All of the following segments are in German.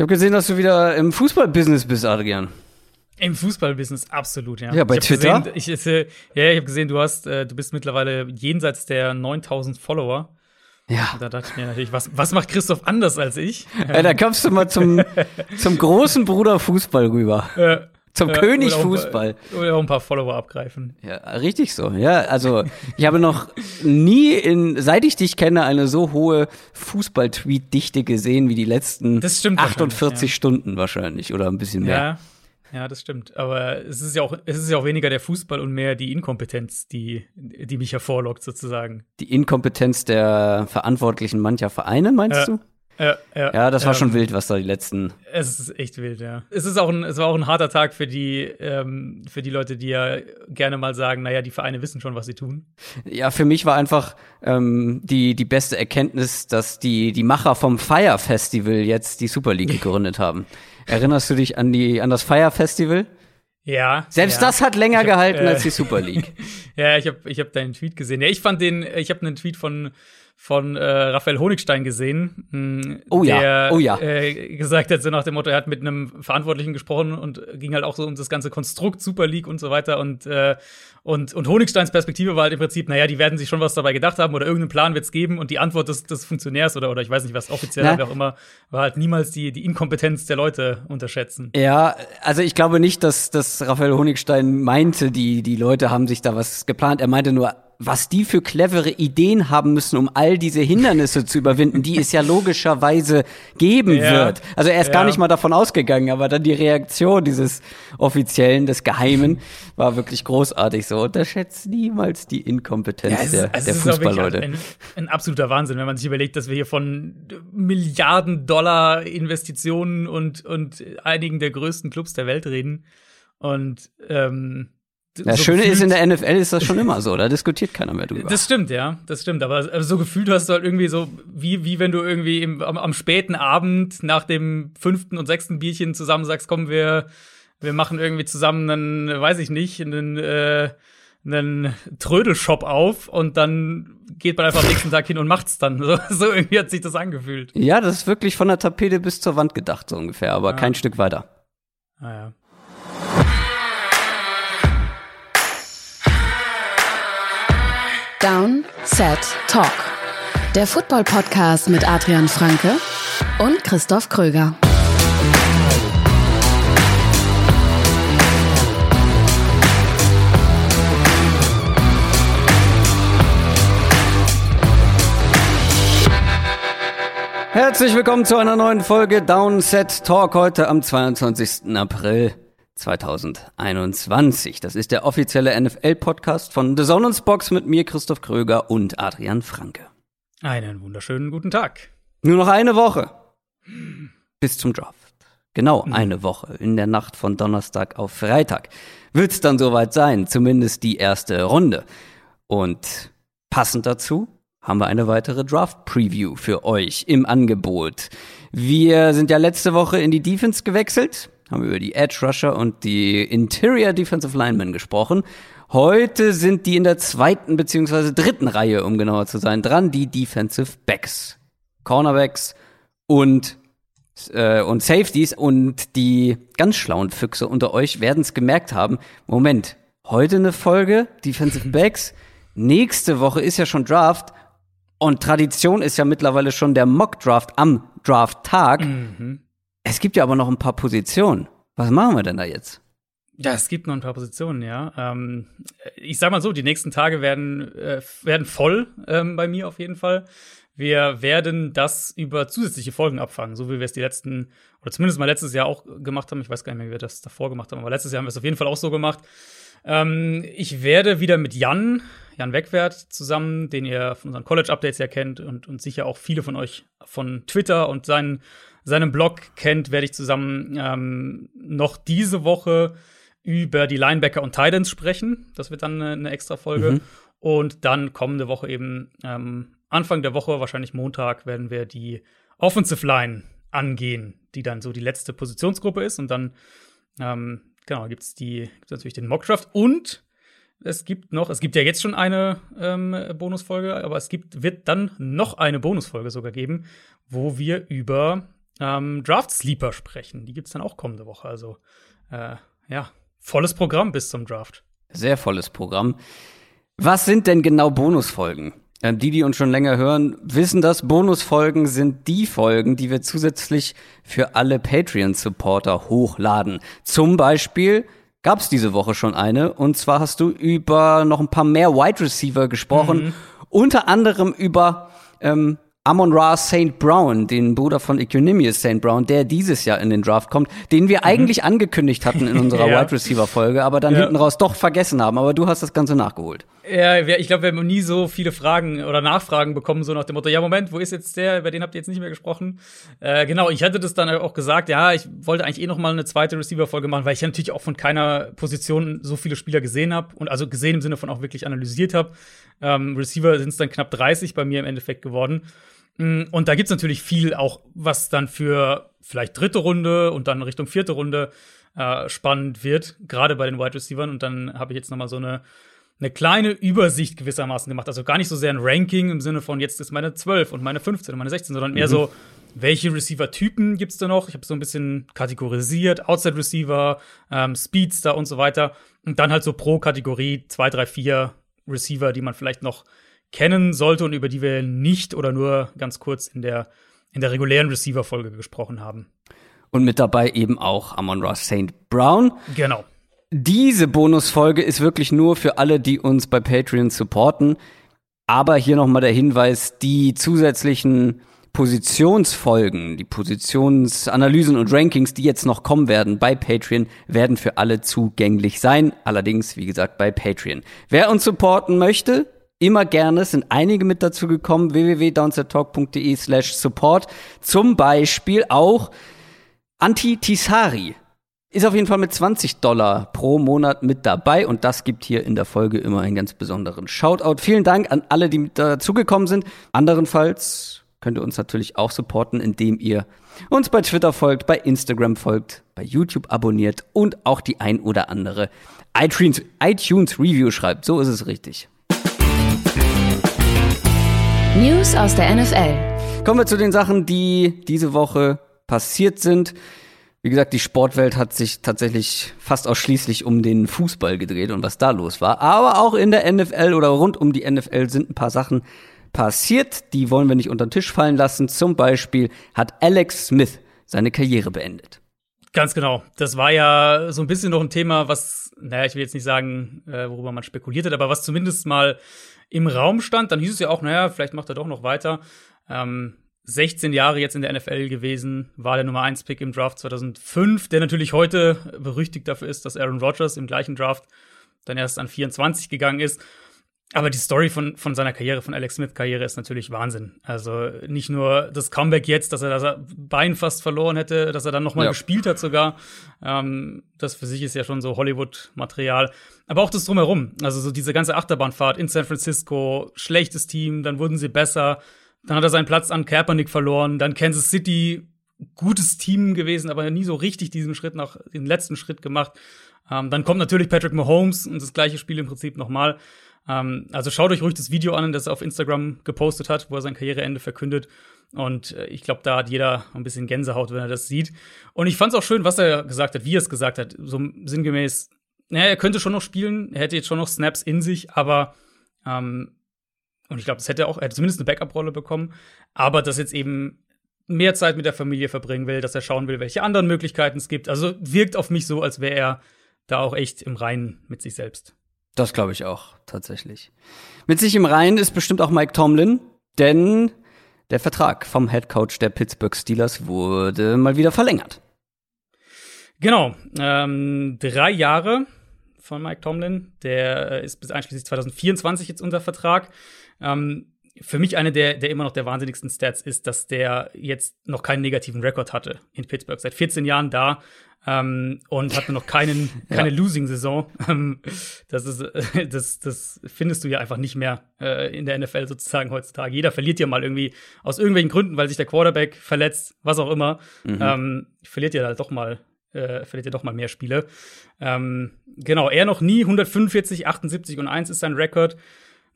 Ich habe gesehen, dass du wieder im Fußballbusiness bist, Adrian. Im Fußballbusiness absolut, ja. Ja, bei ich Twitter? Gesehen, ich, äh, ja, ich habe gesehen, du hast, äh, du bist mittlerweile jenseits der 9000 Follower. Ja. Da dachte ich mir natürlich, was, was macht Christoph anders als ich? Äh, da kommst du mal zum, zum großen Bruder Fußball rüber. Äh, Zum äh, König oder auch Fußball. Oder auch ein paar Follower abgreifen. Ja, richtig so. Ja, also ich habe noch nie in, seit ich dich kenne, eine so hohe Fußball-Tweet-Dichte gesehen wie die letzten Das stimmt 48 wahrscheinlich, Stunden wahrscheinlich oder ein bisschen mehr. Ja. Ja, das stimmt. Aber es ist ja auch, es ist ja auch weniger der Fußball und mehr die Inkompetenz, die, die mich hervorlockt, sozusagen. Die Inkompetenz der Verantwortlichen mancher Vereine, meinst Ja. du? Ja, ja, Ja, das war ähm, schon wild, was da die letzten. Es ist echt wild, ja. Es ist auch ein, es war auch ein harter Tag für die, ähm, für die Leute, die ja gerne mal sagen, naja, die Vereine wissen schon, was sie tun. Ja, für mich war einfach ähm, die, die beste Erkenntnis, dass die, die Macher vom Fire Festival jetzt die Super League gegründet haben. Erinnerst du dich an, die, an das Fire Festival? Ja. Selbst ja. das hat länger hab, gehalten äh, als die Super League. Ja, ich habe ich hab deinen Tweet gesehen. Ja, ich fand den, ich habe einen Tweet von von äh, Raphael Honigstein gesehen, mh, Oh ja, der oh ja. Äh, gesagt hat, so nach dem Motto, er hat mit einem Verantwortlichen gesprochen und ging halt auch so um das ganze Konstrukt Super League und so weiter und äh, und, und Honigsteins Perspektive war halt im Prinzip, naja, die werden sich schon was dabei gedacht haben oder irgendeinen Plan wird's geben und die Antwort des, des Funktionärs oder, oder ich weiß nicht, was offiziell Na. wer auch immer, war halt niemals die, die Inkompetenz der Leute unterschätzen. Ja, also ich glaube nicht, dass, dass Raphael Honigstein meinte, die, die Leute haben sich da was geplant. Er meinte nur, was die für clevere Ideen haben müssen, um all diese Hindernisse zu überwinden, die es ja logischerweise geben Ja, wird. Also er ist ja. gar nicht mal davon ausgegangen, aber dann die Reaktion dieses Offiziellen, des Geheimen, war wirklich großartig. So unterschätzt niemals die Inkompetenz Ja, es, der, es der Fußballleute. Ein, ein absoluter Wahnsinn, wenn man sich überlegt, dass wir hier von Milliarden Dollar Investitionen und, und einigen der größten Clubs der Welt reden. Und ähm, Das so Schöne ist, in der NFL ist das schon immer so, da diskutiert keiner mehr drüber. Das stimmt, ja, das stimmt. Aber also so gefühlt hast du halt irgendwie so, wie, wie wenn du irgendwie im, am, am späten Abend nach dem fünften und sechsten Bierchen zusammen sagst, komm, wir, wir machen irgendwie zusammen einen, weiß ich nicht, einen, äh, einen Trödelshop auf und dann geht man einfach am nächsten Tag hin und macht's dann. So, so irgendwie hat sich das angefühlt. Ja, das ist wirklich von der Tapete bis zur Wand gedacht, so ungefähr, aber kein Stück weiter. Naja. Down, Set, Talk. Der Football-Podcast mit Adrian Franke und Christoph Kröger. Herzlich willkommen zu einer neuen Folge Downset Talk heute am 22. April 2021. Das ist der offizielle NFL-Podcast von The Zone Box mit mir, Christoph Kröger und Adrian Franke. Einen wunderschönen guten Tag. Nur noch eine Woche bis zum Draft. Genau eine Woche. In der Nacht von Donnerstag auf Freitag wird's dann soweit sein, zumindest die erste Runde. Und passend dazu haben wir eine weitere Draft-Preview für euch im Angebot. Wir sind ja letzte Woche in die Defense gewechselt, haben über die Edge Rusher und die Interior Defensive Linemen gesprochen. Heute sind die in der zweiten beziehungsweise dritten Reihe, um genauer zu sein, dran, die Defensive Backs. Cornerbacks und äh, und Safeties und die ganz schlauen Füchse unter euch werden es gemerkt haben. Moment, heute eine Folge Defensive Backs, nächste Woche ist ja schon Draft und Tradition ist ja mittlerweile schon der Mock Draft am Draft-Tag. Es gibt ja aber noch ein paar Positionen. Was machen wir denn da jetzt? Ja, es gibt noch ein paar Positionen, ja. Ähm, ich sag mal so, die nächsten Tage werden, äh, werden voll ähm, bei mir auf jeden Fall. Wir werden das über zusätzliche Folgen abfangen, so wie wir es die letzten, oder zumindest mal letztes Jahr auch gemacht haben. Ich weiß gar nicht mehr, wie wir das davor gemacht haben, aber letztes Jahr haben wir es auf jeden Fall auch so gemacht. Ähm, ich werde wieder mit Jan, Jan Wegwert zusammen, den ihr von unseren College-Updates ja kennt und, und sicher auch viele von euch von Twitter und seinen, seinem Blog kennt, werde ich zusammen ähm, noch diese Woche über die Linebacker und Titans sprechen. Das wird dann eine, eine extra Folge. Und dann kommende Woche eben, ähm, Anfang der Woche, wahrscheinlich Montag, werden wir die Offensive Line angehen, die dann so die letzte Positionsgruppe ist. Und dann, ähm, genau, gibt es gibt's natürlich den Mockdraft. Und es gibt noch, es gibt ja jetzt schon eine ähm, Bonusfolge, aber es gibt, wird dann noch eine Bonusfolge sogar geben, wo wir über ähm, Draft Sleeper sprechen. Die gibt es dann auch kommende Woche. Also, äh, ja, volles Programm bis zum Draft. Sehr volles Programm. Was sind denn genau Bonusfolgen? Ähm, die, die uns schon länger hören, wissen das. Bonusfolgen sind die Folgen, die wir zusätzlich für alle Patreon-Supporter hochladen. Zum Beispiel gab es diese Woche schon eine. Und zwar hast du über noch ein paar mehr Wide Receiver gesprochen. Mhm. Unter anderem über ähm, Amon Ra St. Brown, den Bruder von Equanimous St. Brown, der dieses Jahr in den Draft kommt, den wir mhm. eigentlich angekündigt hatten in unserer ja. Wide Receiver Folge, aber dann ja. hinten raus doch vergessen haben. Aber du hast das Ganze nachgeholt. Ja, ich glaube, wir haben nie so viele Fragen oder Nachfragen bekommen, so nach dem Motto, ja, Moment, wo ist jetzt der? Über den habt ihr jetzt nicht mehr gesprochen. Äh, genau, ich hatte das dann auch gesagt, ja, ich wollte eigentlich eh noch mal eine zweite Receiver-Folge machen, weil ich natürlich auch von keiner Position so viele Spieler gesehen habe und also gesehen im Sinne von auch wirklich analysiert habe. Ähm, Receiver sind es dann knapp 30 bei mir im Endeffekt geworden. Mm, und da gibt's natürlich viel auch, was dann für vielleicht dritte Runde und dann Richtung vierte Runde äh, spannend wird, gerade bei den Wide Receivers. Und dann habe ich jetzt noch mal so eine, eine kleine Übersicht gewissermaßen gemacht. Also gar nicht so sehr ein Ranking im Sinne von jetzt ist meine 12 und meine 15 und meine 16, sondern mehr mhm. so, welche Receiver-Typen gibt's da noch? Ich habe so ein bisschen kategorisiert, Outside-Receiver, ähm, Speedster und so weiter. Und dann halt so pro Kategorie zwei, drei, vier Receiver, die man vielleicht noch kennen sollte und über die wir nicht oder nur ganz kurz in der, in der regulären Receiver-Folge gesprochen haben. Und mit dabei eben auch Amon Ross St. Brown. Genau. Diese Bonusfolge ist wirklich nur für alle, die uns bei Patreon supporten. Aber hier nochmal der Hinweis, die zusätzlichen Positionsfolgen, die Positionsanalysen und Rankings, die jetzt noch kommen werden bei Patreon, werden für alle zugänglich sein. Allerdings, wie gesagt, bei Patreon. Wer uns supporten möchte, immer gerne. Es sind einige mit dazu gekommen. www.downsettalk.de slash support. Zum Beispiel auch Anti Tisari. Ist auf jeden Fall mit 20 Dollar pro Monat mit dabei und das gibt hier in der Folge immer einen ganz besonderen Shoutout. Vielen Dank an alle, die mit dazugekommen sind. Anderenfalls könnt ihr uns natürlich auch supporten, indem ihr uns bei Twitter folgt, bei Instagram folgt, bei YouTube abonniert und auch die ein oder andere iTunes, iTunes Review schreibt. So ist es richtig. News aus der NFL. Kommen wir zu den Sachen, die diese Woche passiert sind. Wie gesagt, die Sportwelt hat sich tatsächlich fast ausschließlich um den Fußball gedreht und was da los war. Aber auch in der NFL oder rund um die NFL sind ein paar Sachen passiert. Die wollen wir nicht unter den Tisch fallen lassen. Zum Beispiel hat Alex Smith seine Karriere beendet. Ganz genau. Das war ja so ein bisschen noch ein Thema, was, naja, ich will jetzt nicht sagen, äh, worüber man spekuliert hat, aber was zumindest mal im Raum stand. Dann hieß es ja auch, naja, vielleicht macht er doch noch weiter. Ähm, 16 Jahre jetzt in der NFL gewesen, war der Nummer 1 Pick im Draft 2005, der natürlich heute berüchtigt dafür ist, dass Aaron Rodgers im gleichen Draft dann erst an 24 gegangen ist. Aber die Story von, von seiner Karriere, von Alex Smith Karriere ist natürlich Wahnsinn. Also nicht nur das Comeback jetzt, dass er das Bein fast verloren hätte, dass er dann nochmal ja. gespielt hat sogar. Ähm, das für sich ist ja schon so Hollywood-Material. Aber auch das drumherum. Also so diese ganze Achterbahnfahrt in San Francisco, schlechtes Team, dann wurden sie besser. Dann hat er seinen Platz an Kaepernick verloren. Dann Kansas City, gutes Team gewesen, aber nie so richtig diesen Schritt nach, den letzten Schritt gemacht. Ähm, dann kommt natürlich Patrick Mahomes und das gleiche Spiel im Prinzip nochmal. Ähm, also schaut euch ruhig das Video an, das er auf Instagram gepostet hat, wo er sein Karriereende verkündet. Und äh, ich glaube, da hat jeder ein bisschen Gänsehaut, wenn er das sieht. Und ich fand es auch schön, was er gesagt hat, wie er es gesagt hat. So sinngemäß, naja, er könnte schon noch spielen, er hätte jetzt schon noch Snaps in sich, aber ähm, und ich glaube, das hätte er auch, er hätte zumindest eine Backup-Rolle bekommen, aber dass jetzt eben mehr Zeit mit der Familie verbringen will, dass er schauen will, welche anderen Möglichkeiten es gibt. Also wirkt auf mich so, als wäre er da auch echt im Reinen mit sich selbst. Das glaube ich auch, tatsächlich. Mit sich im Reinen ist bestimmt auch Mike Tomlin, denn der Vertrag vom Head Coach der Pittsburgh Steelers wurde mal wieder verlängert. Genau, ähm, drei Jahre von Mike Tomlin. Der ist bis einschließlich 2024 jetzt unter Vertrag. Ähm, für mich eine der, der immer noch der wahnsinnigsten Stats ist, dass der jetzt noch keinen negativen Rekord hatte in Pittsburgh. Seit 14 Jahren da, ähm, und hatte noch keinen, keine ja. Losing-Saison. Ähm, das, ist, äh, das, das findest du ja einfach nicht mehr äh, in der NFL sozusagen heutzutage. Jeder verliert ja mal irgendwie aus irgendwelchen Gründen, weil sich der Quarterback verletzt, was auch immer. Mhm. Ähm, verliert ja halt doch mal äh, verliert ja doch mal mehr Spiele. Ähm, genau, er noch nie 145, 78 und 1 ist sein Rekord.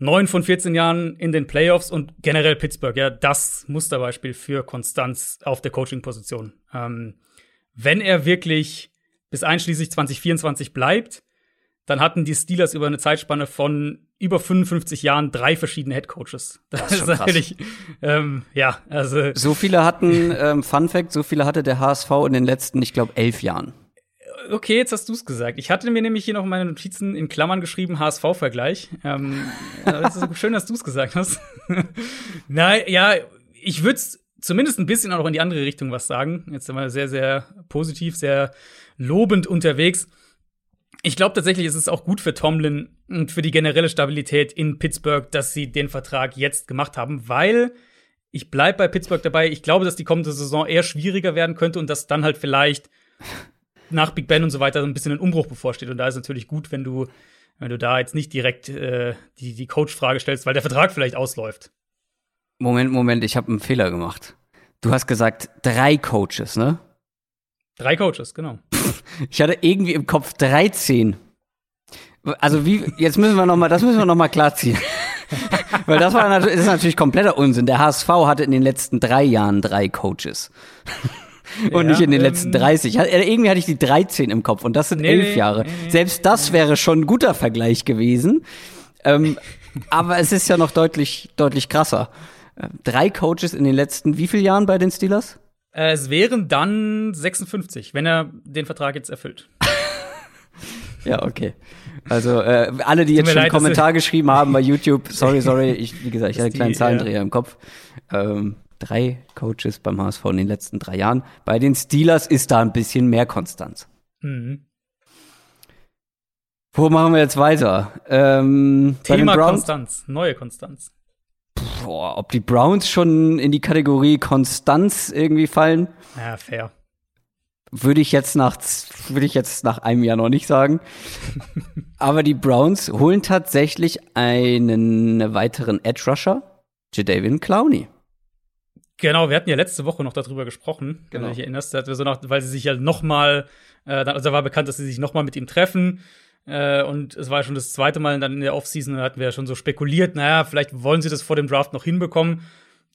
Neun von 14 Jahren in den Playoffs und generell Pittsburgh, ja, das Musterbeispiel für Konstanz auf der Coaching-Position. Ähm, wenn er wirklich bis einschließlich 2024 bleibt, dann hatten die Steelers über eine Zeitspanne von über 55 Jahren drei verschiedene Headcoaches. Das, das ist, ist natürlich, ähm, ja, also. So viele hatten, ähm, Fun Fact, so viele hatte der HSV in den letzten, ich glaube, elf Jahren. Okay, jetzt hast du es gesagt. Ich hatte mir nämlich hier noch meine Notizen in Klammern geschrieben, HSV-Vergleich. Ähm, das ist schön, dass du es gesagt hast. Na ja, ich würde zumindest ein bisschen auch noch in die andere Richtung was sagen. Jetzt sind wir sehr, sehr positiv, sehr lobend unterwegs. Ich glaube tatsächlich, ist es auch gut für Tomlin und für die generelle Stabilität in Pittsburgh, dass sie den Vertrag jetzt gemacht haben, weil ich bleib bei Pittsburgh dabei. Ich glaube, dass die kommende Saison eher schwieriger werden könnte und dass dann halt vielleicht nach Big Ben und so weiter so ein bisschen ein Umbruch bevorsteht. Und da ist natürlich gut, wenn du, wenn du da jetzt nicht direkt äh, die, die Coach-Frage stellst, weil der Vertrag vielleicht ausläuft. Moment, Moment, ich habe einen Fehler gemacht. Du hast gesagt drei Coaches, ne? Drei Coaches, genau. Ich hatte irgendwie im Kopf 13. Also wie, jetzt müssen wir noch mal, das müssen wir noch mal klarziehen. Weil das war das ist natürlich kompletter Unsinn. Der HSV hatte in den letzten drei Jahren drei Coaches. Und ja, nicht in den ähm, letzten 30. Irgendwie hatte ich die 13 im Kopf und das sind nee, elf Jahre. Nee, Selbst das wäre schon ein guter Vergleich gewesen. Ähm, aber es ist ja noch deutlich, deutlich krasser. Äh, drei Coaches in den letzten wie vielen Jahren bei den Steelers? Äh, es wären dann 56, wenn er den Vertrag jetzt erfüllt. ja, okay. Also äh, alle, die jetzt schon einen Kommentar geschrieben haben bei YouTube, sorry, sorry, ich, wie gesagt, ich hatte einen kleinen Zahlendreher ja. im Kopf. Ähm, drei Coaches beim HSV in den letzten drei Jahren. Bei den Steelers ist da ein bisschen mehr Konstanz. Mhm. Wo machen wir jetzt weiter? Ähm, Thema Konstanz, neue Konstanz. Boah, ob die Browns schon in die Kategorie Konstanz irgendwie fallen? Ja, fair. Würde ich jetzt nach, würde ich jetzt nach einem Jahr noch nicht sagen. Aber die Browns holen tatsächlich einen weiteren Edge Rusher, Jadavian Clowney. Genau, wir hatten ja letzte Woche noch darüber gesprochen, genau. wenn du dich erinnerst, so noch, weil sie sich ja noch mal, äh, also war bekannt, dass sie sich noch mal mit ihm treffen. Äh, und es war schon das zweite Mal dann in der Offseason, da hatten wir ja schon so spekuliert, naja, vielleicht wollen sie das vor dem Draft noch hinbekommen.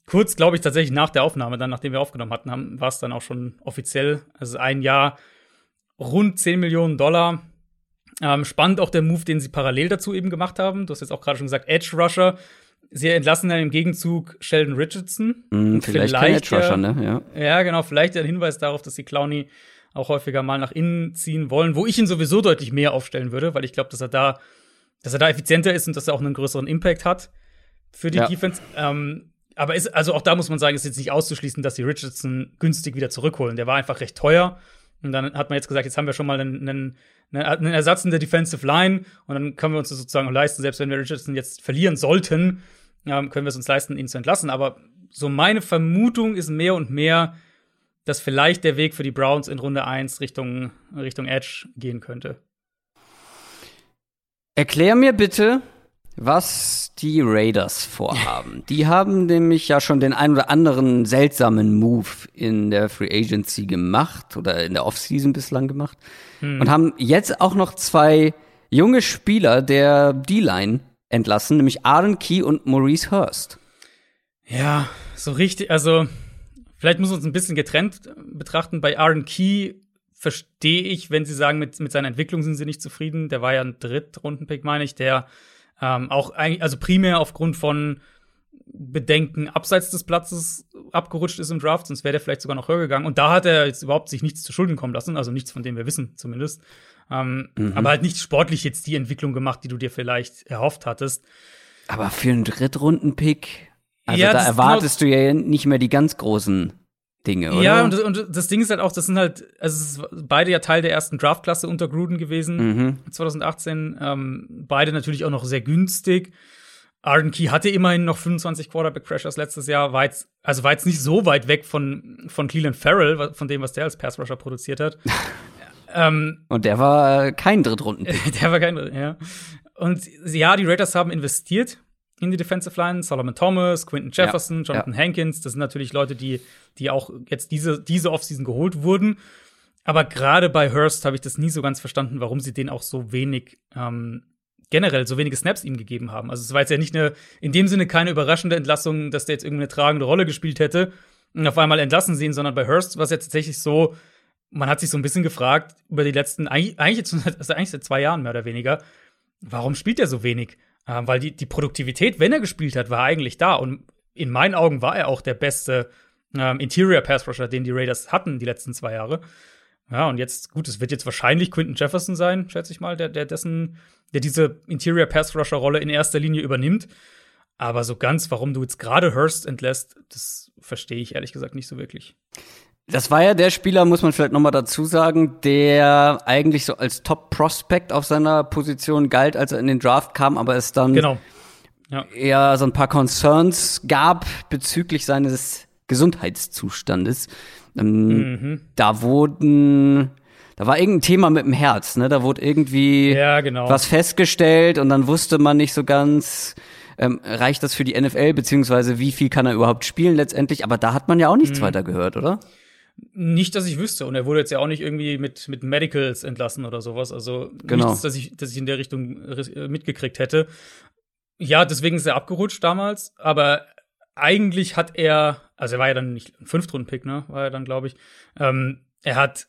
Kurz, glaube ich, tatsächlich nach der Aufnahme, dann nachdem wir aufgenommen hatten, war es dann auch schon offiziell. Also ein Jahr rund 10 Millionen Dollar. Ähm, spannend auch der Move, den sie parallel dazu eben gemacht haben. Du hast jetzt auch gerade schon gesagt, Edge Rusher. Sie entlassen dann im Gegenzug Sheldon Richardson. Mm, vielleicht, vielleicht Edge Rusher, ne? Ja. ja, genau. Vielleicht ein Hinweis darauf, dass sie Clowney auch häufiger mal nach innen ziehen wollen, wo ich ihn sowieso deutlich mehr aufstellen würde, weil ich glaube, dass er da, dass er da effizienter ist und dass er auch einen größeren Impact hat für die ja. Defense. Ähm, aber ist, also auch da muss man sagen, ist jetzt nicht auszuschließen, dass sie Richardson günstig wieder zurückholen. Der war einfach recht teuer. Und dann hat man jetzt gesagt, jetzt haben wir schon mal einen, einen, einen Ersatz in der Defensive Line und dann können wir uns das sozusagen auch leisten, selbst wenn wir Richardson jetzt verlieren sollten, ähm, können wir es uns leisten, ihn zu entlassen. Aber so meine Vermutung ist mehr und mehr, dass vielleicht der Weg für die Browns in Runde 1 Richtung, Richtung Edge gehen könnte. Erklär mir bitte, was die Raiders vorhaben. die haben nämlich ja schon den ein oder anderen seltsamen Move in der Free Agency gemacht oder in der Offseason bislang gemacht hm. und haben jetzt auch noch zwei junge Spieler der D-Line entlassen, nämlich Aaron Key und Maurice Hurst. Ja, so richtig, also Vielleicht muss man es ein bisschen getrennt betrachten. Bei Aaron Key verstehe ich, wenn Sie sagen, mit, mit seiner Entwicklung sind Sie nicht zufrieden. Der war ja ein Drittrundenpick, meine ich, der ähm, auch eigentlich, also primär aufgrund von Bedenken abseits des Platzes abgerutscht ist im Draft, sonst wäre der vielleicht sogar noch höher gegangen. Und da hat er jetzt überhaupt sich nichts zu Schulden kommen lassen, also nichts, von dem wir wissen zumindest. Ähm, mhm. Aber halt nicht sportlich jetzt die Entwicklung gemacht, die du dir vielleicht erhofft hattest. Aber für einen Drittrunden-Pick also ja, da erwartest genau, du ja nicht mehr die ganz großen Dinge, oder? Ja, und, und das Ding ist halt auch, das sind halt, also beide ja Teil der ersten Draftklasse unter Gruden gewesen, mhm. 2018. Ähm, beide natürlich auch noch sehr günstig. Arden Key hatte immerhin noch 25 Quarterback Pressures letztes Jahr, war jetzt, also war jetzt nicht so weit weg von, von Cleveland Farrell, von dem, was der als Pass Rusher produziert hat. ähm, und der war äh, kein Drittrunden. der war kein, ja. Und ja, die Raiders haben investiert in die Defensive Line. Solomon Thomas, Quinton Jefferson, ja, Jonathan ja. Hankins, das sind natürlich Leute, die, die auch jetzt diese, diese Offseason geholt wurden. Aber gerade bei Hurst habe ich das nie so ganz verstanden, warum sie den auch so wenig ähm, generell so wenige Snaps ihm gegeben haben. Also es war jetzt ja nicht eine, in dem Sinne keine überraschende Entlassung, dass der jetzt irgendwie eine tragende Rolle gespielt hätte und auf einmal entlassen sie ihn, sondern bei Hurst war es ja tatsächlich so, man hat sich so ein bisschen gefragt über die letzten, eigentlich jetzt, also eigentlich seit zwei Jahren mehr oder weniger, warum spielt er so wenig? Ähm, weil die, die Produktivität, wenn er gespielt hat, war eigentlich da und in meinen Augen war er auch der beste ähm, Interior Pass Rusher, den die Raiders hatten die letzten zwei Jahre. Ja, und jetzt, gut, es wird jetzt wahrscheinlich Quinton Jefferson sein, schätze ich mal, der, der dessen, der diese Interior Pass Rusher Rolle in erster Linie übernimmt. Aber so ganz, warum du jetzt gerade Hurst entlässt, das verstehe ich ehrlich gesagt nicht so wirklich. Das war ja der Spieler, muss man vielleicht noch mal dazu sagen, der eigentlich so als Top Prospect auf seiner Position galt, als er in den Draft kam, aber es dann genau. ja. eher so ein paar Concerns gab bezüglich seines Gesundheitszustandes. Ähm, mhm. Da wurden, da war irgendein Thema mit dem Herz, ne? Da wurde irgendwie ja, genau. was festgestellt und dann wusste man nicht so ganz, ähm, reicht das für die NFL, beziehungsweise wie viel kann er überhaupt spielen letztendlich? Aber da hat man ja auch nichts mhm. weiter gehört, oder? Nicht, dass ich wüsste. Und er wurde jetzt ja auch nicht irgendwie mit, mit Medicals entlassen oder sowas. Also genau. nichts, dass ich, dass ich in der Richtung äh, mitgekriegt hätte. Ja, deswegen ist er abgerutscht damals. Aber eigentlich hat er, also er war ja dann nicht ein Fünftrunden-Pick, ne? War er dann, glaube ich. Ähm, er hat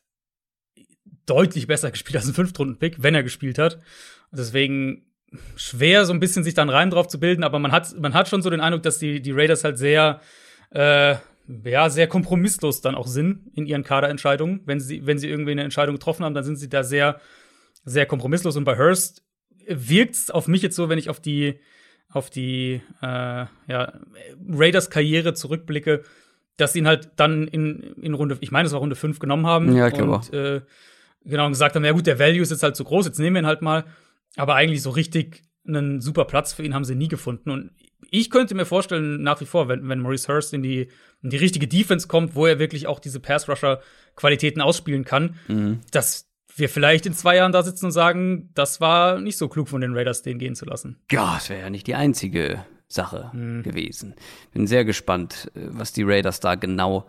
deutlich besser gespielt als ein Fünftrunden-Pick, wenn er gespielt hat. Deswegen schwer, so ein bisschen sich dann rein drauf zu bilden, aber man hat, man hat schon so den Eindruck, dass die, die Raiders halt sehr, äh, ja, sehr kompromisslos dann auch sind in ihren Kaderentscheidungen. Wenn sie, wenn sie irgendwie eine Entscheidung getroffen haben, dann sind sie da sehr, sehr kompromisslos. Und bei Hurst wirkt es auf mich jetzt so, wenn ich auf die, auf die äh, ja, Raiders Karriere zurückblicke, dass sie ihn halt dann in, in Runde, ich meine, es war Runde 5 genommen haben. Ja, klar. Und äh, genau gesagt haben, ja gut, der Value ist jetzt halt zu groß, jetzt nehmen wir ihn halt mal. Aber eigentlich so richtig einen super Platz für ihn haben sie nie gefunden. Und ich könnte mir vorstellen, nach wie vor, wenn, wenn Maurice Hurst in die, in die richtige Defense kommt, wo er wirklich auch diese Pass-Rusher-Qualitäten ausspielen kann, mhm. dass wir vielleicht in zwei Jahren da sitzen und sagen, das war nicht so klug von den Raiders, den gehen zu lassen. Ja, es wäre ja nicht die einzige Sache mhm. gewesen. Bin sehr gespannt, äh, was die Raiders da genau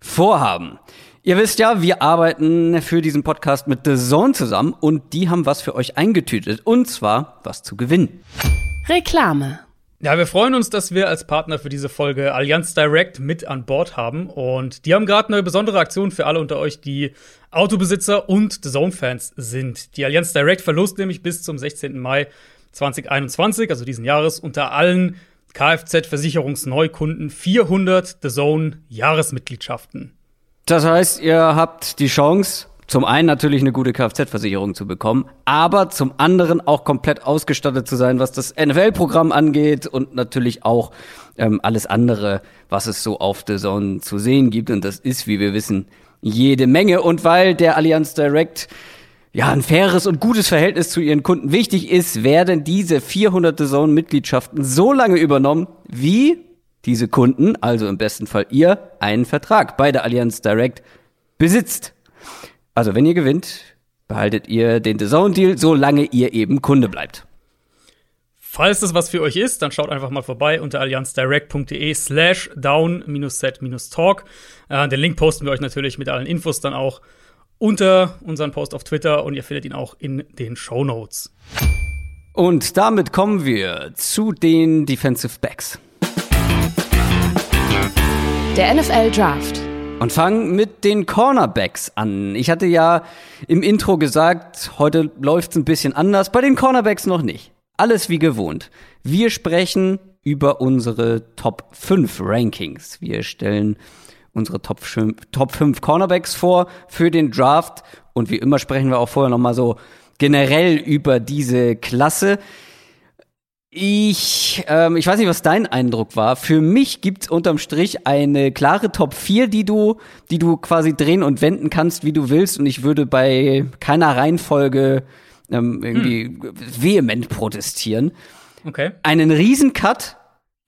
vorhaben. Ihr wisst ja, wir arbeiten für diesen Podcast mit The Zone zusammen und die haben was für euch eingetütet und zwar was zu gewinnen. Reklame. Ja, wir freuen uns, dass wir als Partner für diese Folge Allianz Direct mit an Bord haben. Und die haben gerade eine besondere Aktion für alle unter euch, die Autobesitzer und The Zone-Fans sind. Die Allianz Direct verlost nämlich bis zum 16. Mai 2021, also diesen Jahres, unter allen Kfz-Versicherungsneukunden 400 The Zone Jahresmitgliedschaften. Das heißt, ihr habt die Chance, zum einen natürlich eine gute Kfz-Versicherung zu bekommen, aber zum anderen auch komplett ausgestattet zu sein, was das NFL-Programm angeht und natürlich auch ähm, alles andere, was es so auf The Zone zu sehen gibt. Und das ist, wie wir wissen, jede Menge. Und weil der Allianz Direct ja, ein faires und gutes Verhältnis zu ihren Kunden wichtig ist, werden diese 400 The Zone-Mitgliedschaften so lange übernommen, wie diese Kunden, also im besten Fall ihr, einen Vertrag bei der Allianz Direct besitzt. Also wenn ihr gewinnt, behaltet ihr den The Zone Deal, solange ihr eben Kunde bleibt. Falls das was für euch ist, dann schaut einfach mal vorbei unter allianzdirect.de slash down-set-talk. Äh, den Link posten wir euch natürlich mit allen Infos dann auch unter unseren Post auf Twitter und ihr findet ihn auch in den Show Notes. Und damit kommen wir zu den Defensive Backs. Der NFL Draft. Und fangen mit den Cornerbacks an. Ich hatte ja im Intro gesagt, heute läuft es ein bisschen anders, bei den Cornerbacks noch nicht. Alles wie gewohnt. Wir sprechen über unsere Top 5 Rankings. Wir stellen unsere Top 5, Top 5 Cornerbacks vor für den Draft. Und wie immer sprechen wir auch vorher nochmal so generell über diese Klasse. Ich, ähm, ich weiß nicht, was dein Eindruck war. Für mich gibt's unterm Strich eine klare Top 4, die du, die du quasi drehen und wenden kannst, wie du willst. Und ich würde bei keiner Reihenfolge ähm, irgendwie hm. vehement protestieren. Okay. Einen Riesencut.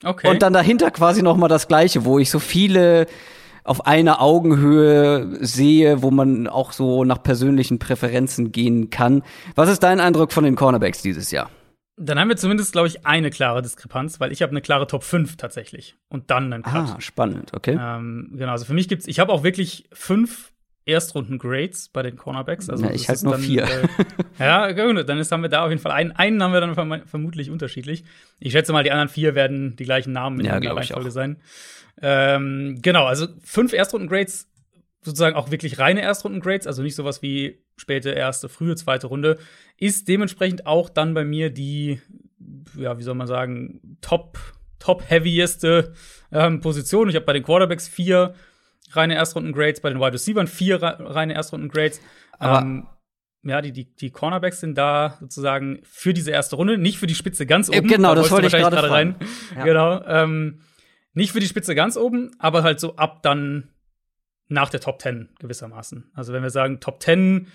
Okay. Und dann dahinter quasi noch mal das Gleiche, wo ich so viele auf einer Augenhöhe sehe, wo man auch so nach persönlichen Präferenzen gehen kann. Was ist dein Eindruck von den Cornerbacks dieses Jahr? Dann haben wir zumindest, glaube ich, eine klare Diskrepanz, weil ich habe eine klare Top 5 tatsächlich. Und dann einen Cut. Ah, spannend, okay. Ähm, genau, also für mich gibt's, ich habe auch wirklich fünf Erstrunden-Grades bei den Cornerbacks. Also ja, ich halt nur dann, vier. Äh, ja, gut, dann ist, haben wir da auf jeden Fall einen. Einen haben wir dann vermutlich unterschiedlich. Ich schätze mal, die anderen vier werden die gleichen Namen in ja, der Reihenfolge sein. Ähm, genau, also fünf Erstrunden-Grades, sozusagen auch wirklich reine Erstrunden-Grades, also nicht sowas wie späte erste, frühe zweite Runde, ist dementsprechend auch dann bei mir die, ja, wie soll man sagen, top, top-heavieste ähm, Position. Ich habe bei den Quarterbacks vier reine Erstrunden-Grades, bei den Wide Receivers vier reine Erstrunden-Grades. Ähm, ja, die, die, die Cornerbacks sind da sozusagen für diese erste Runde, nicht für die Spitze ganz oben. Genau, da das wollte ich gerade rein. Ja. Genau. Ähm, nicht für die Spitze ganz oben, aber halt so ab dann nach der Top 10 gewissermaßen. Also wenn wir sagen, Top 10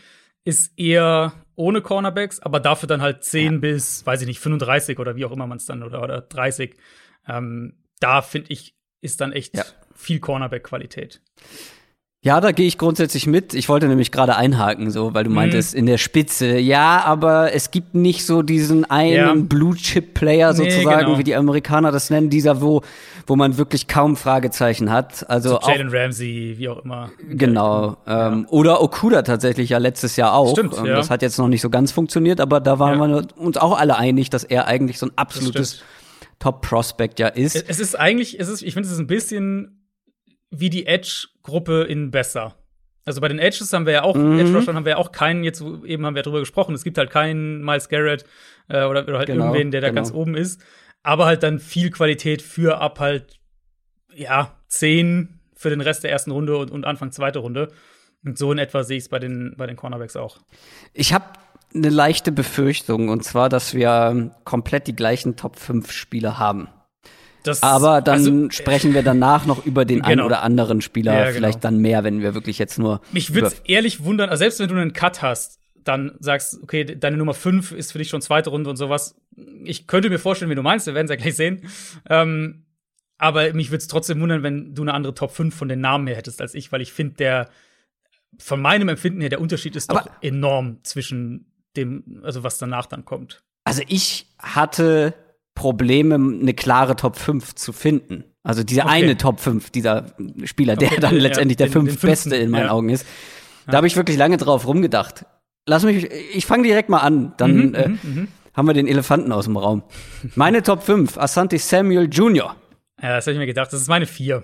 ist eher ohne Cornerbacks, aber dafür dann halt 10 ja. bis, weiß ich nicht, 35 oder wie auch immer man es dann oder, oder 30. Ähm, da finde ich, ist dann echt ja. viel Cornerback-Qualität. Ja, da gehe ich grundsätzlich mit. Ich wollte nämlich gerade einhaken, so, weil du mhm. meintest, in der Spitze. Ja, aber es gibt nicht so diesen einen ja. Blue-Chip-Player sozusagen, nee, genau. wie die Amerikaner das nennen, dieser, wo, wo man wirklich kaum Fragezeichen hat. Also so Jalen Ramsey, wie auch immer. Genau. Ja. Ähm, oder Okuda tatsächlich ja letztes Jahr auch. Stimmt, ähm, ja. Das hat jetzt noch nicht so ganz funktioniert, aber da waren wir uns auch alle einig, dass er eigentlich so ein absolutes Top-Prospect ja ist. Es ist eigentlich, es ist, ich finde, es ist ein bisschen wie die Edge-Gruppe in besser. Also bei den Edges haben wir ja auch, mhm. Edge-Rushern haben wir ja auch keinen, jetzt eben haben wir drüber gesprochen, es gibt halt keinen Miles Garrett äh, oder, oder halt genau, irgendwen, der da genau. ganz oben ist. Aber halt dann viel Qualität für ab halt, ja, zehn für den Rest der ersten Runde und, und Anfang zweite Runde. Und so in etwa sehe ich es bei den, bei den Cornerbacks auch. Ich habe eine leichte Befürchtung, und zwar, dass wir komplett die gleichen Top 5 Spieler haben. Das, Aber dann also, sprechen wir danach noch über den genau. einen oder anderen Spieler, ja, genau. vielleicht dann mehr, wenn wir wirklich jetzt nur. Mich würde es ehrlich wundern, also selbst wenn du einen Cut hast, dann sagst, okay, deine Nummer 5 ist für dich schon zweite Runde und sowas. Ich könnte mir vorstellen, wie du meinst, wir werden es ja gleich sehen. Ähm, aber mich würde es trotzdem wundern, wenn du eine andere Top 5 von den Namen her hättest als ich, weil ich finde, der von meinem Empfinden her, der Unterschied ist aber doch enorm zwischen dem, also was danach dann kommt. Also ich hatte Probleme, eine klare Top 5 zu finden. Also dieser okay. eine Top 5, dieser Spieler, okay, der dann ja, letztendlich der den, fünf den Beste in meinen ja. Augen ist. Da ja. habe ich wirklich lange drauf rumgedacht. Lass mich, ich fange direkt mal an, dann mhm, äh, mhm, mhm. haben wir den Elefanten aus dem Raum. Meine Top 5, Asante Samuel Jr. Ja, das habe ich mir gedacht, das ist meine 4.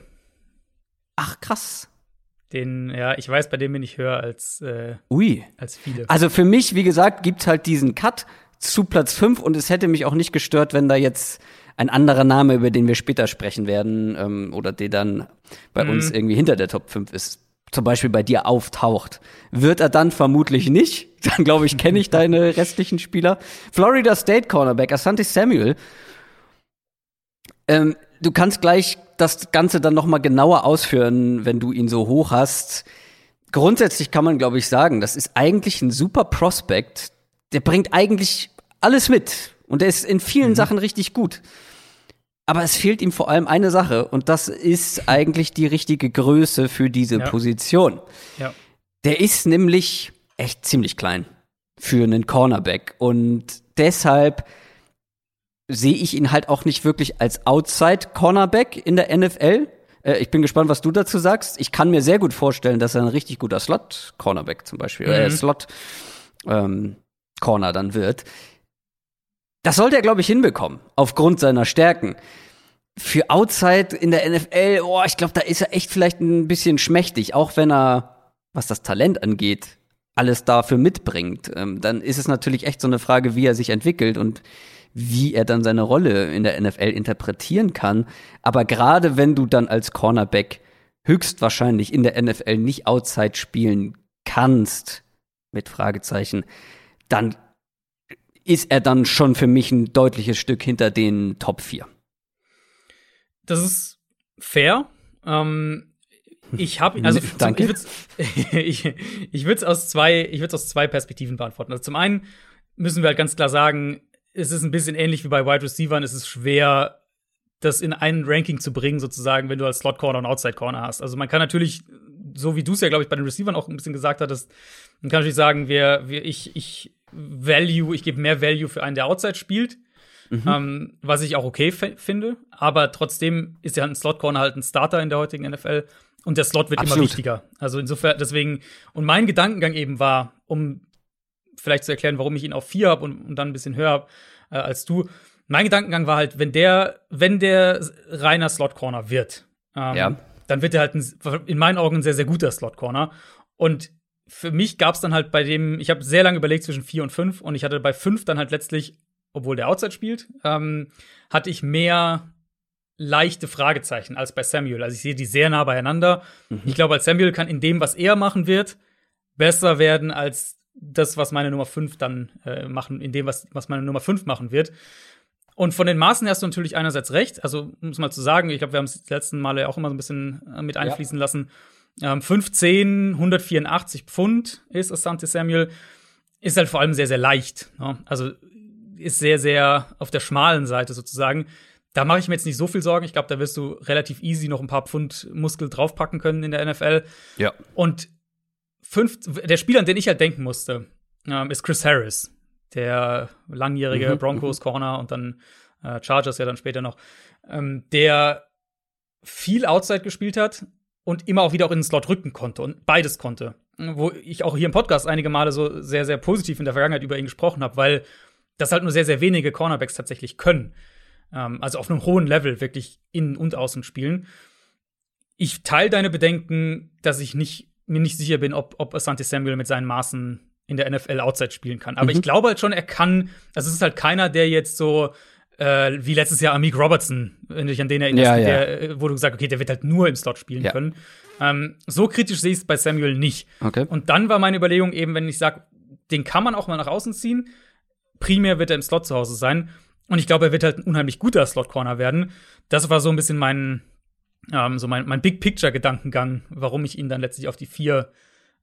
Ach, krass. Den, ja, ich weiß, bei dem bin ich höher als, äh, Ui. als viele. Also für mich, wie gesagt, gibt's halt diesen Cut zu Platz 5 und es hätte mich auch nicht gestört, wenn da jetzt ein anderer Name, über den wir später sprechen werden, ähm, oder der dann bei mhm. uns irgendwie hinter der Top 5 ist, zum Beispiel bei dir auftaucht. Wird er dann vermutlich nicht. Dann glaube ich, kenne ich deine restlichen Spieler. Florida State Cornerback, Asante Samuel. Ähm, du kannst gleich das Ganze dann noch mal genauer ausführen, wenn du ihn so hoch hast. Grundsätzlich kann man, glaube ich, sagen, das ist eigentlich ein super Prospect, der bringt eigentlich alles mit. Und er ist in vielen mhm. Sachen richtig gut. Aber es fehlt ihm vor allem eine Sache. Und das ist eigentlich die richtige Größe für diese ja. Position. Ja. Der ist nämlich echt ziemlich klein für einen Cornerback. Und deshalb sehe ich ihn halt auch nicht wirklich als Outside-Cornerback in der NFL. Äh, ich bin gespannt, was du dazu sagst. Ich kann mir sehr gut vorstellen, dass er ein richtig guter Slot-Cornerback zum Beispiel, äh, mhm. äh, Slot, ähm, Corner dann wird. Das sollte er, glaube ich, hinbekommen, aufgrund seiner Stärken. Für Outside in der NFL, oh, ich glaube, da ist er echt vielleicht ein bisschen schmächtig, auch wenn er, was das Talent angeht, alles dafür mitbringt. Ähm, dann ist es natürlich echt so eine Frage, wie er sich entwickelt und wie er dann seine Rolle in der NFL interpretieren kann. Aber gerade wenn du dann als Cornerback höchstwahrscheinlich in der NFL nicht Outside spielen kannst, mit Fragezeichen, dann ist er dann schon für mich ein deutliches Stück hinter den Top 4. Das ist fair. Ähm, ich habe also Danke. ich ich würde es aus zwei ich würde aus zwei Perspektiven beantworten. Also zum einen müssen wir halt ganz klar sagen, es ist ein bisschen ähnlich wie bei Wide Receivers. Es ist schwer, das in ein Ranking zu bringen, sozusagen, wenn du als Slot Corner und Outside Corner hast. Also man kann natürlich, so wie du es ja, glaube ich, bei den Receivern auch ein bisschen gesagt hattest, man kann natürlich sagen, wir, wir, ich, ich Value, ich gebe mehr Value für einen, der Outside spielt. Mhm. Ähm, was ich auch okay finde. Aber trotzdem ist ja ein Slot Corner halt ein Starter in der heutigen NFL. Und der Slot wird Absolut. immer wichtiger. Also insofern, deswegen, und mein Gedankengang eben war, um vielleicht zu erklären, warum ich ihn auf vier habe und, und dann ein bisschen höher habe äh, als du. Mein Gedankengang war halt, wenn der, wenn der reiner Slot Corner wird, ähm, Ja. dann wird er halt ein, in meinen Augen ein sehr, sehr guter Slot Corner. Und für mich gab es dann halt bei dem, ich habe sehr lange überlegt zwischen vier und fünf und ich hatte bei fünf dann halt letztlich, obwohl der Outside spielt, ähm, hatte ich mehr leichte Fragezeichen als bei Samuel. Also ich sehe die sehr nah beieinander. Ich glaube, als Samuel kann in dem, was er machen wird, besser werden als das, was meine Nummer 5 dann äh, machen, in dem, was, was meine Nummer 5 machen wird. Und von den Maßen hast du natürlich einerseits recht. Also, um es mal zu sagen, ich glaube, wir haben es die letzten Male auch immer so ein bisschen äh, mit einfließen lassen. Ähm, 15, 184 Pfund ist Asante Samuel. Ist halt vor allem sehr, sehr leicht. Ne? Also ist sehr, sehr auf der schmalen Seite sozusagen. Da mache ich mir jetzt nicht so viel Sorgen. Ich glaube, da wirst du relativ easy noch ein paar Pfund Muskel draufpacken können in der NFL. Ja. Und fünf, der Spieler, an den ich halt denken musste, ähm, ist Chris Harris, der langjährige Mhm, Broncos Corner und dann äh, Chargers ja dann später noch, ähm, der viel Outside gespielt hat und immer auch wieder auch in den Slot rücken konnte und beides konnte. Wo ich auch hier im Podcast einige Male so sehr, sehr positiv in der Vergangenheit über ihn gesprochen habe, weil das halt nur sehr, sehr wenige Cornerbacks tatsächlich können. Ähm, also auf einem hohen Level wirklich innen und außen spielen. Ich teile deine Bedenken, dass ich nicht, mir nicht sicher bin, ob, ob Asante Samuel mit seinen Maßen in der NFL Outside spielen kann. Aber Mhm. ich glaube halt schon, er kann, also es ist halt keiner, der jetzt so äh, wie letztes Jahr Amik Robertson, wenn du dich an den erinnerst, Ja, ja. Der, äh, wo du gesagt okay, der wird halt nur im Slot spielen Ja. können. Ähm, so kritisch sehe ich es bei Samuel nicht. Okay. Und dann war meine Überlegung eben, wenn ich sage, den kann man auch mal nach außen ziehen. Primär wird er im Slot zu Hause sein. Und ich glaube, er wird halt ein unheimlich guter Slot-Corner werden. Das war so ein bisschen mein, ähm, so mein, mein Big Picture-Gedankengang, warum ich ihn dann letztlich auf die vier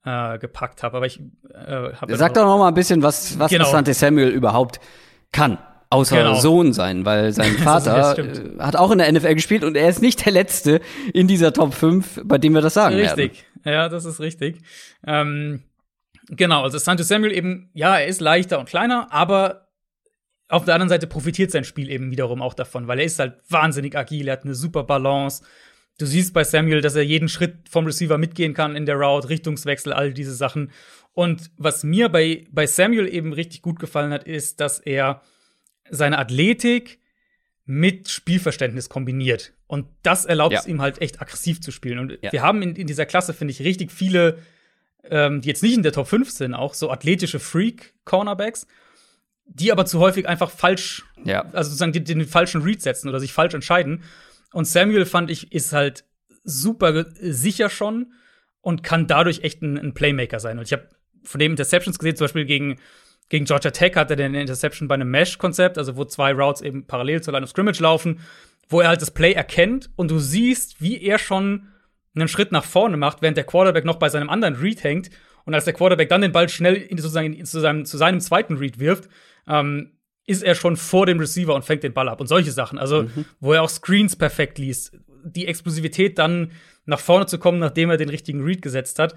äh, gepackt habe. Aber ich äh, habe Sag doch noch mal ein bisschen, was, was Genau. Asante Samuel überhaupt kann. Außer Genau. Sohn sein, weil sein Vater äh, hat auch in der NFL gespielt und er ist nicht der Letzte in dieser Top 5, bei dem wir das sagen werden. Richtig, ja, das ist richtig. Ähm, genau, also Santos Samuel eben, ja, er ist leichter und kleiner, aber auf der anderen Seite profitiert sein Spiel eben wiederum auch davon, weil er ist halt wahnsinnig agil, er hat eine super Balance. Du siehst bei Samuel, dass er jeden Schritt vom Receiver mitgehen kann in der Route, Richtungswechsel, all diese Sachen. Und was mir bei, bei Samuel eben richtig gut gefallen hat, ist, dass er seine Athletik mit Spielverständnis kombiniert. Und das erlaubt Ja. es ihm halt echt aggressiv zu spielen. Und Ja. wir haben in, in dieser Klasse, finde ich, richtig viele, ähm, die jetzt nicht in der Top 5 sind, auch so athletische Freak-Cornerbacks, die aber zu häufig einfach falsch, Ja. also sozusagen den, den falschen Read setzen oder sich falsch entscheiden. Und Samuel, fand ich, ist halt super sicher schon und kann dadurch echt ein, ein Playmaker sein. Und ich habe von dem Interceptions gesehen, zum Beispiel gegen, gegen Georgia Tech hatte der eine Interception bei einem Mesh-Konzept, also wo zwei Routes eben parallel zur Line of Scrimmage laufen, wo er halt das Play erkennt und du siehst, wie er schon einen Schritt nach vorne macht, während der Quarterback noch bei seinem anderen Read hängt. Und als der Quarterback dann den Ball schnell in, sozusagen zu, seinem, zu seinem zweiten Read wirft, ähm, ist er schon vor dem Receiver und fängt den Ball ab und solche Sachen. Also, wo er auch Screens perfekt liest. Die Explosivität dann nach vorne zu kommen, nachdem er den richtigen Read gesetzt hat,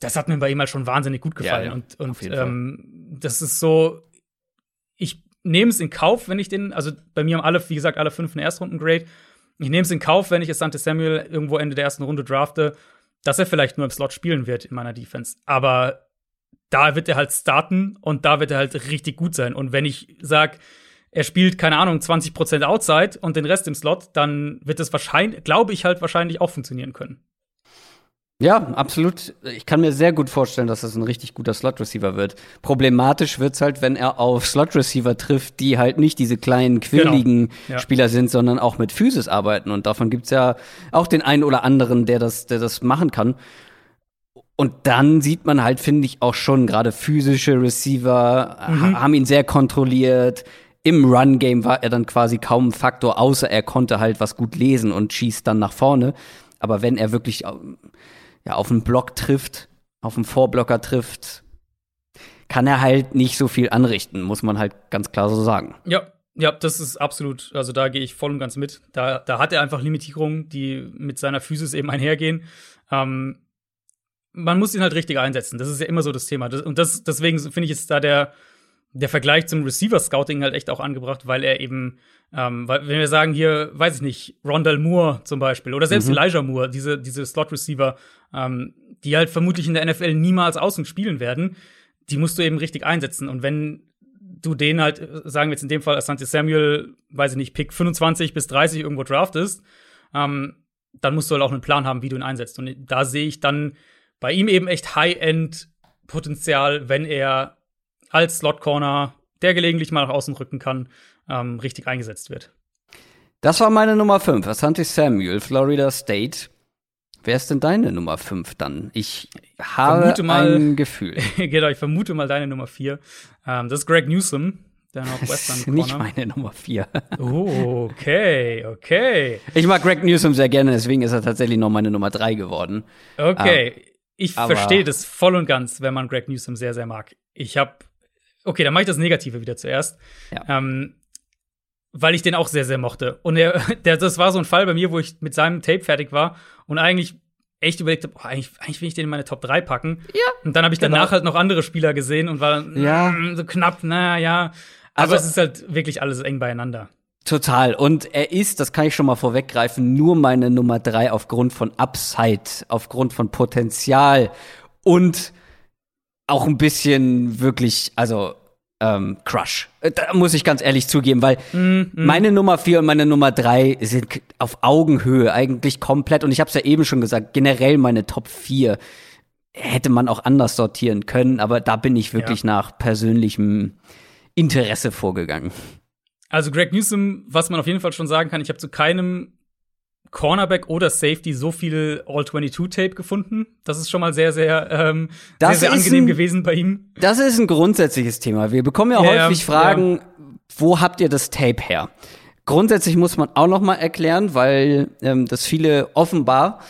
das hat mir bei ihm halt schon wahnsinnig gut gefallen. Ja, ja, und und ähm, das ist so, ich nehme es in Kauf, wenn ich den, also bei mir haben alle, wie gesagt, alle fünf einen Erstrunden-Grade. Ich nehme es in Kauf, wenn ich Asante Samuel irgendwo Ende der ersten Runde drafte, dass er vielleicht nur im Slot spielen wird in meiner Defense. Aber da wird er halt starten und da wird er halt richtig gut sein. Und wenn ich sag, er spielt, keine Ahnung, 20% Outside und den Rest im Slot, dann wird es wahrscheinlich, glaube ich halt wahrscheinlich auch funktionieren können. Ja, absolut. Ich kann mir sehr gut vorstellen, dass das ein richtig guter Slot-Receiver wird. Problematisch wird's halt, wenn er auf Slot-Receiver trifft, die halt nicht diese kleinen, quirligen Genau. Ja. Spieler sind, sondern auch mit Physis arbeiten. Und davon gibt's ja auch den einen oder anderen, der das, der das machen kann. Und dann sieht man halt, finde ich, auch schon gerade physische Receiver ha haben ihn sehr kontrolliert. Im Run-Game war er dann quasi kaum ein Faktor, außer er konnte halt was gut lesen und schießt dann nach vorne. Aber wenn er wirklich ja, auf einen Block trifft, auf einen Vorblocker trifft, kann er halt nicht so viel anrichten, muss man halt ganz klar so sagen. Ja, ja, das ist absolut, also da gehe ich voll und ganz mit. Da, da hat er einfach Limitierungen, die mit seiner Physis eben einhergehen. Ähm, man muss ihn halt richtig einsetzen. Das ist ja immer so das Thema. Das, und das, deswegen finde ich, ist da der, der Vergleich zum Receiver-Scouting halt echt auch angebracht, weil er eben, ähm, weil, wenn wir sagen hier, weiß ich nicht, Rondell Moore zum Beispiel oder selbst Mhm. Elijah Moore, diese, diese Slot-Receiver, ähm, die halt vermutlich in der NFL niemals außen spielen werden, die musst du eben richtig einsetzen. Und wenn du den halt, äh, sagen wir jetzt in dem Fall Asante Samuel, weiß ich nicht, Pick 25 bis 30 irgendwo draftest, ähm, dann musst du halt auch einen Plan haben, wie du ihn einsetzt. Und da sehe ich dann bei ihm eben echt High-End-Potenzial, wenn er als Slot-Corner, der gelegentlich mal nach außen rücken kann, ähm, richtig eingesetzt wird. Das war meine Nummer 5, Asante Samuel, Florida State. Wer ist denn deine Nummer 5 dann? Ich habe Vermute mal- ein Gefühl. genau, ich vermute mal deine Nummer 4. Ähm, das ist Greg Newsom, der Das Northwestern ist nicht Corner. meine Nummer 4. Oh, okay, okay. Ich mag Greg Newsom sehr gerne, deswegen ist er tatsächlich noch meine Nummer 3 geworden. Okay, ich aber- verstehe das voll und ganz, wenn man Greg Newsom sehr, sehr mag. Ich habe, okay, dann mache ich das Negative wieder zuerst. Ja. Ähm, weil ich den auch sehr, sehr mochte. Und er, der, das war so ein Fall bei mir, wo ich mit seinem Tape fertig war und eigentlich echt überlegt habe, oh, eigentlich, eigentlich will ich den in meine Top 3 packen. Ja, Und dann habe ich genau. danach halt noch andere Spieler gesehen und war Ja. mm, so knapp, naja, ja. Aber Also- es ist halt wirklich alles eng beieinander. Total. Und er ist, das kann ich schon mal vorweggreifen, nur meine Nummer 3 aufgrund von Upside, aufgrund von Potenzial und auch ein bisschen wirklich, also ähm, Crush. Äh, Da muss ich ganz ehrlich zugeben, weil Mhm. meine Nummer 4 und meine Nummer 3 sind auf Augenhöhe eigentlich komplett. Und ich habe es ja eben schon gesagt, generell meine Top 4 hätte man auch anders sortieren können, aber da bin ich wirklich nach persönlichem Interesse vorgegangen. Also Greg Newsom, was man auf jeden Fall schon sagen kann, ich habe zu keinem Cornerback oder Safety so viel All-22-Tape gefunden. Das ist schon mal sehr, sehr, ähm, sehr, sehr angenehm ein- gewesen bei ihm. Das ist ein grundsätzliches Thema. Wir bekommen ja, Ja, häufig ja, Fragen, wo habt ihr das Tape her? Grundsätzlich muss man auch noch mal erklären, weil ähm, das viele offenbar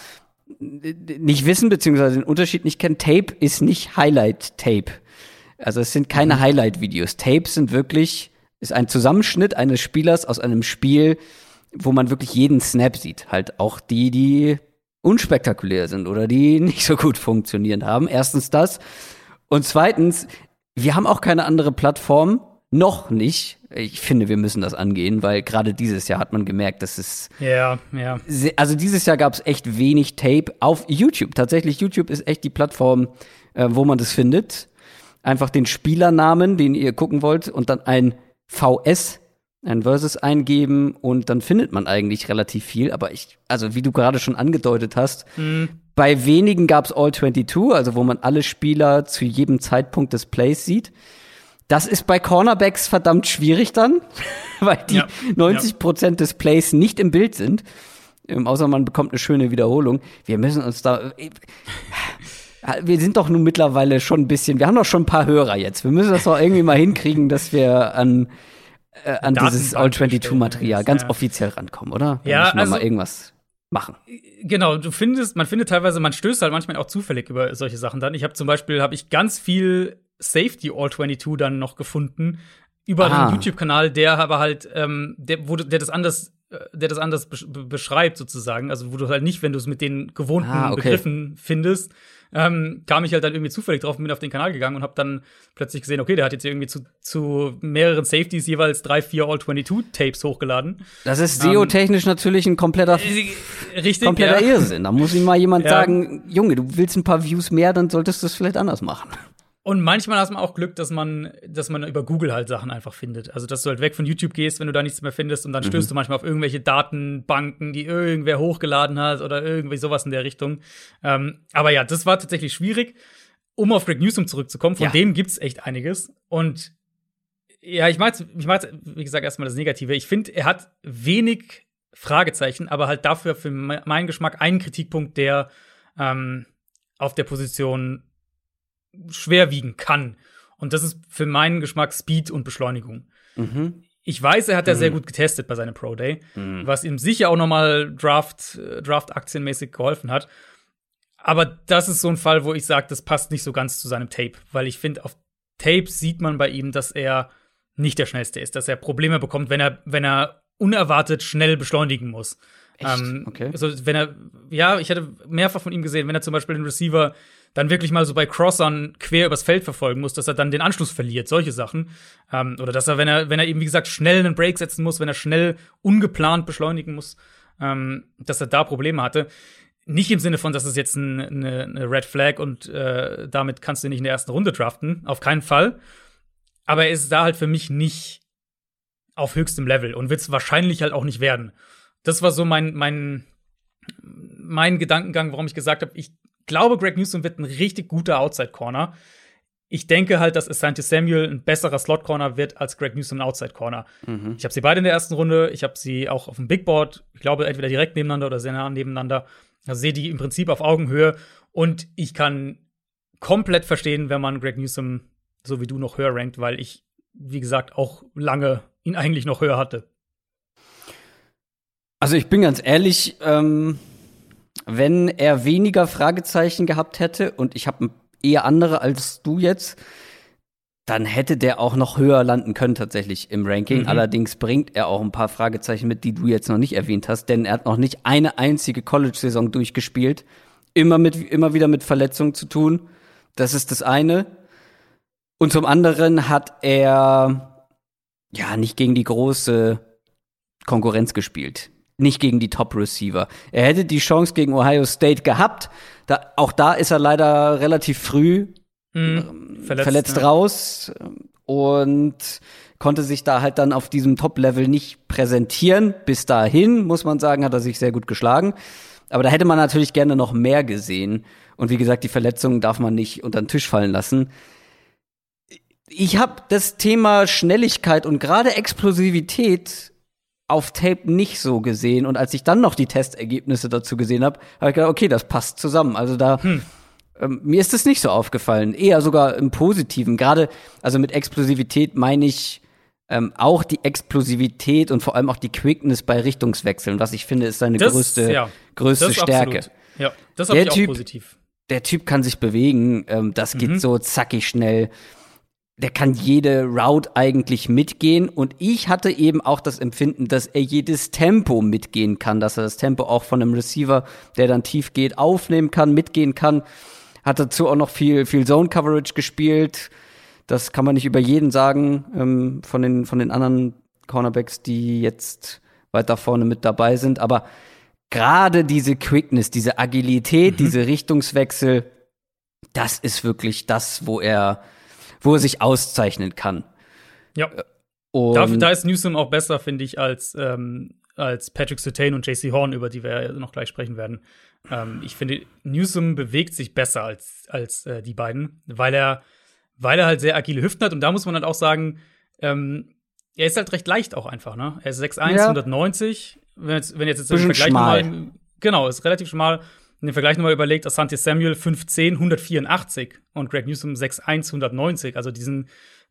nicht wissen beziehungsweise den Unterschied nicht kennen. Tape ist nicht Highlight-Tape. Also es sind keine Highlight-Videos. Tapes sind wirklich ist ein Zusammenschnitt eines Spielers aus einem Spiel, wo man wirklich jeden Snap sieht. Halt auch die, die unspektakulär sind oder die nicht so gut funktioniert haben. Erstens das. Und zweitens, wir haben auch keine andere Plattform. Noch nicht. Ich finde, wir müssen das angehen, weil gerade dieses Jahr hat man gemerkt, dass es Ja, ja. se- also dieses Jahr gab es echt wenig Tape auf YouTube. Tatsächlich, YouTube ist echt die Plattform, äh, wo man das findet. Einfach den Spielernamen, den ihr gucken wollt, und dann ein VS, ein Versus eingeben und dann findet man eigentlich relativ viel. Aber ich, also wie du gerade schon angedeutet hast, bei wenigen gab es All 22, also wo man alle Spieler zu jedem Zeitpunkt des Plays sieht. Das ist bei Cornerbacks verdammt schwierig dann, weil die Ja, 90 Prozent des Plays nicht im Bild sind. Ähm, außer man bekommt eine schöne Wiederholung. Wir müssen uns da. äh, Wir sind doch nun mittlerweile schon ein bisschen. Wir haben doch schon ein paar Hörer jetzt. Wir müssen das doch irgendwie mal hinkriegen, dass wir an, äh, an dieses Datenbank All-22-Material erstellen, ganz ja. offiziell rankommen, oder? Da Ja, müssen wir also- mal irgendwas machen. Genau, du findest, man findet teilweise, man stößt halt manchmal auch zufällig über solche Sachen dann. Ich habe zum Beispiel, habe ich ganz viel Safety All 22 dann noch gefunden über Ah. einen YouTube-Kanal, der aber halt, ähm, der, wo, der das anders, äh, der das anders besch be beschreibt sozusagen. Also wo du halt nicht, wenn du es mit den gewohnten Ah, okay. Begriffen findest, ähm, kam ich halt dann irgendwie zufällig drauf und bin auf den Kanal gegangen und habe dann plötzlich gesehen, okay, der hat jetzt irgendwie zu, zu mehreren Safeties jeweils drei, vier All 22 Tapes hochgeladen. Das ist SEO-technisch natürlich ein kompletter, Äh, Richtig, kompletter ja. Irrsinn. Da muss ihm mal jemand Ja. sagen, Junge, du willst ein paar Views mehr, dann solltest du es vielleicht anders machen. Und manchmal hast man auch Glück, dass man, dass man über Google halt Sachen einfach findet. Also, dass du halt weg von YouTube gehst, wenn du da nichts mehr findest und dann stößt du manchmal auf irgendwelche Datenbanken, die irgendwer hochgeladen hat oder irgendwie sowas in der Richtung. Ähm, aber ja, das war tatsächlich schwierig. Um auf Greg Newsom zurückzukommen, von Ja. dem gibt's echt einiges. Und ja, ich mag, ich mag, wie gesagt, erstmal das Negative. Ich finde, er hat wenig Fragezeichen, aber halt dafür für me- meinen Geschmack einen Kritikpunkt, der ähm, auf der Position schwer wiegen kann. Und das ist für meinen Geschmack Speed und Beschleunigung. Mhm. Ich weiß, er hat ja sehr gut getestet bei seinem Pro Day, was ihm sicher auch noch mal Draft, äh, Draft-aktienmäßig geholfen hat. Aber das ist so ein Fall, wo ich sage, das passt nicht so ganz zu seinem Tape, weil ich finde, auf Tape sieht man bei ihm, dass er nicht der schnellste ist, dass er Probleme bekommt, wenn er, wenn er unerwartet schnell beschleunigen muss. Echt? Ähm, Okay. Also wenn er, ja, ich hatte mehrfach von ihm gesehen, wenn er zum Beispiel den Receiver dann wirklich mal so bei Crossern quer übers Feld verfolgen muss, dass er dann den Anschluss verliert, solche Sachen. Ähm, oder dass er, wenn er, wenn er eben, wie gesagt, schnell einen Break setzen muss, wenn er schnell ungeplant beschleunigen muss, ähm, dass er da Probleme hatte. Nicht im Sinne von, dass es jetzt ein, eine, eine Red Flag und äh, damit kannst du nicht in der ersten Runde draften. Auf keinen Fall. Aber er ist da halt für mich nicht auf höchstem Level und wird es wahrscheinlich halt auch nicht werden. Das war so mein, mein, mein Gedankengang, warum ich gesagt habe, ich glaube, Greg Newsom wird ein richtig guter Outside Corner. Ich denke halt, dass Asante Samuel ein besserer Slot Corner wird als Greg Newsom ein Outside Corner. Mhm. Ich habe sie beide in der ersten Runde. Ich habe sie auch auf dem Big Board. Ich glaube, entweder direkt nebeneinander oder sehr nah nebeneinander. Also sehe die im Prinzip auf Augenhöhe und ich kann komplett verstehen, wenn man Greg Newsom so wie du noch höher rankt, weil ich, wie gesagt, auch lange ihn eigentlich noch höher hatte. Also ich bin ganz ehrlich, ähm, wenn er weniger Fragezeichen gehabt hätte und ich habe eher andere als du jetzt, dann hätte der auch noch höher landen können tatsächlich im Ranking. Mhm. Allerdings bringt er auch ein paar Fragezeichen mit, die du jetzt noch nicht erwähnt hast, denn er hat noch nicht eine einzige College-Saison durchgespielt. Immer mit, immer wieder mit Verletzungen zu tun. Das ist das eine. Und zum anderen hat er ja nicht gegen die große Konkurrenz gespielt. Nicht gegen die Top-Receiver. Er hätte die Chance gegen Ohio State gehabt. Da, auch da ist er leider relativ früh Mhm. Verletzt, verletzt ja. raus und konnte sich da halt dann auf diesem Top-Level nicht präsentieren. Bis dahin, muss man sagen, hat er sich sehr gut geschlagen. Aber da hätte man natürlich gerne noch mehr gesehen. Und wie gesagt, die Verletzungen darf man nicht unter den Tisch fallen lassen. Ich habe das Thema Schnelligkeit und gerade Explosivität auf Tape nicht so gesehen. Und als ich dann noch die Testergebnisse dazu gesehen habe, habe ich gedacht, okay, das passt zusammen. Also da hm. Ähm, mir ist es nicht so aufgefallen, eher sogar im Positiven. Gerade, also mit Explosivität meine ich ähm, auch die Explosivität und vor allem auch die Quickness bei Richtungswechseln, was ich finde, ist seine das, größte, ja, größte Stärke. Absolut. Ja, das habe ich auch typ, positiv. Der Typ kann sich bewegen, ähm, das geht mhm. so zackig schnell. Der kann jede Route eigentlich mitgehen und ich hatte eben auch das Empfinden, dass er jedes Tempo mitgehen kann, dass er das Tempo auch von einem Receiver, der dann tief geht, aufnehmen kann, mitgehen kann. Hat dazu auch noch viel, viel Zone Coverage gespielt. Das kann man nicht über jeden sagen, ähm, von den, von den anderen Cornerbacks, die jetzt weiter vorne mit dabei sind. Aber gerade diese Quickness, diese Agilität, mhm. diese Richtungswechsel, das ist wirklich das, wo er, wo er sich auszeichnen kann. Ja. Äh, und da, da ist Newsom auch besser, finde ich, als, ähm, als Patrick Sertain und JC Horn, über die wir ja noch gleich sprechen werden. Ähm, ich finde, Newsom bewegt sich besser als, als äh, die beiden, weil er, weil er halt sehr agile Hüften hat. Und da muss man halt auch sagen, ähm, er ist halt recht leicht auch einfach, ne? Er ist 6'1, ja. 190. Wenn jetzt, wenn jetzt, jetzt den Vergleich mal, genau, ist relativ schmal. Wenn den Vergleich nochmal überlegt, Asante Samuel 5'10, 184 und Greg Newsom 6'1, 190. Also diesen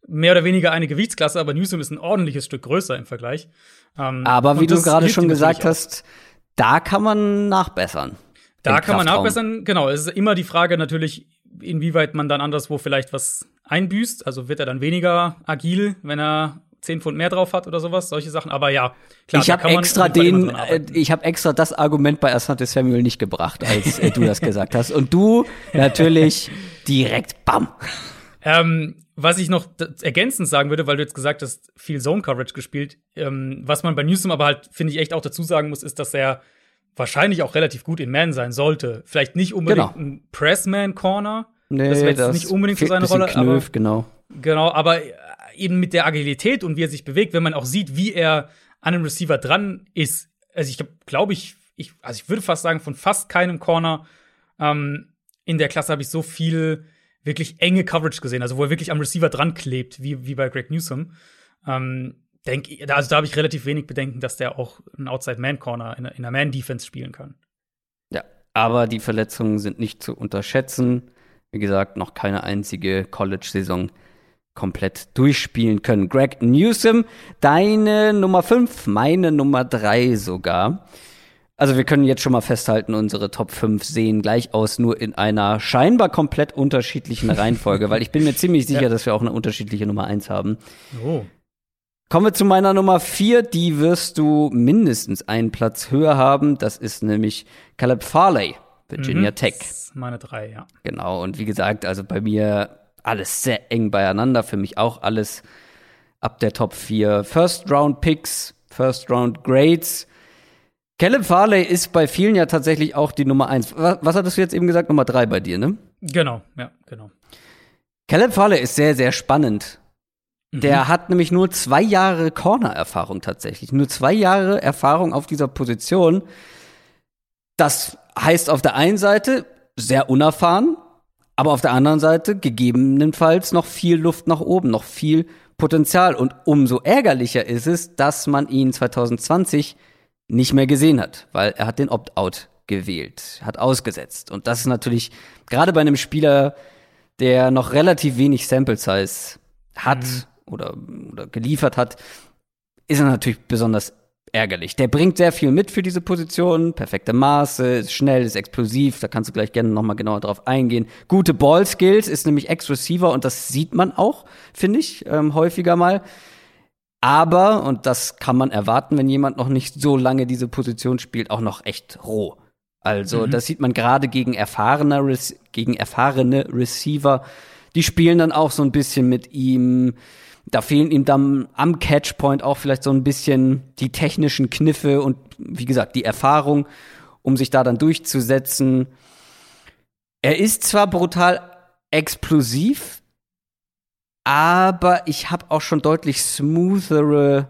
mehr oder weniger eine Gewichtsklasse, aber Newsom ist ein ordentliches Stück größer im Vergleich. Ähm, aber wie du gerade schon gesagt hast, da kann man nachbessern. Da kann man nachbessern, genau. Es ist immer die Frage natürlich, inwieweit man dann anderswo vielleicht was einbüßt. Also wird er dann weniger agil, wenn er 10 Pfund mehr drauf hat oder sowas, solche Sachen. Aber ja, klar, ich habe extra den, äh, ich habe extra das Argument bei Asante Samuel nicht gebracht, als äh, du das gesagt hast. Und du natürlich direkt bam. Ähm, was ich noch ergänzend sagen würde, weil du jetzt gesagt hast, viel Zone Coverage gespielt. Ähm, was man bei Newsom aber halt, finde ich, echt auch dazu sagen muss, ist, dass er wahrscheinlich auch relativ gut in Man sein sollte. Vielleicht nicht unbedingt genau. ein Pressman-Corner. Nee, das wäre jetzt nicht unbedingt so seine Rolle. Knöf, aber, genau. Genau, aber eben mit der Agilität und wie er sich bewegt, wenn man auch sieht, wie er an einem Receiver dran ist. Also ich glaube ich, ich, also ich würde fast sagen, von fast keinem Corner ähm, in der Klasse habe ich so viel wirklich enge Coverage gesehen, also wo er wirklich am Receiver dran klebt, wie, wie bei Greg Newsom. Ähm, denk, also da habe ich relativ wenig Bedenken, dass der auch einen Outside-Man-Corner in, in einer Man-Defense spielen kann. Ja, aber die Verletzungen sind nicht zu unterschätzen. Wie gesagt, noch keine einzige College-Saison komplett durchspielen können. Greg Newsom, deine Nummer 5, meine Nummer 3 sogar. Also wir können jetzt schon mal festhalten, unsere Top 5 sehen gleich aus, nur in einer scheinbar komplett unterschiedlichen Reihenfolge, weil ich bin mir ziemlich sicher, ja. dass wir auch eine unterschiedliche Nummer 1 haben. Oh. Kommen wir zu meiner Nummer vier. Die wirst du mindestens einen Platz höher haben. Das ist nämlich Caleb Farley Virginia mhm, Tech. meine drei, ja. Genau, und wie gesagt, also bei mir alles sehr eng beieinander. Für mich auch alles ab der Top 4. First Round Picks, First Round Grades. Caleb Farley ist bei vielen ja tatsächlich auch die Nummer 1. Was, was hattest du jetzt eben gesagt? Nummer 3 bei dir, ne? Genau, ja, genau. Caleb Farley ist sehr, sehr spannend. Mhm. Der hat nämlich nur zwei Jahre Corner-Erfahrung tatsächlich. Nur zwei Jahre Erfahrung auf dieser Position. Das heißt auf der einen Seite sehr unerfahren, aber auf der anderen Seite gegebenenfalls noch viel Luft nach oben, noch viel Potenzial. Und umso ärgerlicher ist es, dass man ihn 2020 nicht mehr gesehen hat, weil er hat den Opt-out gewählt, hat ausgesetzt. Und das ist natürlich gerade bei einem Spieler, der noch relativ wenig Sample Size hat mhm. oder, oder geliefert hat, ist er natürlich besonders ärgerlich. Der bringt sehr viel mit für diese Position, perfekte Maße, ist schnell, ist explosiv, da kannst du gleich gerne nochmal genauer drauf eingehen. Gute Ball-Skills, ist nämlich Ex-Receiver und das sieht man auch, finde ich, ähm, häufiger mal. Aber, und das kann man erwarten, wenn jemand noch nicht so lange diese Position spielt, auch noch echt roh. Also, mhm. das sieht man gerade gegen erfahrene, gegen erfahrene Receiver. Die spielen dann auch so ein bisschen mit ihm da fehlen ihm dann am Catchpoint auch vielleicht so ein bisschen die technischen Kniffe und wie gesagt, die Erfahrung, um sich da dann durchzusetzen. Er ist zwar brutal explosiv, aber ich habe auch schon deutlich smoothere,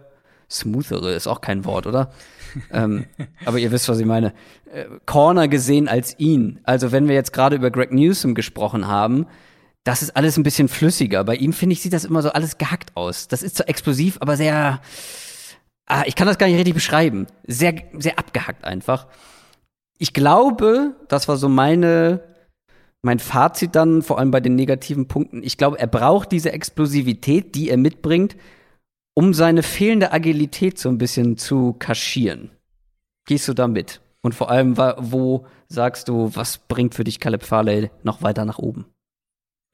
smoothere ist auch kein Wort, oder? ähm, aber ihr wisst, was ich meine. Äh, Corner gesehen als ihn. Also wenn wir jetzt gerade über Greg Newsom gesprochen haben, das ist alles ein bisschen flüssiger. Bei ihm, finde ich, sieht das immer so alles gehackt aus. Das ist zwar explosiv, aber sehr, ah, ich kann das gar nicht richtig beschreiben. Sehr, sehr abgehackt einfach. Ich glaube, das war so meine, mein Fazit dann, vor allem bei den negativen Punkten. Ich glaube, er braucht diese Explosivität, die er mitbringt, um seine fehlende Agilität so ein bisschen zu kaschieren. Gehst du da mit? Und vor allem, wo sagst du, was bringt für dich Caleb Farley noch weiter nach oben?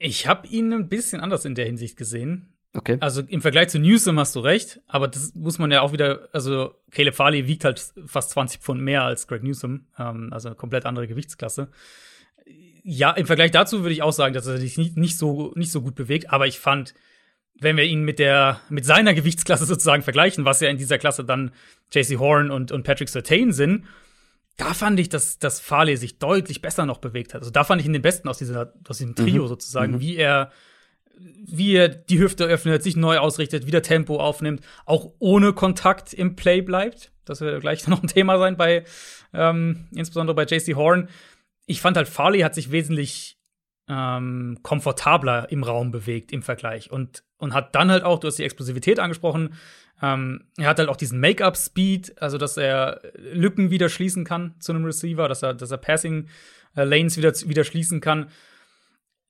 Ich habe ihn ein bisschen anders in der Hinsicht gesehen. Okay. Also im Vergleich zu Newsom hast du recht, aber das muss man ja auch wieder, also Caleb Farley wiegt halt fast 20 Pfund mehr als Greg Newsom, ähm, also eine komplett andere Gewichtsklasse. Ja, im Vergleich dazu würde ich auch sagen, dass er sich nicht, nicht, so, nicht so gut bewegt, aber ich fand, wenn wir ihn mit der, mit seiner Gewichtsklasse sozusagen vergleichen, was ja in dieser Klasse dann JC Horn und, und Patrick Sertain sind, da fand ich, dass, dass Farley sich deutlich besser noch bewegt hat. Also da fand ich ihn den besten aus, dieser, aus diesem Trio mhm. sozusagen, mhm. wie er wie er die Hüfte öffnet, sich neu ausrichtet, wieder Tempo aufnimmt, auch ohne Kontakt im Play bleibt. Das wird gleich noch ein Thema sein bei, ähm, insbesondere bei JC Horn. Ich fand halt, Farley hat sich wesentlich ähm, komfortabler im Raum bewegt im Vergleich und, und hat dann halt auch, du hast die Explosivität angesprochen, ähm, er hat halt auch diesen Make-up-Speed, also dass er Lücken wieder schließen kann zu einem Receiver, dass er, dass er Passing-Lanes wieder, wieder schließen kann.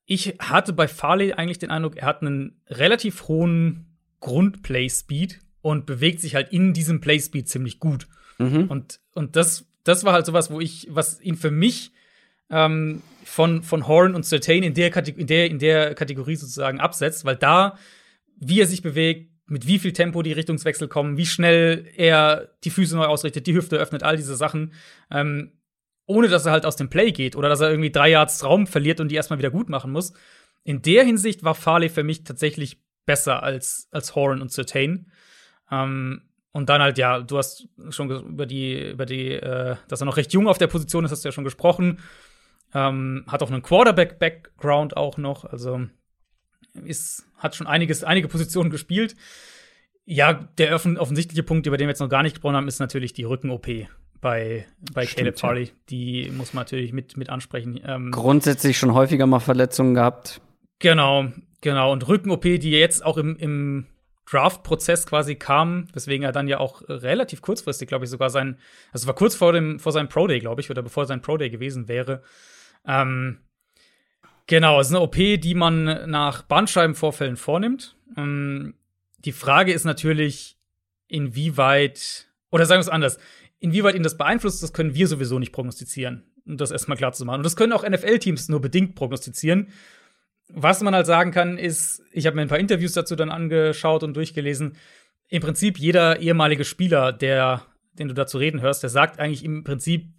Ich hatte bei Farley eigentlich den Eindruck, er hat einen relativ hohen Grundplay-Speed und bewegt sich halt in diesem Play-Speed ziemlich gut. Mhm. Und, und das, das war halt sowas, wo ich, was ihn für mich ähm, von, von Horn und Certain in der, in, der, in der Kategorie sozusagen absetzt, weil da, wie er sich bewegt, mit wie viel Tempo die Richtungswechsel kommen, wie schnell er die Füße neu ausrichtet, die Hüfte öffnet, all diese Sachen. Ähm, ohne dass er halt aus dem Play geht oder dass er irgendwie drei Yards Raum verliert und die erstmal wieder gut machen muss. In der Hinsicht war Farley für mich tatsächlich besser als, als Horan und Certain. Ähm, und dann halt, ja, du hast schon über die, über die, äh, dass er noch recht jung auf der Position ist, hast du ja schon gesprochen. Ähm, hat auch einen Quarterback-Background auch noch, also ist, hat schon einiges, einige Positionen gespielt. Ja, der offensichtliche Punkt, über den wir jetzt noch gar nicht gesprochen haben, ist natürlich die Rücken-OP bei, bei Stimmt, Caleb Farley. Ja. Die muss man natürlich mit, mit ansprechen. Ähm, Grundsätzlich schon häufiger mal Verletzungen gehabt. Genau, genau. Und Rücken-OP, die jetzt auch im, im Draft-Prozess quasi kam, weswegen er dann ja auch relativ kurzfristig, glaube ich, sogar sein, also war kurz vor dem, vor seinem Pro-Day, glaube ich, oder bevor sein Pro-Day gewesen wäre. Ähm, Genau, es ist eine OP, die man nach Bandscheibenvorfällen vornimmt. Ähm, die Frage ist natürlich, inwieweit, oder sagen wir es anders, inwieweit ihn das beeinflusst, das können wir sowieso nicht prognostizieren. Um das erstmal klar zu machen. Und das können auch NFL-Teams nur bedingt prognostizieren. Was man halt sagen kann, ist, ich habe mir ein paar Interviews dazu dann angeschaut und durchgelesen. Im Prinzip jeder ehemalige Spieler, der, den du dazu reden hörst, der sagt eigentlich im Prinzip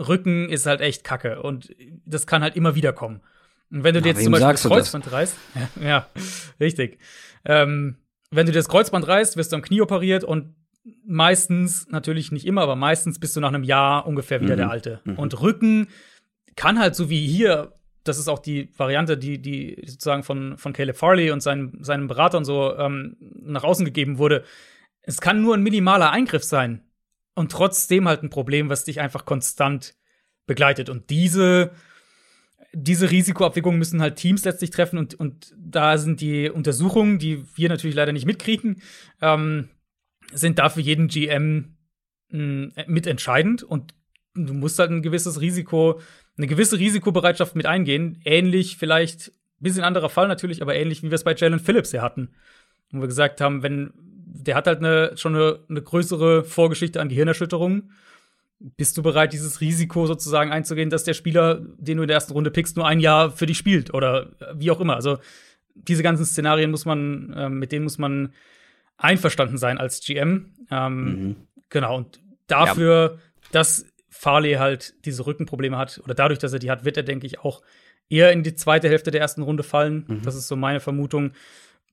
Rücken ist halt echt kacke und das kann halt immer wieder kommen. Und wenn du dir jetzt zum Beispiel das Kreuzband das? reißt, ja, ja, richtig. Ähm, wenn du dir das Kreuzband reißt, wirst du am Knie operiert und meistens, natürlich nicht immer, aber meistens bist du nach einem Jahr ungefähr wieder mhm. der Alte. Mhm. Und Rücken kann halt so wie hier, das ist auch die Variante, die, die sozusagen von, von Caleb Farley und seinen, seinem Berater und so ähm, nach außen gegeben wurde. Es kann nur ein minimaler Eingriff sein und trotzdem halt ein Problem, was dich einfach konstant begleitet. Und diese, diese Risikoabwägungen müssen halt Teams letztlich treffen und, und da sind die Untersuchungen, die wir natürlich leider nicht mitkriegen, ähm, sind dafür jeden GM mh, mitentscheidend und du musst halt ein gewisses Risiko, eine gewisse Risikobereitschaft mit eingehen. Ähnlich vielleicht, bisschen anderer Fall natürlich, aber ähnlich wie wir es bei Jalen Phillips ja hatten. Wo wir gesagt haben, wenn, der hat halt eine, schon eine, eine größere Vorgeschichte an Gehirnerschütterungen. Bist du bereit, dieses Risiko sozusagen einzugehen, dass der Spieler, den du in der ersten Runde pickst, nur ein Jahr für dich spielt oder wie auch immer? Also diese ganzen Szenarien muss man, äh, mit denen muss man einverstanden sein als GM. Ähm, mhm. Genau, und dafür, ja. dass Farley halt diese Rückenprobleme hat, oder dadurch, dass er die hat, wird er, denke ich, auch eher in die zweite Hälfte der ersten Runde fallen. Mhm. Das ist so meine Vermutung.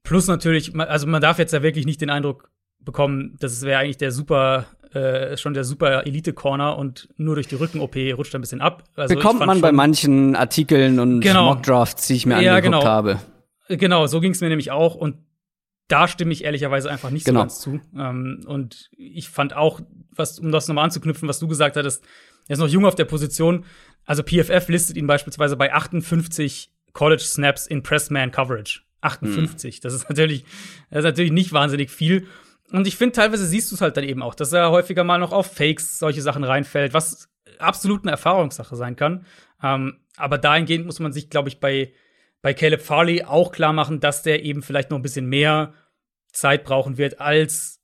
Plus natürlich, also man darf jetzt ja wirklich nicht den Eindruck bekommen, das wäre eigentlich der super, äh, schon der super Elite-Corner und nur durch die Rücken-OP rutscht er ein bisschen ab. Also Bekommt man bei manchen Artikeln und genau. Mockdrafts, die ich mir ja, angeguckt genau. habe. Genau, so ging es mir nämlich auch und da stimme ich ehrlicherweise einfach nicht genau. so ganz zu. Ähm, und ich fand auch, was, um das nochmal anzuknüpfen, was du gesagt hattest, er ist noch jung auf der Position. Also PFF listet ihn beispielsweise bei 58 College Snaps in Pressman Coverage. 58. Hm. Das ist natürlich, das ist natürlich nicht wahnsinnig viel. Und ich finde, teilweise siehst du es halt dann eben auch, dass er häufiger mal noch auf Fakes solche Sachen reinfällt, was absolut eine Erfahrungssache sein kann. Ähm, aber dahingehend muss man sich, glaube ich, bei, bei Caleb Farley auch klar machen, dass der eben vielleicht noch ein bisschen mehr Zeit brauchen wird als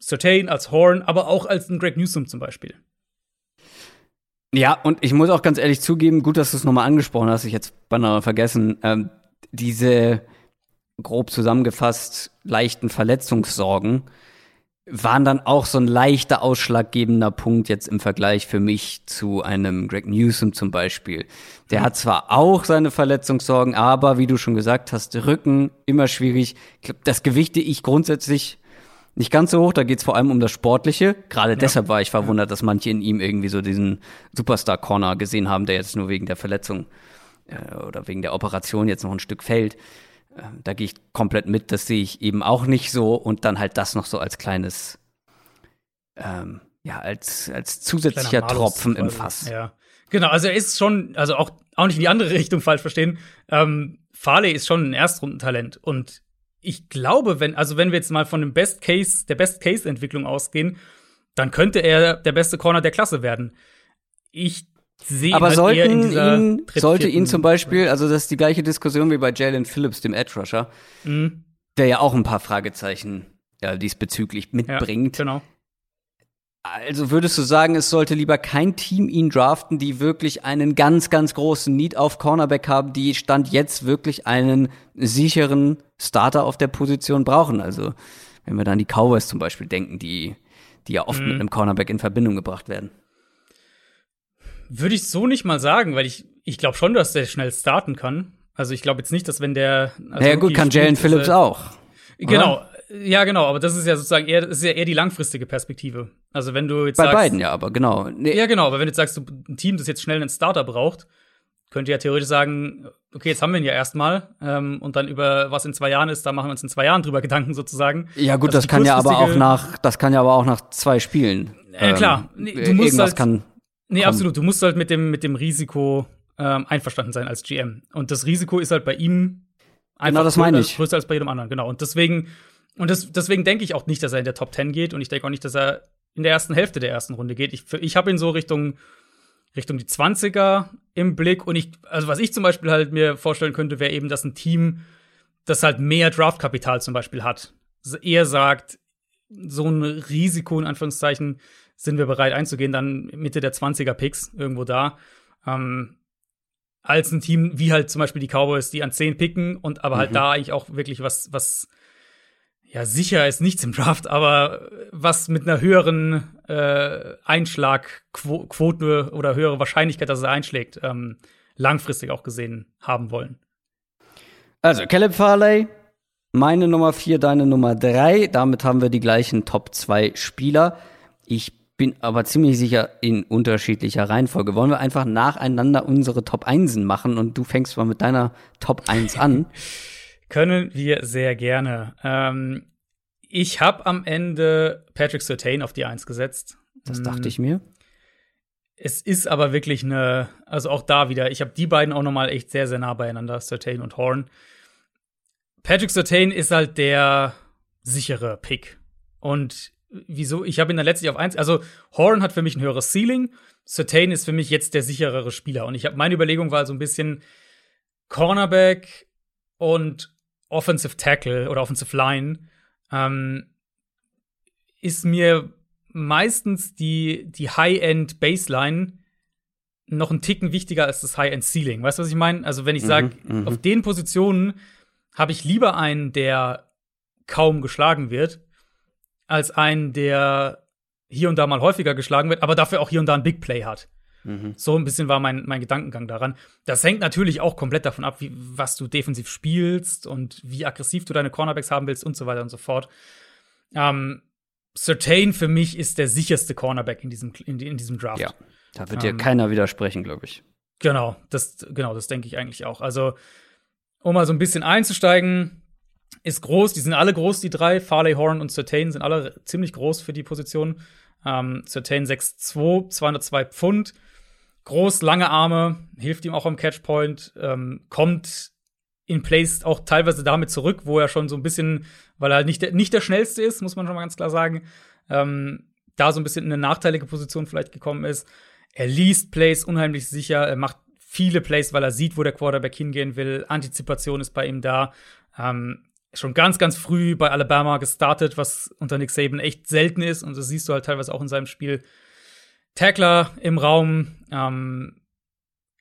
Certain, als Horn, aber auch als ein Greg Newsom zum Beispiel. Ja, und ich muss auch ganz ehrlich zugeben, gut, dass du es nochmal angesprochen hast, ich jetzt beinahe vergessen, ähm, diese grob zusammengefasst leichten Verletzungssorgen waren dann auch so ein leichter ausschlaggebender Punkt jetzt im Vergleich für mich zu einem Greg Newsom zum Beispiel. Der mhm. hat zwar auch seine Verletzungssorgen, aber wie du schon gesagt hast, Rücken immer schwierig. Das gewichte ich grundsätzlich nicht ganz so hoch, da geht's vor allem um das Sportliche. Gerade ja. deshalb war ich verwundert, dass manche in ihm irgendwie so diesen Superstar-Corner gesehen haben, der jetzt nur wegen der Verletzung äh, oder wegen der Operation jetzt noch ein Stück fällt. Äh, da gehe ich komplett mit, das sehe ich eben auch nicht so und dann halt das noch so als kleines, ähm, ja, als, als zusätzlicher Tropfen im Fass. Ja. Genau, also er ist schon, also auch, auch nicht in die andere Richtung falsch verstehen. Ähm, Farley ist schon ein Erstrundentalent und ich glaube, wenn, also wenn wir jetzt mal von dem Best Case, der Best Case Entwicklung ausgehen, dann könnte er der beste Corner der Klasse werden. Ich sehe Aber sollten ihn, sollte ihn zum Beispiel, also das ist die gleiche Diskussion wie bei Jalen Phillips, dem Edge Rusher, mhm. der ja auch ein paar Fragezeichen ja, diesbezüglich mitbringt. Ja, genau. Also würdest du sagen, es sollte lieber kein Team ihn draften, die wirklich einen ganz, ganz großen Need auf Cornerback haben, die Stand jetzt wirklich einen sicheren Starter auf der Position brauchen? Also, wenn wir dann die Cowboys zum Beispiel denken, die, die ja oft mhm. mit einem Cornerback in Verbindung gebracht werden. Würde ich so nicht mal sagen, weil ich, ich glaube schon, dass der schnell starten kann. Also ich glaube jetzt nicht, dass wenn der. Also ja gut, kann Jalen Phillips auch. Genau, ja, genau, aber das ist ja sozusagen eher, das ist ja eher die langfristige Perspektive. Also wenn du jetzt Bei sagst, beiden ja, aber genau. Nee. Ja, genau, aber wenn du jetzt sagst, du, ein Team, das jetzt schnell einen Starter braucht, könnte ja theoretisch sagen, okay, jetzt haben wir ihn ja erstmal ähm, und dann über was in zwei Jahren ist, da machen wir uns in zwei Jahren drüber Gedanken sozusagen. Ja gut, das, das kann ja aber auch nach, das kann ja aber auch nach zwei Spielen. Ja, äh, klar. Nee, du musst halt, kann. Nee, kommen. absolut. Du musst halt mit dem mit dem Risiko ähm, einverstanden sein als GM. Und das Risiko ist halt bei ihm einfach genau das meine ich. größer als bei jedem anderen. Genau. Und deswegen und das, deswegen denke ich auch nicht, dass er in der Top 10 geht und ich denke auch nicht, dass er in der ersten Hälfte der ersten Runde geht. Ich, ich habe ihn so Richtung, Richtung die 20er im Blick und ich, also was ich zum Beispiel halt mir vorstellen könnte, wäre eben, dass ein Team, das halt mehr Draftkapital zum Beispiel hat, eher sagt, so ein Risiko in Anführungszeichen sind wir bereit einzugehen, dann Mitte der 20er Picks irgendwo da. Ähm, als ein Team wie halt zum Beispiel die Cowboys, die an 10 picken und aber halt mhm. da eigentlich auch wirklich was, was ja, sicher ist nichts im Draft, aber was mit einer höheren äh, Einschlagquote oder höhere Wahrscheinlichkeit, dass er einschlägt, ähm, langfristig auch gesehen haben wollen. Also, Caleb Farley, meine Nummer 4, deine Nummer 3. Damit haben wir die gleichen Top 2 Spieler. Ich bin aber ziemlich sicher in unterschiedlicher Reihenfolge. Wollen wir einfach nacheinander unsere Top 1 machen und du fängst mal mit deiner Top 1 an? Können wir sehr gerne. Ähm, ich habe am Ende Patrick Sertain auf die 1 gesetzt. Das dachte ich mir. Es ist aber wirklich eine, also auch da wieder, ich habe die beiden auch noch mal echt sehr, sehr nah beieinander, Sertain und Horn. Patrick Sertain ist halt der sichere Pick. Und wieso? Ich habe ihn dann letztlich auf eins. Also Horn hat für mich ein höheres Ceiling. Sertain ist für mich jetzt der sicherere Spieler. Und ich habe meine Überlegung war so ein bisschen Cornerback und Offensive Tackle oder Offensive Line ähm, ist mir meistens die, die High-End Baseline noch ein Ticken wichtiger als das High-End Ceiling. Weißt du, was ich meine? Also, wenn ich sage, mhm, mhm, auf den Positionen habe ich lieber einen, der kaum geschlagen wird, als einen, der hier und da mal häufiger geschlagen wird, aber dafür auch hier und da ein Big Play hat. Mhm. So ein bisschen war mein, mein Gedankengang daran. Das hängt natürlich auch komplett davon ab, wie, was du defensiv spielst und wie aggressiv du deine Cornerbacks haben willst und so weiter und so fort. Ähm, Certain für mich ist der sicherste Cornerback in diesem, in, in diesem Draft. Ja, da wird dir ähm, keiner widersprechen, glaube ich. Genau, das, genau, das denke ich eigentlich auch. Also, um mal so ein bisschen einzusteigen, ist groß, die sind alle groß, die drei. Farley, Horn und Certain sind alle ziemlich groß für die Position. Ähm, Certain 6'2, 202 Pfund. Groß, lange Arme, hilft ihm auch am Catchpoint, ähm, kommt in Plays auch teilweise damit zurück, wo er schon so ein bisschen, weil er halt nicht der, nicht der schnellste ist, muss man schon mal ganz klar sagen, ähm, da so ein bisschen in eine nachteilige Position vielleicht gekommen ist. Er liest Plays unheimlich sicher, er macht viele Plays, weil er sieht, wo der Quarterback hingehen will. Antizipation ist bei ihm da. Ähm, schon ganz, ganz früh bei Alabama gestartet, was unter Nick Saban echt selten ist. Und das siehst du halt teilweise auch in seinem Spiel. Tackler im Raum, ähm,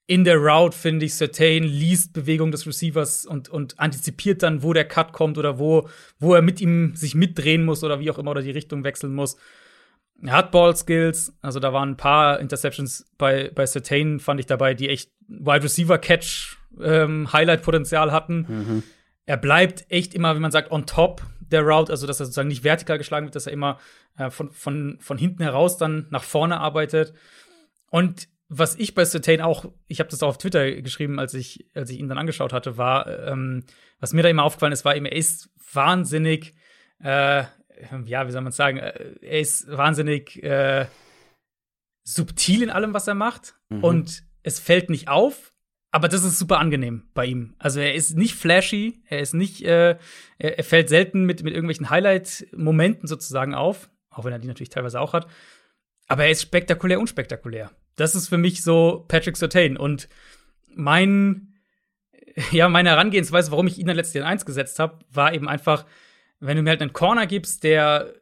in der Route, finde ich, Certain liest Bewegung des Receivers und, und antizipiert dann, wo der Cut kommt oder wo, wo er mit ihm sich mitdrehen muss oder wie auch immer oder die Richtung wechseln muss. Er hat Ball-Skills, also da waren ein paar Interceptions bei, bei Certain, fand ich dabei, die echt Wide Receiver-Catch ähm, Highlight-Potenzial hatten. Mhm. Er bleibt echt immer, wie man sagt, on top der Route, also dass er sozusagen nicht vertikal geschlagen wird, dass er immer äh, von, von, von hinten heraus dann nach vorne arbeitet. Und was ich bei Certain auch, ich habe das auch auf Twitter geschrieben, als ich, als ich ihn dann angeschaut hatte, war, ähm, was mir da immer aufgefallen ist, war eben, er ist wahnsinnig, äh, ja, wie soll man sagen, äh, er ist wahnsinnig äh, subtil in allem, was er macht. Mhm. Und es fällt nicht auf, aber das ist super angenehm bei ihm. Also er ist nicht flashy, er ist nicht, äh, er, fällt selten mit, mit irgendwelchen Highlight-Momenten sozusagen auf, auch wenn er die natürlich teilweise auch hat. Aber er ist spektakulär, unspektakulär. Das ist für mich so Patrick Sertain. Und mein, ja, meine Herangehensweise, warum ich ihn dann letztes Jahr in eins gesetzt habe, war eben einfach, wenn du mir halt einen Corner gibst, der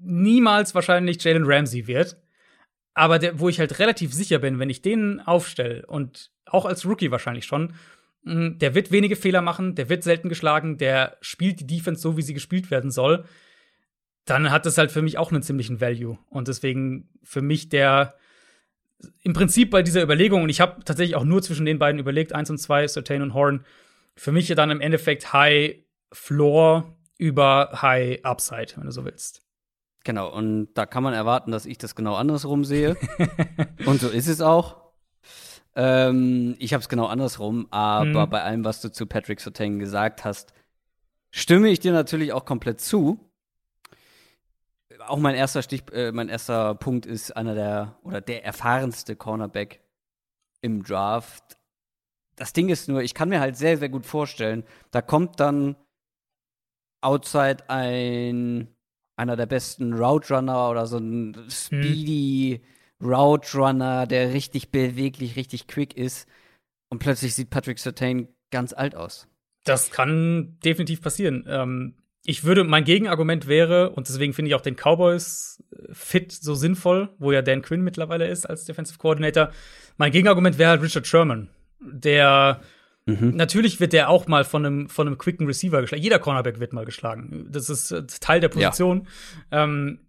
niemals wahrscheinlich Jalen Ramsey wird, aber der, wo ich halt relativ sicher bin, wenn ich den aufstelle und auch als Rookie wahrscheinlich schon, mm, der wird wenige Fehler machen, der wird selten geschlagen, der spielt die Defense so, wie sie gespielt werden soll, dann hat das halt für mich auch einen ziemlichen Value. Und deswegen für mich der im Prinzip bei dieser Überlegung, und ich habe tatsächlich auch nur zwischen den beiden überlegt, eins und zwei, Certain und Horn, für mich dann im Endeffekt High Floor über High Upside, wenn du so willst. Genau, und da kann man erwarten, dass ich das genau andersrum sehe. und so ist es auch. Ähm, ich habe es genau andersrum, aber hm. bei allem, was du zu Patrick Sotain gesagt hast, stimme ich dir natürlich auch komplett zu auch mein erster Stich, äh, mein erster Punkt ist einer der oder der erfahrenste Cornerback im Draft. Das Ding ist nur, ich kann mir halt sehr, sehr gut vorstellen, da kommt dann outside ein einer der besten Route Runner oder so ein speedy hm. Route Runner, der richtig beweglich, richtig quick ist. Und plötzlich sieht Patrick Sertain ganz alt aus. Das kann definitiv passieren. Ähm, ich würde, mein Gegenargument wäre, und deswegen finde ich auch den Cowboys äh, fit so sinnvoll, wo ja Dan Quinn mittlerweile ist als Defensive Coordinator. Mein Gegenargument wäre halt Richard Sherman, der mhm. natürlich wird der auch mal von einem, von einem quicken Receiver geschlagen. Jeder Cornerback wird mal geschlagen. Das ist, äh, ist Teil der Position. Ja. Ähm,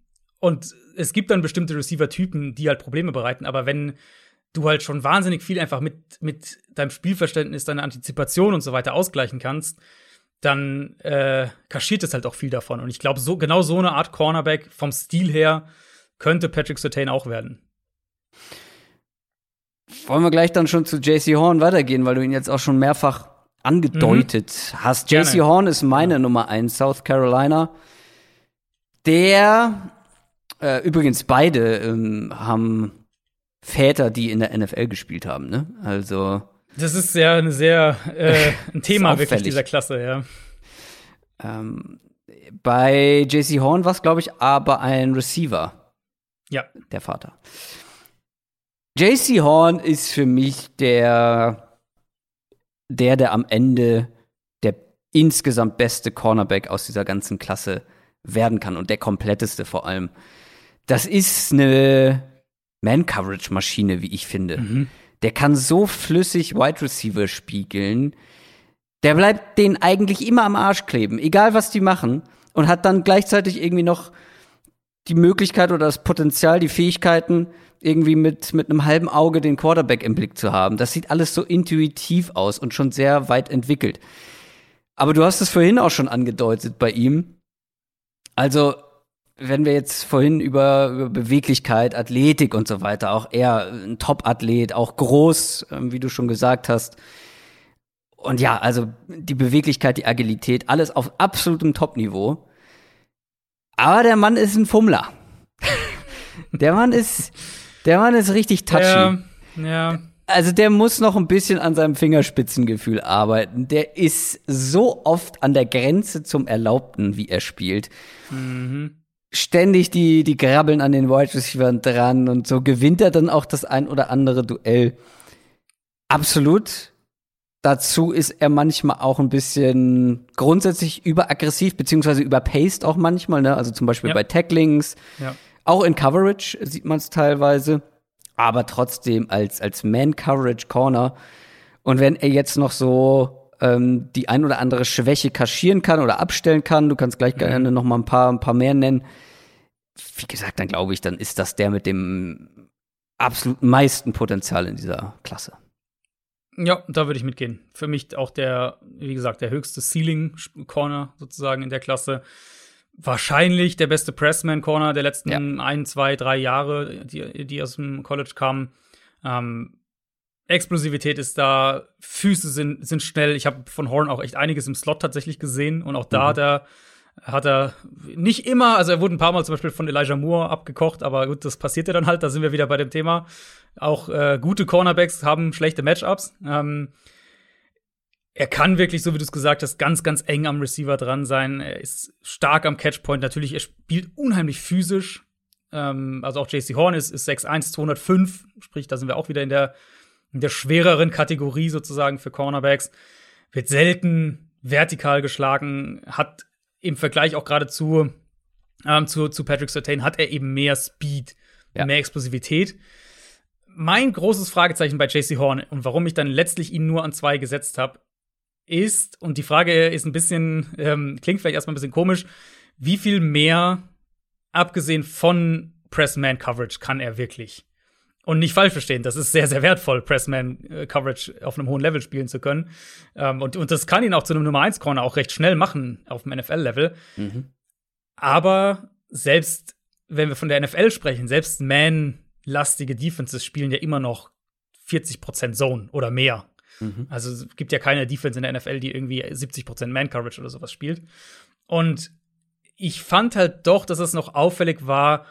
Und es gibt dann bestimmte Receiver-Typen, die halt Probleme bereiten, aber wenn du halt schon wahnsinnig viel einfach mit, mit deinem Spielverständnis, deiner Antizipation und so weiter ausgleichen kannst, dann äh, kaschiert es halt auch viel davon. Und ich glaube, so, genau so eine Art Cornerback vom Stil her könnte Patrick Sertain auch werden. Wollen wir gleich dann schon zu JC Horn weitergehen, weil du ihn jetzt auch schon mehrfach angedeutet mhm. hast. JC Horn ist meine ja. Nummer eins, South Carolina. Der, äh, übrigens beide ähm, haben Väter, die in der NFL gespielt haben, ne? Also. Das ist ja eine sehr äh, ein Thema wirklich dieser Klasse, ja. Ähm, bei JC Horn war es, glaube ich, aber ein Receiver. Ja. Der Vater. JC Horn ist für mich der, der, der am Ende der insgesamt beste Cornerback aus dieser ganzen Klasse werden kann und der kompletteste vor allem. Das ist eine Man-Coverage-Maschine, wie ich finde. Mhm. Der kann so flüssig Wide Receiver spiegeln. Der bleibt denen eigentlich immer am Arsch kleben, egal was die machen. Und hat dann gleichzeitig irgendwie noch die Möglichkeit oder das Potenzial, die Fähigkeiten, irgendwie mit, mit einem halben Auge den Quarterback im Blick zu haben. Das sieht alles so intuitiv aus und schon sehr weit entwickelt. Aber du hast es vorhin auch schon angedeutet bei ihm. Also, wenn wir jetzt vorhin über, über Beweglichkeit, Athletik und so weiter, auch er ein Top-Athlet, auch groß, ähm, wie du schon gesagt hast. Und ja, also die Beweglichkeit, die Agilität, alles auf absolutem Top-Niveau. Aber der Mann ist ein Fummler. der Mann ist, der Mann ist richtig touchy. Ja, ja. Also der muss noch ein bisschen an seinem Fingerspitzengefühl arbeiten. Der ist so oft an der Grenze zum Erlaubten, wie er spielt. Mhm. Ständig die, die Grabbeln an den Wide Receivers dran und so gewinnt er dann auch das ein oder andere Duell. Absolut. Dazu ist er manchmal auch ein bisschen grundsätzlich überaggressiv, beziehungsweise überpaced auch manchmal, ne? Also zum Beispiel ja. bei Tacklings. Ja. Auch in Coverage sieht man es teilweise, aber trotzdem als, als Man-Coverage-Corner. Und wenn er jetzt noch so ähm, die ein oder andere Schwäche kaschieren kann oder abstellen kann, du kannst gleich mhm. gerne noch mal ein paar, ein paar mehr nennen. Wie gesagt, dann glaube ich, dann ist das der mit dem absolut meisten Potenzial in dieser Klasse. Ja, da würde ich mitgehen. Für mich auch der, wie gesagt, der höchste Ceiling-Corner sozusagen in der Klasse wahrscheinlich der beste Pressman-Corner der letzten ja. ein, zwei, drei Jahre, die, die aus dem College kamen. Ähm, Explosivität ist da, Füße sind, sind schnell. Ich habe von Horn auch echt einiges im Slot tatsächlich gesehen und auch da, mhm. da hat er nicht immer, also er wurde ein paar Mal zum Beispiel von Elijah Moore abgekocht, aber gut, das passiert ja dann halt, da sind wir wieder bei dem Thema. Auch äh, gute Cornerbacks haben schlechte Matchups. Ähm, er kann wirklich, so wie du es gesagt hast, ganz, ganz eng am Receiver dran sein. Er ist stark am Catchpoint. Natürlich, er spielt unheimlich physisch. Ähm, also auch JC Horn ist, ist 6'1, 205. Sprich, da sind wir auch wieder in der, in der schwereren Kategorie sozusagen für Cornerbacks. Wird selten vertikal geschlagen, hat im Vergleich auch gerade zu, ähm, zu, zu Patrick Sertain, hat er eben mehr Speed, ja. mehr Explosivität. Mein großes Fragezeichen bei JC Horn und warum ich dann letztlich ihn nur an zwei gesetzt habe, ist, und die Frage ist ein bisschen, ähm, klingt vielleicht erstmal ein bisschen komisch, wie viel mehr, abgesehen von Pressman-Coverage, kann er wirklich? Und nicht falsch verstehen, das ist sehr, sehr wertvoll, Pressman-Coverage auf einem hohen Level spielen zu können. Ähm, und, und das kann ihn auch zu einem Nummer 1-Corner auch recht schnell machen auf dem NFL-Level. Mhm. Aber selbst wenn wir von der NFL sprechen, selbst man-lastige Defenses spielen ja immer noch 40% Zone oder mehr. Mhm. Also es gibt ja keine Defense in der NFL, die irgendwie 70% Man-Coverage oder sowas spielt. Und ich fand halt doch, dass es noch auffällig war,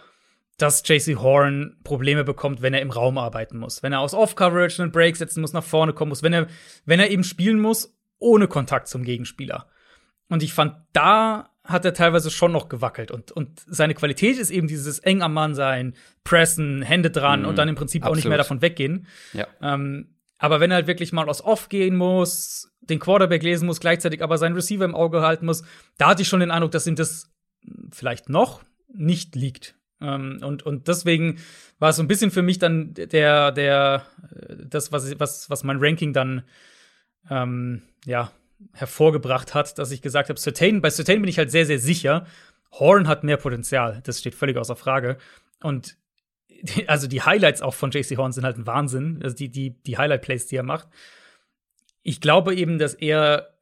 dass JC Horn Probleme bekommt, wenn er im Raum arbeiten muss. Wenn er aus Off-Coverage einen Break setzen muss, nach vorne kommen muss, wenn er, wenn er eben spielen muss, ohne Kontakt zum Gegenspieler. Und ich fand, da hat er teilweise schon noch gewackelt. Und, und seine Qualität ist eben dieses eng am Mann sein, pressen, Hände dran mhm, und dann im Prinzip absolut. auch nicht mehr davon weggehen. Ja. Ähm, aber wenn er halt wirklich mal aus Off gehen muss, den Quarterback lesen muss, gleichzeitig aber seinen Receiver im Auge halten muss, da hatte ich schon den Eindruck, dass ihm das vielleicht noch nicht liegt. Ähm, und, und deswegen war es so ein bisschen für mich dann der, der, das, was, was, was mein Ranking dann, ähm, ja, hervorgebracht hat, dass ich gesagt habe, Certain, bei Certain bin ich halt sehr, sehr sicher. Horn hat mehr Potenzial, das steht völlig außer Frage. Und also die Highlights auch von JC Horn sind halt ein Wahnsinn, also die, die, die Highlight-Plays, die er macht. Ich glaube eben, dass er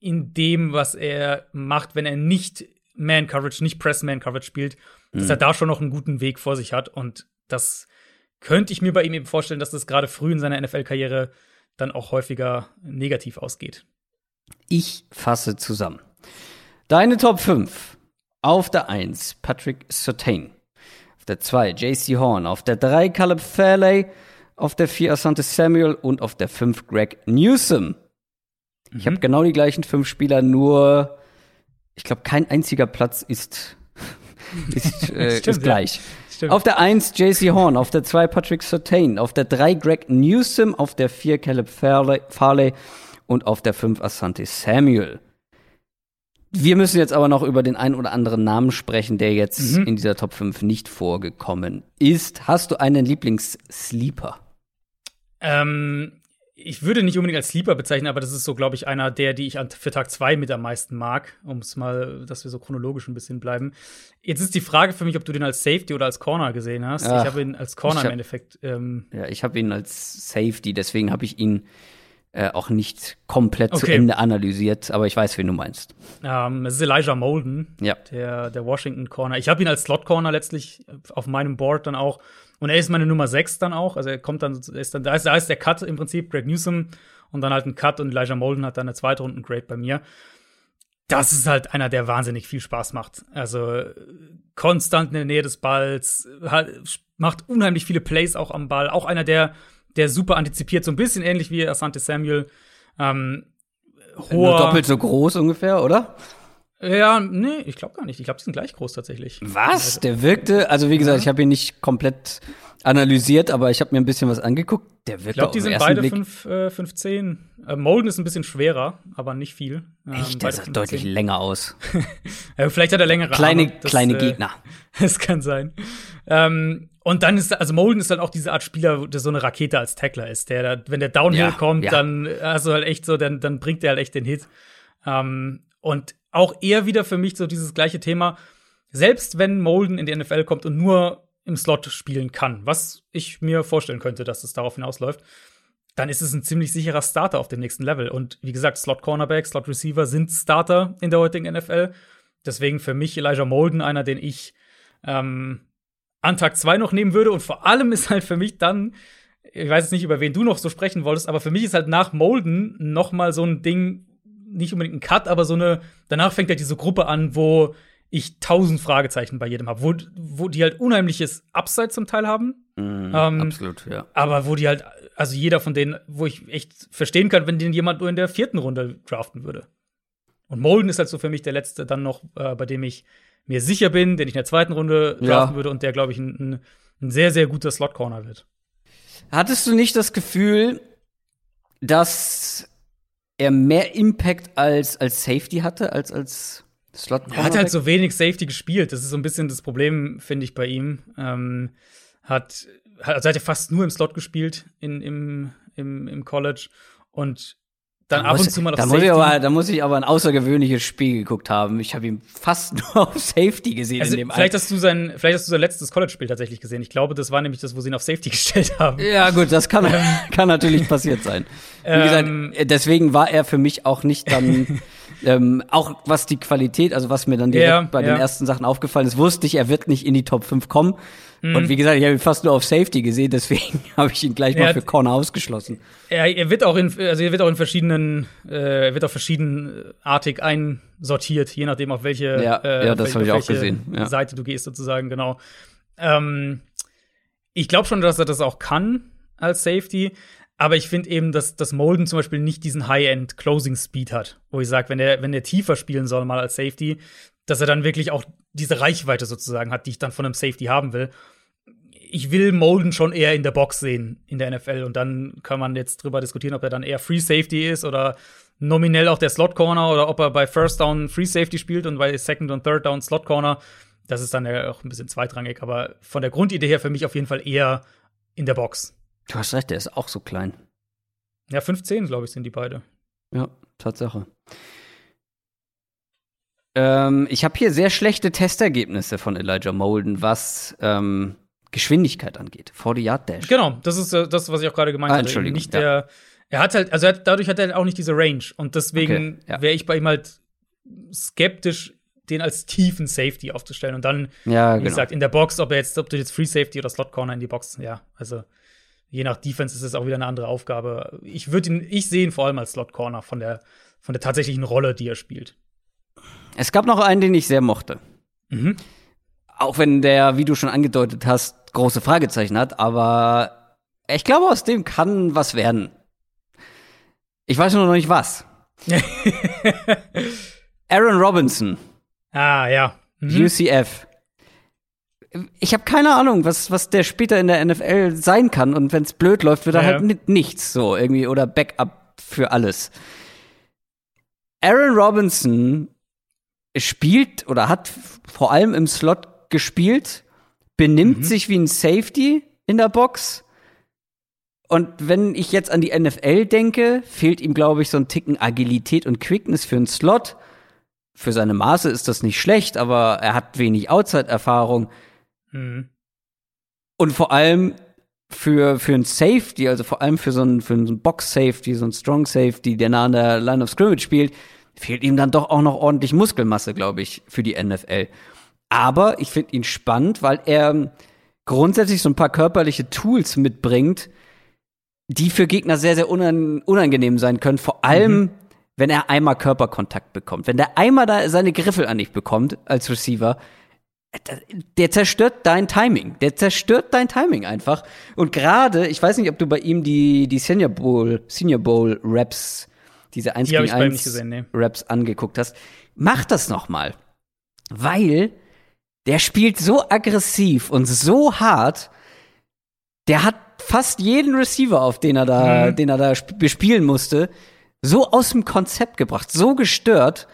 in dem, was er macht, wenn er nicht Man-Coverage, nicht Press-Man-Coverage spielt, mhm. dass er da schon noch einen guten Weg vor sich hat. Und das könnte ich mir bei ihm eben vorstellen, dass das gerade früh in seiner NFL-Karriere dann auch häufiger negativ ausgeht. Ich fasse zusammen. Deine Top 5. Auf der 1 Patrick Surtain. Auf der 2 JC Horn. Auf der 3 Caleb Fairley. Auf der 4 Asante Samuel. Und auf der 5 Greg Newsom. Ich habe mhm. genau die gleichen fünf Spieler, nur ich glaube, kein einziger Platz ist, ist, äh, Stimmt, ist gleich. Ja. Auf der 1 JC Horn, auf der 2 Patrick Sertain, auf der 3 Greg Newsom, auf der 4 Caleb Farley, Farley und auf der 5 Asante Samuel. Wir müssen jetzt aber noch über den einen oder anderen Namen sprechen, der jetzt mhm. in dieser Top 5 nicht vorgekommen ist. Hast du einen Lieblingssleeper? Ähm, ich würde nicht unbedingt als Sleeper bezeichnen, aber das ist so, glaube ich, einer der, die ich für Tag 2 mit am meisten mag, um es mal, dass wir so chronologisch ein bisschen bleiben. Jetzt ist die Frage für mich, ob du den als Safety oder als Corner gesehen hast. Ach, ich habe ihn als Corner hab, im Endeffekt. Ähm ja, ich habe ihn als Safety, deswegen habe ich ihn äh, auch nicht komplett okay. zu Ende analysiert, aber ich weiß, wen du meinst. Ähm, es ist Elijah Molden, ja. der, der Washington Corner. Ich habe ihn als Slot Corner letztlich auf meinem Board dann auch und er ist meine Nummer 6 dann auch. Also er kommt dann, ist dann da, ist, da ist der Cut im Prinzip, Greg Newsom und dann halt ein Cut und Elijah Molden hat dann eine zweite Runden Grade bei mir. Das ist halt einer, der wahnsinnig viel Spaß macht. Also konstant in der Nähe des Balls, halt, macht unheimlich viele Plays auch am Ball. Auch einer, der, der super antizipiert, so ein bisschen ähnlich wie Asante Samuel. Ähm, hoher, Nur doppelt so groß ungefähr, oder? Ja, nee, ich glaube gar nicht. Ich glaube, die sind gleich groß tatsächlich. Was? Also, der wirkte, also wie gesagt, ich habe ihn nicht komplett analysiert, aber ich habe mir ein bisschen was angeguckt. Der wirkte Ich glaube, die sind beide 5, äh, 15. Äh, Molden ist ein bisschen schwerer, aber nicht viel. Ähm, Echt? Der sah deutlich länger aus. ja, vielleicht hat er längere Kleine, Arme. Das, kleine äh, Gegner. das kann sein. Ähm, und dann ist, also Molden ist halt auch diese Art Spieler, der so eine Rakete als Tackler ist. Der, wenn der Downhill ja, kommt, ja. dann also halt echt so, dann, dann bringt er halt echt den Hit. Ähm, und auch eher wieder für mich so dieses gleiche Thema. Selbst wenn Molden in die NFL kommt und nur im Slot spielen kann, was ich mir vorstellen könnte, dass es darauf hinausläuft, dann ist es ein ziemlich sicherer Starter auf dem nächsten Level. Und wie gesagt, Slot Cornerback, Slot Receiver sind Starter in der heutigen NFL. Deswegen für mich Elijah Molden einer, den ich ähm, an Tag 2 noch nehmen würde. Und vor allem ist halt für mich dann, ich weiß jetzt nicht, über wen du noch so sprechen wolltest, aber für mich ist halt nach Molden noch mal so ein Ding, nicht unbedingt ein Cut, aber so eine, danach fängt halt diese Gruppe an, wo ich tausend Fragezeichen bei jedem habe, wo, wo die halt unheimliches Upside zum Teil haben. Mm, ähm, absolut, ja. Aber wo die halt, also jeder von denen, wo ich echt verstehen kann, wenn den jemand nur in der vierten Runde draften würde. Und Molden ist halt so für mich der letzte dann noch, äh, bei dem ich mir sicher bin, den ich in der zweiten Runde draften ja. würde und der, glaube ich, ein, ein sehr, sehr guter Slot-Corner wird. Hattest du nicht das Gefühl, dass er mehr Impact als, als Safety hatte, als als Slot. Er hat halt so wenig Safety gespielt. Das ist so ein bisschen das Problem, finde ich, bei ihm. Ähm, hat, also hat er fast nur im Slot gespielt in, im, im, im College. Und dann da ab muss, und zu mal auf da Safety. Muss ich aber, da muss ich aber ein außergewöhnliches Spiel geguckt haben. Ich habe ihn fast nur auf Safety gesehen also in dem vielleicht hast du sein, vielleicht hast du sein letztes College-Spiel tatsächlich gesehen. Ich glaube, das war nämlich das, wo sie ihn auf Safety gestellt haben. Ja, gut, das kann, kann natürlich passiert sein. Wie gesagt, ähm, deswegen war er für mich auch nicht dann ähm, auch was die Qualität, also was mir dann direkt ja, bei ja. den ersten Sachen aufgefallen ist, wusste ich, er wird nicht in die Top 5 kommen. Mhm. Und wie gesagt, ich habe ihn fast nur auf Safety gesehen, deswegen habe ich ihn gleich mal für Corner ausgeschlossen. Ja, er wird auch in, also er wird auch in verschiedenen, äh, er wird auch verschiedenartig einsortiert, je nachdem auf welche, ja, äh, ja das habe ich auch gesehen. Seite du gehst sozusagen, genau. Ähm, ich glaube schon, dass er das auch kann als Safety. Aber ich finde eben, dass das Molden zum Beispiel nicht diesen High-End Closing Speed hat, wo ich sage, wenn er wenn er tiefer spielen soll mal als Safety, dass er dann wirklich auch diese Reichweite sozusagen hat, die ich dann von einem Safety haben will. Ich will Molden schon eher in der Box sehen in der NFL und dann kann man jetzt drüber diskutieren, ob er dann eher Free Safety ist oder nominell auch der Slot Corner oder ob er bei First Down Free Safety spielt und bei Second und Third Down Slot Corner. Das ist dann ja auch ein bisschen zweitrangig, aber von der Grundidee her für mich auf jeden Fall eher in der Box. Du hast recht, der ist auch so klein. Ja, 15, glaube ich, sind die beide. Ja, Tatsache. Ähm, ich habe hier sehr schlechte Testergebnisse von Elijah Molden, was ähm, Geschwindigkeit angeht. 40 Yard Dash. Genau, das ist äh, das, was ich auch gerade gemeint Ah, habe. Entschuldigung, Nicht ja. der, er hat halt, also er hat, dadurch hat er auch nicht diese Range. Und deswegen Okay, ja. wäre ich bei ihm halt skeptisch, den als tiefen Safety aufzustellen. Und dann, Ja, wie genau. gesagt, in der Box, ob er jetzt, ob du jetzt Free Safety oder Slot Corner in die Box, ja, also je nach Defense ist es auch wieder eine andere Aufgabe. Ich würde ihn, ich sehe ihn vor allem als Slot Corner von der, von der tatsächlichen Rolle, die er spielt. Es gab noch einen, den ich sehr mochte. Mhm. Auch wenn der, wie du schon angedeutet hast, große Fragezeichen hat, aber ich glaube, aus dem kann was werden. Ich weiß nur noch nicht was. Aaron Robinson, Ah, ja. Mhm. UCF. Ich habe keine Ahnung, was, was der später in der NFL sein kann. Und wenn es blöd läuft, wird er Ja, halt ja. ni- nichts so irgendwie oder Backup für alles. Aaron Robinson spielt oder hat vor allem im Slot gespielt, benimmt Mhm. sich wie ein Safety in der Box. Und wenn ich jetzt an die NFL denke, fehlt ihm, glaube ich, so ein Ticken Agilität und Quickness für einen Slot. Für seine Maße ist das nicht schlecht, aber er hat wenig Outside-Erfahrung. Mhm. Und vor allem für, für ein Safety, also vor allem für so einen, für einen Box-Safety, so einen Strong-Safety, der nah an der Line of Scrimmage spielt, fehlt ihm dann doch auch noch ordentlich Muskelmasse, glaube ich, für die NFL. Aber ich finde ihn spannend, weil er grundsätzlich so ein paar körperliche Tools mitbringt, die für Gegner sehr, sehr unan unangenehm sein können. Vor allem, wenn er einmal Körperkontakt bekommt. Wenn der einmal da seine Griffel an dich bekommt als Receiver, der zerstört dein Timing. Der zerstört dein Timing einfach. Und gerade, ich weiß nicht, ob du bei ihm die, die Senior Bowl, Senior Bowl Raps, diese 1 Die gegen ich bei ihm 1 nicht gesehen, nee. Raps angeguckt hast. Mach das noch mal. Weil der spielt so aggressiv und so hart. Der hat fast jeden Receiver, auf den er da, Mhm. den er da sp- bespielen musste, so aus dem Konzept gebracht, so gestört,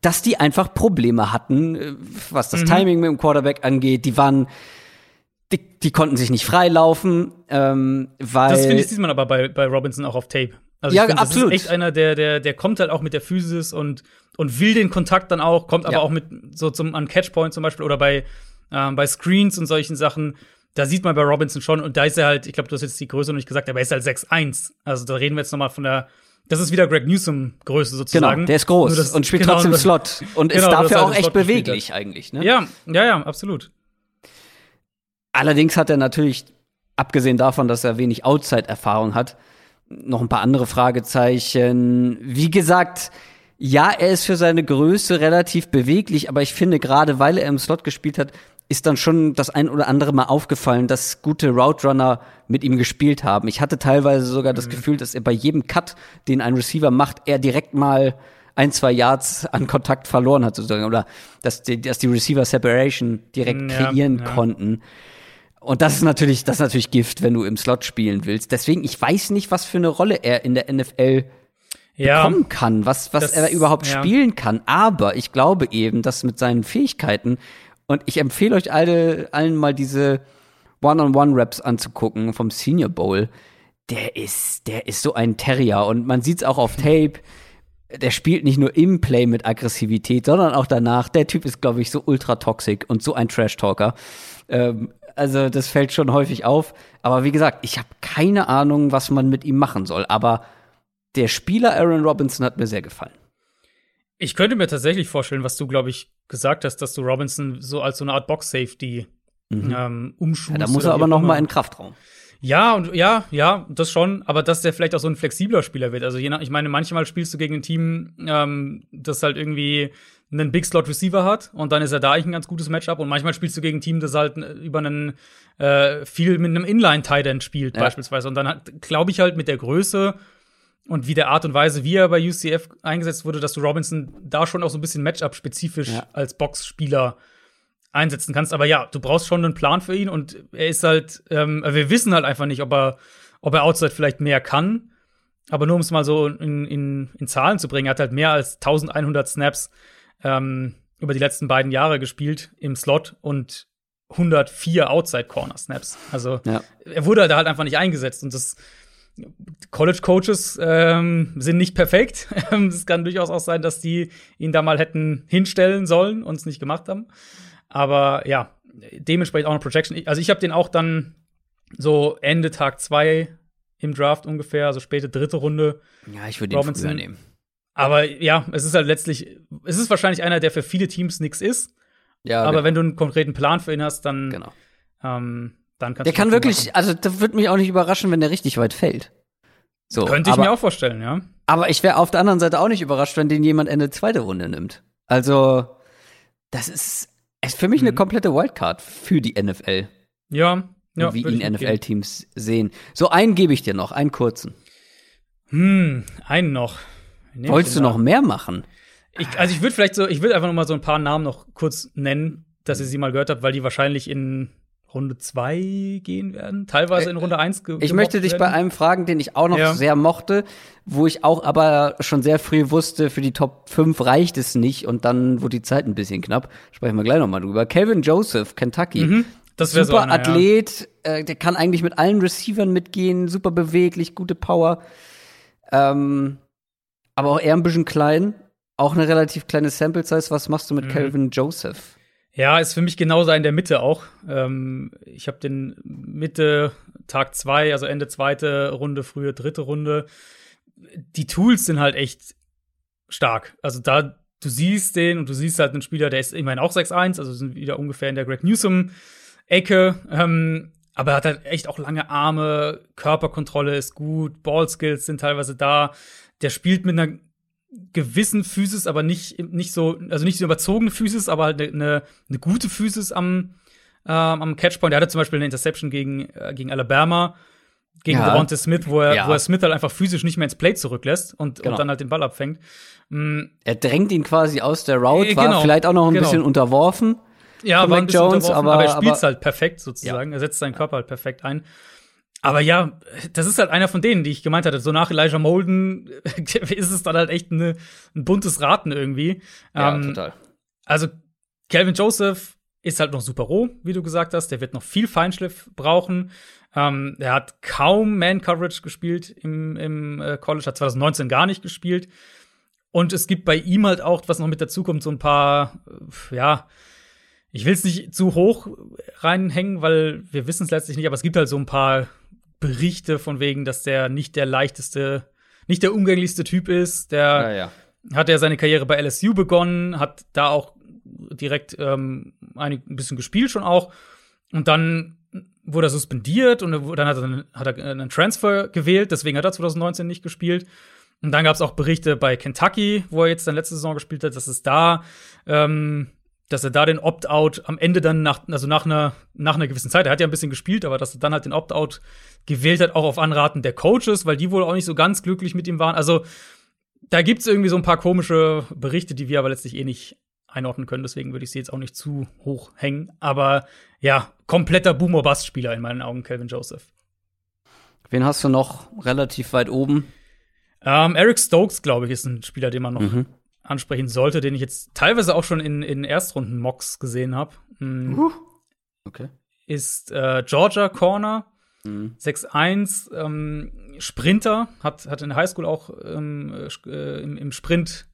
dass die einfach Probleme hatten, äh, was das Mhm. Timing mit dem Quarterback angeht. Die waren, die, die konnten sich nicht freilaufen, ähm, weil Das finde ich, sieht man aber bei, bei Robinson auch auf Tape. Also Ja, ich find, absolut. Das ist echt einer, der, der, der kommt halt auch mit der Physis und, und will den Kontakt dann auch, kommt aber Ja. auch mit so zum an Catchpoint zum Beispiel oder bei, ähm, bei Screens und solchen Sachen. Da sieht man bei Robinson schon, und da ist er halt, ich glaube, du hast jetzt die Größe noch nicht gesagt, aber er ist halt 6'1. Also da reden wir jetzt noch mal von der, das ist wieder Greg Newsom-Größe genau, sozusagen. der ist groß das- und spielt genau, trotzdem das- Slot und genau, ist dafür auch echt beweglich eigentlich. Ne? Ja, ja, ja, absolut. Allerdings hat er natürlich, abgesehen davon, dass er wenig Outside-Erfahrung hat, noch ein paar andere Fragezeichen. Wie gesagt, ja, er ist für seine Größe relativ beweglich, aber ich finde, gerade weil er im Slot gespielt hat, ist dann schon das ein oder andere Mal aufgefallen, dass gute Route Runner mit ihm gespielt haben. Ich hatte teilweise sogar das Gefühl, dass er bei jedem Cut, den ein Receiver macht, er direkt mal ein, zwei Yards an Kontakt verloren hat, sozusagen. Oder dass die, dass die Receiver Separation direkt Ja, kreieren ja. konnten. Und das ist natürlich, das ist natürlich Gift, wenn du im Slot spielen willst. Deswegen, ich weiß nicht, was für eine Rolle er in der NFL Ja, bekommen kann, was, was Das- er überhaupt spielen kann. Aber ich glaube eben, dass mit seinen Fähigkeiten, und ich empfehle euch alle, allen mal diese One-on-One-Raps anzugucken vom Senior Bowl, der ist, der ist so ein Terrier. Und man sieht es auch auf Tape. Der spielt nicht nur im Play mit Aggressivität, sondern auch danach. Der Typ ist, glaube ich, so ultra toxic und so ein Trash-Talker. Ähm, also, das fällt schon häufig auf. Aber wie gesagt, ich habe keine Ahnung, was man mit ihm machen soll. Aber der Spieler Aaron Robinson hat mir sehr gefallen. Ich könnte mir tatsächlich vorstellen, was du, glaube ich, gesagt hast, dass du Robinson so als so eine Art Box-Safety ähm, umschulst. Mhm. Ja, da muss er aber noch mal in Kraftraum. Ja, und ja, ja, das schon, aber dass der vielleicht auch so ein flexibler Spieler wird. Also je nach, ich meine, manchmal spielst du gegen ein Team, ähm, das halt irgendwie einen Big Slot Receiver hat und dann ist er da eigentlich ein ganz gutes Matchup und manchmal spielst du gegen ein Team, das halt äh, über einen äh, viel mit einem Inline Tight End spielt Ja. beispielsweise und dann glaube ich halt mit der Größe und wie der Art und Weise, wie er bei UCF eingesetzt wurde, dass du Robinson da schon auch so ein bisschen Matchup spezifisch Ja. als Boxspieler einsetzen kannst. Aber ja, du brauchst schon einen Plan für ihn und er ist halt, ähm, wir wissen halt einfach nicht, ob er, ob er Outside vielleicht mehr kann. Aber nur um es mal so in, in, in Zahlen zu bringen, er hat halt mehr als 1100 Snaps ähm, über die letzten beiden Jahre gespielt im Slot und 104 Outside Corner Snaps. Also Ja. er wurde da halt einfach nicht eingesetzt und das College-Coaches ähm, sind nicht perfekt. es kann durchaus auch sein, dass die ihn da mal hätten hinstellen sollen und es nicht gemacht haben. Aber ja, dementsprechend auch eine Projection. Also ich habe den auch dann so Ende Tag zwei im Draft ungefähr, also späte dritte Runde. Ja, ich würde ihn früher nehmen. Aber ja, es ist halt letztlich, es ist wahrscheinlich einer, der für viele Teams nichts ist. Ja, aber genau. wenn du einen konkreten Plan für ihn hast, dann, genau. ähm, dann kannst der kann wirklich, machen. also das würde mich auch nicht überraschen, wenn der richtig weit fällt. So, Könnte ich aber, mir auch vorstellen, ja. Aber ich wäre auf der anderen Seite auch nicht überrascht, wenn den jemand Ende zweite Runde nimmt. Also, das ist, ist für mich mhm. eine komplette Wildcard für die NFL. Ja, ja. Wie ihn NFL-Teams sehen. So, einen gebe ich dir noch, einen kurzen. Hm, einen noch. Wolltest du noch mehr machen? Ich, also ich würde vielleicht so, ich will einfach noch mal so ein paar Namen noch kurz nennen, dass ihr sie mal gehört habt, weil die wahrscheinlich in Runde 2 gehen werden, teilweise in Runde 1 ge Ich möchte dich werden. bei einem fragen, den ich auch noch ja. sehr mochte, wo ich auch aber schon sehr früh wusste, für die Top 5 reicht es nicht und dann wurde die Zeit ein bisschen knapp. Sprechen wir gleich noch mal drüber. Calvin Joseph, Kentucky. Mhm. Das super so einer, Athlet, ja. äh, der kann eigentlich mit allen Receivern mitgehen, super beweglich, gute Power. Ähm, aber auch eher ein bisschen klein. Auch eine relativ kleine Sample Size. Was machst du mit mhm. Calvin Joseph? Ja, ist für mich genauso in der Mitte auch. Ähm, ich habe den Mitte Tag zwei, also Ende zweite Runde, frühe dritte Runde. Die Tools sind halt echt stark. Also da, du siehst den und du siehst halt einen Spieler, der ist immerhin auch 6'1, also sind wieder ungefähr in der Greg Newsom-Ecke. Ähm, aber er hat halt echt auch lange Arme, Körperkontrolle ist gut, Ballskills sind teilweise da. Der spielt mit einer gewissen Physis, aber nicht, nicht so, also nicht so überzogene Physis, aber halt eine, eine gute Physis am, ähm, am Catchpoint. Er hatte zum Beispiel eine Interception gegen, äh, gegen Alabama, gegen ja. Devonta Smith, wo er, ja. wo er Smith halt einfach physisch nicht mehr ins Play zurücklässt und, genau. und dann halt den Ball abfängt. Mhm. Er drängt ihn quasi aus der Route, äh, war genau. vielleicht auch noch ein genau. bisschen unterworfen. Ja, war ein Jones, aber, aber er spielt halt perfekt sozusagen. Ja. Er setzt seinen Körper halt perfekt ein. Aber ja, das ist halt einer von denen, die ich gemeint hatte. So nach Elijah Molden ist es dann halt echt eine, ein buntes Raten irgendwie. Ja, ähm, total. Also, Calvin Joseph ist halt noch super roh, wie du gesagt hast. Der wird noch viel Feinschliff brauchen. Ähm, er hat kaum Man-Coverage gespielt im, im äh, College, hat 2019 gar nicht gespielt. Und es gibt bei ihm halt auch, was noch mit dazu kommt, so ein paar, äh, ja, ich will es nicht zu hoch reinhängen, weil wir wissen es letztlich nicht, aber es gibt halt so ein paar Berichte von wegen, dass der nicht der leichteste, nicht der umgänglichste Typ ist. Der ja, ja. hat ja seine Karriere bei LSU begonnen, hat da auch direkt ähm, ein bisschen gespielt schon auch. Und dann wurde er suspendiert und dann hat er, einen, hat er einen Transfer gewählt, deswegen hat er 2019 nicht gespielt. Und dann gab es auch Berichte bei Kentucky, wo er jetzt dann letzte Saison gespielt hat, dass es da ähm, dass er da den Opt-out am Ende dann nach, also nach einer, nach einer gewissen Zeit, er hat ja ein bisschen gespielt, aber dass er dann halt den Opt-out gewählt hat, auch auf Anraten der Coaches, weil die wohl auch nicht so ganz glücklich mit ihm waren. Also da gibt's irgendwie so ein paar komische Berichte, die wir aber letztlich eh nicht einordnen können. Deswegen würde ich sie jetzt auch nicht zu hoch hängen. Aber ja, kompletter Boomer-Bust-Spieler in meinen Augen, Calvin Joseph. Wen hast du noch relativ weit oben? Ähm, Eric Stokes, glaube ich, ist ein Spieler, den man noch mhm ansprechen sollte, den ich jetzt teilweise auch schon in, in Erstrunden-Mocks gesehen habe. Mhm. Uh, okay. Ist äh, Georgia Corner. Mhm. 6'1, ähm, Sprinter, hat, hat in der Highschool auch ähm, äh, im, im, Sprint,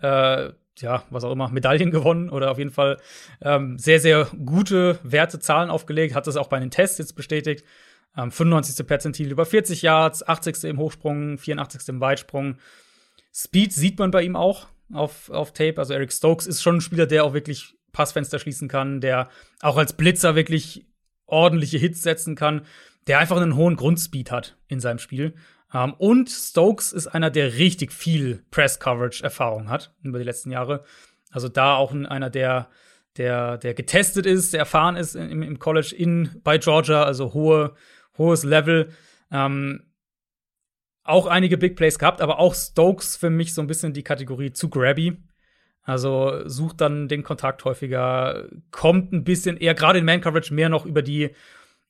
äh, ja, was auch immer, Medaillen gewonnen oder auf jeden Fall ähm, sehr, sehr gute Werte, Zahlen aufgelegt, hat das auch bei den Tests jetzt bestätigt. Ähm, 95. Perzentil über 40 Yards, 80. im Hochsprung, 84. im Weitsprung. Speed sieht man bei ihm auch auf, auf Tape. Also Eric Stokes ist schon ein Spieler, der auch wirklich Passfenster schließen kann, der auch als Blitzer wirklich ordentliche Hits setzen kann, der einfach einen hohen Grundspeed hat in seinem Spiel. Um, ähm, und Stokes ist einer, der richtig viel Press-Coverage-Erfahrung hat über die letzten Jahre. Also da auch einer, der, der, der getestet ist, der erfahren ist im, im College in, bei Georgia, also hohe, hohes Level. Um, auch einige Big Plays gehabt, aber auch Stokes für mich so ein bisschen die Kategorie zu grabby. Also sucht dann den Kontakt häufiger, kommt ein bisschen eher gerade in Man Coverage mehr noch über die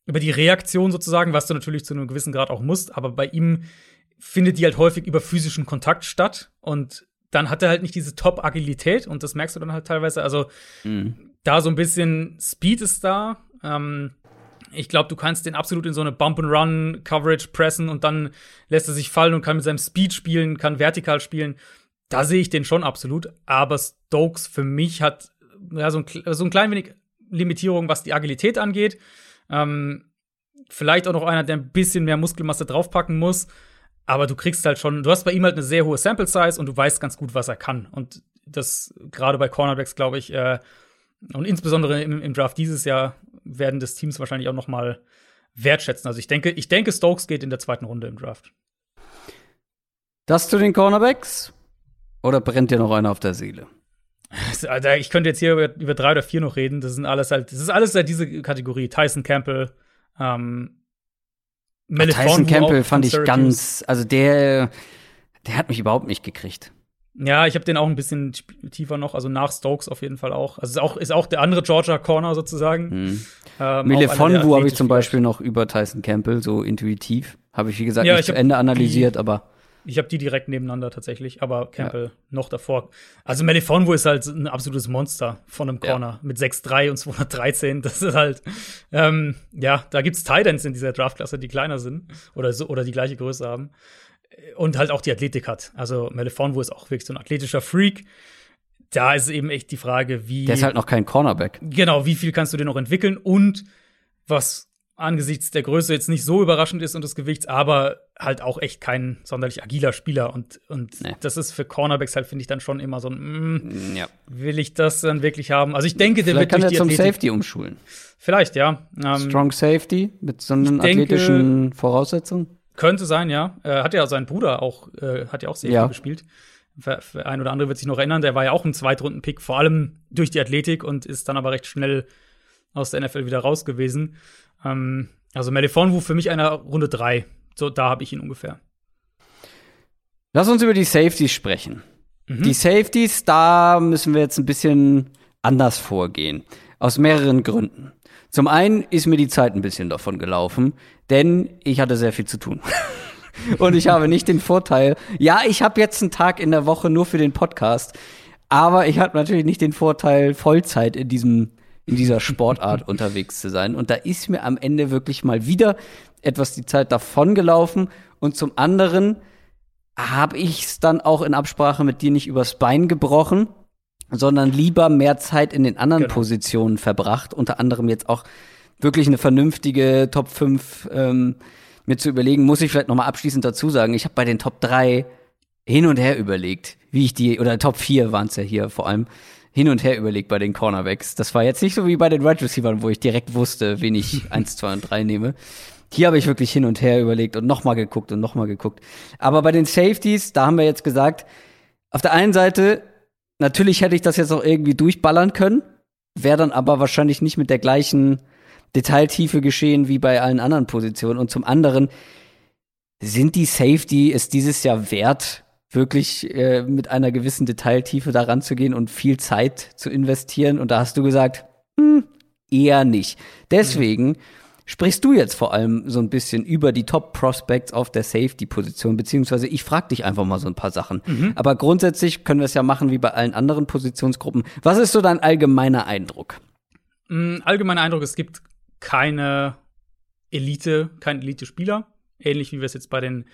über die Reaktion sozusagen, was du natürlich zu einem gewissen Grad auch musst, aber bei ihm findet die halt häufig über physischen Kontakt statt und dann hat er halt nicht diese Top-Agilität und das merkst du dann halt teilweise. Also mhm. da so ein bisschen Speed ist da, ähm, Ich glaube, du kannst den absolut in so eine Bump-and-Run-Coverage pressen und dann lässt er sich fallen und kann mit seinem Speed spielen, kann vertikal spielen. Da sehe ich den schon absolut. Aber Stokes für mich hat ja, so, ein, so ein klein wenig Limitierung, was die Agilität angeht. Ähm, vielleicht auch noch einer, der ein bisschen mehr Muskelmasse draufpacken muss. Aber du kriegst halt schon, du hast bei ihm halt eine sehr hohe Sample Size und du weißt ganz gut, was er kann. Und das gerade bei Cornerbacks, glaube ich, äh, und insbesondere im, im, Draft dieses Jahr werden das Teams wahrscheinlich auch noch mal wertschätzen. Also ich denke, ich denke, Stokes geht in der zweiten Runde im Draft. Das zu den Cornerbacks? Oder brennt dir noch einer auf der Seele? Ich könnte jetzt hier über, über, drei oder vier noch reden. Das sind alles halt, das ist alles halt diese Kategorie. Tyson Campbell, ähm, Tyson Campbell fand ich ganz, also der, der hat mich überhaupt nicht gekriegt. Ja, ich habe den auch ein bisschen tiefer noch, also nach Stokes auf jeden Fall auch. Also ist auch, ist auch der andere Georgia Corner sozusagen. Hm. Ähm, habe ich zum Beispiel noch über Tyson Campbell, so intuitiv. Habe ich, wie gesagt, ja, nicht zu Ende analysiert, aber ich habe die direkt nebeneinander tatsächlich, aber Campbell ja. noch davor. Also Melifonwu ist halt ein absolutes Monster von einem Corner ja. mit 6'3 und 213. Das ist halt, ähm, ja, da gibt's Titans in dieser Draftklasse, die kleiner sind oder so oder die gleiche Größe haben. Und halt auch die Athletik hat. Also Melifonwu ist auch wirklich so ein athletischer Freak. Da ist eben echt die Frage, wie. Der ist halt noch kein Cornerback. Genau, wie viel kannst du dir noch entwickeln und was angesichts der Größe jetzt nicht so überraschend ist und des Gewichts, aber halt auch echt kein sonderlich agiler Spieler. Und, und nee. das ist für Cornerbacks halt, finde ich, dann schon immer so ein, mm, ja. will ich das dann wirklich haben? Also ich denke, der Vielleicht wird kann er zum Athletik Safety umschulen. Vielleicht, ja. Ähm, Strong Safety mit so einen athletischen Voraussetzungen? Könnte sein, ja. Äh, hat ja sein Bruder auch, äh, hat ja auch Safety ja. gespielt. Für, für ein oder andere wird sich noch erinnern, der war ja auch ein Zweitrunden-Pick, vor allem durch die Athletik und ist dann aber recht schnell aus der NFL wieder raus gewesen. Ähm, also Melifonwu für mich einer Runde 3. So, da habe ich ihn ungefähr. Lass uns über die Safeties sprechen. Mhm. Die Safeties, da müssen wir jetzt ein bisschen anders vorgehen. Aus mehreren Gründen. Zum einen ist mir die Zeit ein bisschen davon gelaufen, denn ich hatte sehr viel zu tun. Und ich habe nicht den Vorteil, ja, ich habe jetzt einen Tag in der Woche nur für den Podcast, aber ich habe natürlich nicht den Vorteil, Vollzeit in diesem in dieser Sportart unterwegs zu sein. Und da ist mir am Ende wirklich mal wieder etwas die Zeit davon gelaufen. Und zum anderen habe ich es dann auch in Absprache mit dir nicht übers Bein gebrochen, sondern lieber mehr Zeit in den anderen genau. Positionen verbracht. Unter anderem jetzt auch wirklich eine vernünftige Top 5 ähm, mir zu überlegen. Muss ich vielleicht noch mal abschließend dazu sagen, ich habe bei den Top 3 hin und her überlegt, wie ich die, oder Top 4 waren es ja hier vor allem, hin und her überlegt bei den Cornerbacks. Das war jetzt nicht so wie bei den Wide Receivers, wo ich direkt wusste, wen ich eins, zwei und drei nehme. Hier habe ich wirklich hin und her überlegt und nochmal geguckt und nochmal geguckt. Aber bei den Safeties, da haben wir jetzt gesagt, auf der einen Seite, natürlich hätte ich das jetzt auch irgendwie durchballern können, wäre dann aber wahrscheinlich nicht mit der gleichen Detailtiefe geschehen wie bei allen anderen Positionen. Und zum anderen, sind die Safety es dieses Jahr wert, wirklich äh, mit einer gewissen Detailtiefe daran zu gehen und viel Zeit zu investieren. Und da hast du gesagt, hm, eher nicht. Deswegen mhm. Sprichst du jetzt vor allem so ein bisschen über die Top Prospects auf der Safety-Position, beziehungsweise ich frage dich einfach mal so ein paar Sachen. Mhm. Aber grundsätzlich können wir es ja machen wie bei allen anderen Positionsgruppen. Was ist so dein allgemeiner Eindruck? Mhm, allgemeiner Eindruck, es gibt keine Elite, kein Elite-Spieler. Ähnlich wie wir es jetzt bei den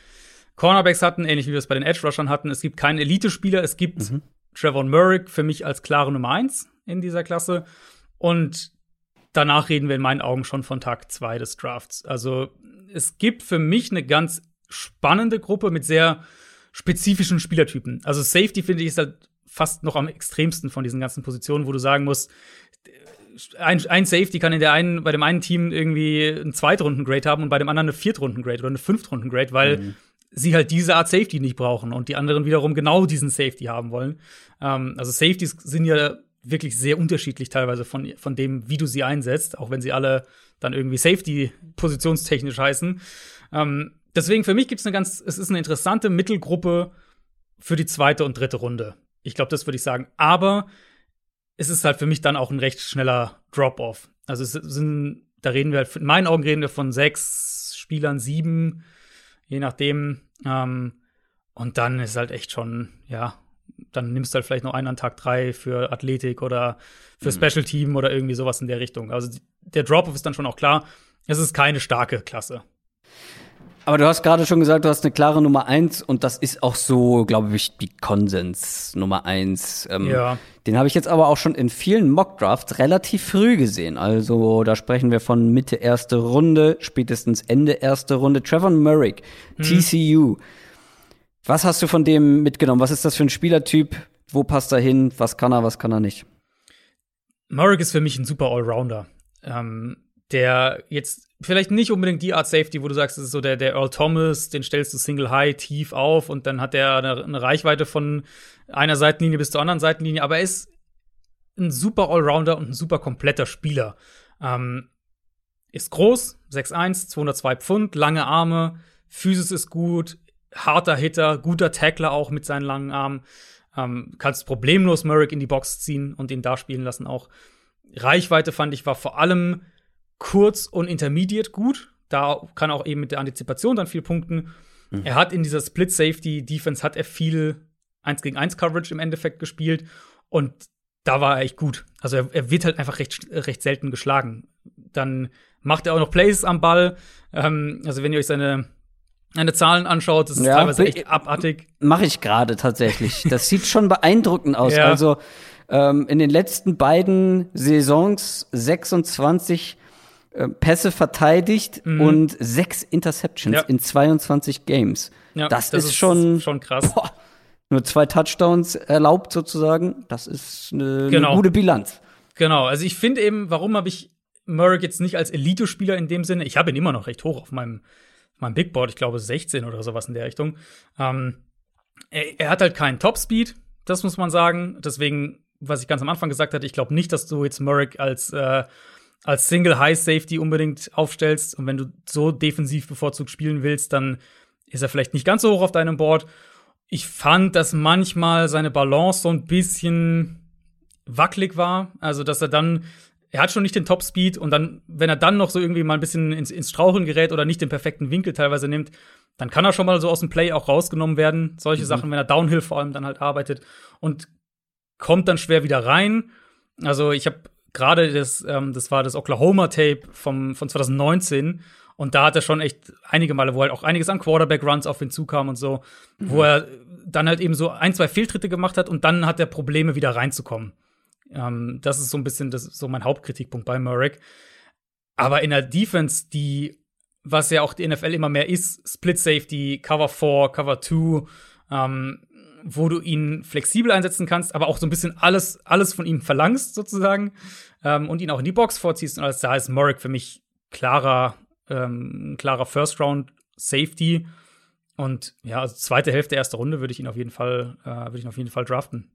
Cornerbacks hatten, ähnlich wie wir es bei den Edge Rushern hatten. Es gibt keinen Elite-Spieler. Es gibt mhm. Trevor Murray für mich als klare Nummer eins in dieser Klasse. Und danach reden wir in meinen Augen schon von Tag zwei des Drafts. Also es gibt für mich eine ganz spannende Gruppe mit sehr spezifischen Spielertypen. Also Safety finde ich ist halt fast noch am extremsten von diesen ganzen Positionen, wo du sagen musst, ein, ein Safety kann in der einen, bei dem einen Team irgendwie einen Zweitrunden-Grade haben und bei dem anderen eine Viertrunden-Grade oder eine Fünftrunden-Grade, weil mhm sie halt diese Art Safety nicht brauchen und die anderen wiederum genau diesen Safety haben wollen. Ähm, also Safeties sind ja wirklich sehr unterschiedlich teilweise von, von dem, wie du sie einsetzt, auch wenn sie alle dann irgendwie Safety positionstechnisch heißen. Ähm, deswegen für mich gibt es eine ganz, es ist eine interessante Mittelgruppe für die zweite und dritte Runde. Ich glaube, das würde ich sagen. Aber es ist halt für mich dann auch ein recht schneller Drop-off. Also es sind, da reden wir halt, in meinen Augen reden wir von sechs Spielern, sieben, je nachdem, ähm, und dann ist halt echt schon, ja, dann nimmst du halt vielleicht noch einen an Tag drei für Athletik oder für mhm. Special Team oder irgendwie sowas in der Richtung. Also der Drop-Off ist dann schon auch klar. es ist keine starke Klasse. Aber du hast gerade schon gesagt, du hast eine klare Nummer eins und das ist auch so, glaube ich, die Konsens Nummer eins. Ähm, Ja. Den habe ich jetzt aber auch schon in vielen Mockdrafts relativ früh gesehen. Also da sprechen wir von Mitte erste Runde, spätestens Ende erste Runde. Trevor Merrick, TCU. Was hast du von dem mitgenommen? Was ist das für ein Spielertyp? Wo passt er hin? Was kann er, was kann er nicht? Murray ist für mich ein super Allrounder. Ähm, der jetzt vielleicht nicht unbedingt die Art Safety, wo du sagst, das ist so der, der Earl Thomas, den stellst du Single High tief auf und dann hat er eine, eine Reichweite von einer Seitenlinie bis zur anderen Seitenlinie, aber er ist ein super Allrounder und ein super kompletter Spieler. Ähm, ist groß, 6'1, 202 Pfund, lange Arme, Physis ist gut, harter Hitter, guter Tackler auch mit seinen langen Armen. Ähm, kannst problemlos Merrick in die Box ziehen und ihn da spielen lassen auch. Reichweite fand ich war vor allem kurz und intermediate gut. Da kann er auch eben mit der Antizipation dann viel punkten. Er hat in dieser Split Safety Defense hat er viel 1 gegen 1 Coverage im Endeffekt gespielt und da war er echt gut. Also er, er wird halt einfach recht, recht selten geschlagen. Dann macht er auch noch Plays am Ball. Ähm, also wenn ihr euch seine, seine Zahlen anschaut, das ist Ja, teilweise echt abartig. Mache ich gerade tatsächlich. Das sieht schon beeindruckend aus. Ja. Also ähm, in den letzten beiden Saisons 26 äh, Pässe verteidigt und sechs Interceptions Mhm. Ja. in 22 Games. Ja, das, ist, schon, schon krass. boah, nur zwei Touchdowns erlaubt sozusagen. Das ist eine, Genau. eine gute Bilanz. Genau, also ich finde eben, warum habe ich Murray jetzt nicht als Elite-Spieler in dem Sinne? Ich habe ihn immer noch recht hoch auf meinem, meinem Big Board, ich glaube 16 oder sowas in der Richtung. Ähm, er, er hat halt keinen Top-Speed, das muss man sagen. Deswegen, was ich ganz am Anfang gesagt hatte, ich glaube nicht, dass du jetzt Murray als, äh, als Single High Safety unbedingt aufstellst. Und wenn du so defensiv bevorzugt spielen willst, dann ist er vielleicht nicht ganz so hoch auf deinem Board. Ich fand, dass manchmal seine Balance so ein bisschen wackelig war. Also, dass er dann, er hat schon nicht den Top-Speed und dann, wenn er dann noch so irgendwie mal ein bisschen ins, ins Straucheln gerät oder nicht den perfekten Winkel teilweise nimmt, dann kann er schon mal so aus dem Play auch rausgenommen werden. Solche Sachen, wenn er Downhill vor allem dann halt arbeitet und kommt dann schwer wieder rein. Also, ich habe gerade das, ähm, das war das Oklahoma-Tape vom, von 2019 und da hat er schon echt einige Male, wo halt auch einiges an Quarterback-Runs auf ihn zukam und so, wo er dann halt eben so ein, zwei Fehltritte gemacht hat und dann hat er Probleme, wieder reinzukommen. Ähm, das ist so ein bisschen das so mein Hauptkritikpunkt bei Murray. Aber in der Defense, die, was ja auch die NFL immer mehr ist, Split Safety, Cover 4, Cover 2, ähm, wo du ihn flexibel einsetzen kannst, aber auch so ein bisschen alles, alles von ihm verlangst, sozusagen, ähm, und ihn auch in die Box vorziehst. Und alles da ist Murray für mich klarer, ähm, klarer First Round Safety. Und ja, also zweite Hälfte, erste Runde würde ich ihn auf jeden Fall, äh, würde ich ihn auf jeden Fall draften.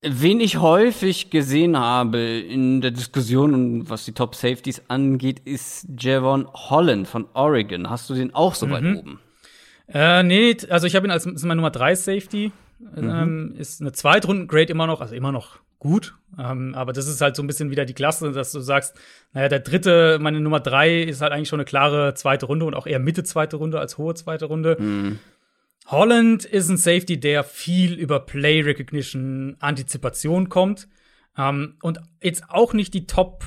Wen ich häufig gesehen habe in der Diskussion, was die Top Safeties angeht, ist Javon Holland von Oregon. Hast du den auch so weit oben? Äh, nee, also ich habe ihn als ist mein Nummer 3 Safety. Ähm, ist eine Zweitrunden-Grade immer noch, also immer noch gut. Ähm, aber das ist halt so ein bisschen wieder die Klasse, dass du sagst, naja, der dritte, meine Nummer 3 ist halt eigentlich schon eine klare zweite Runde und auch eher Mitte zweite Runde als hohe zweite Runde. Holland ist ein Safety, der viel über Play Recognition, Antizipation kommt ähm, und jetzt auch nicht die Top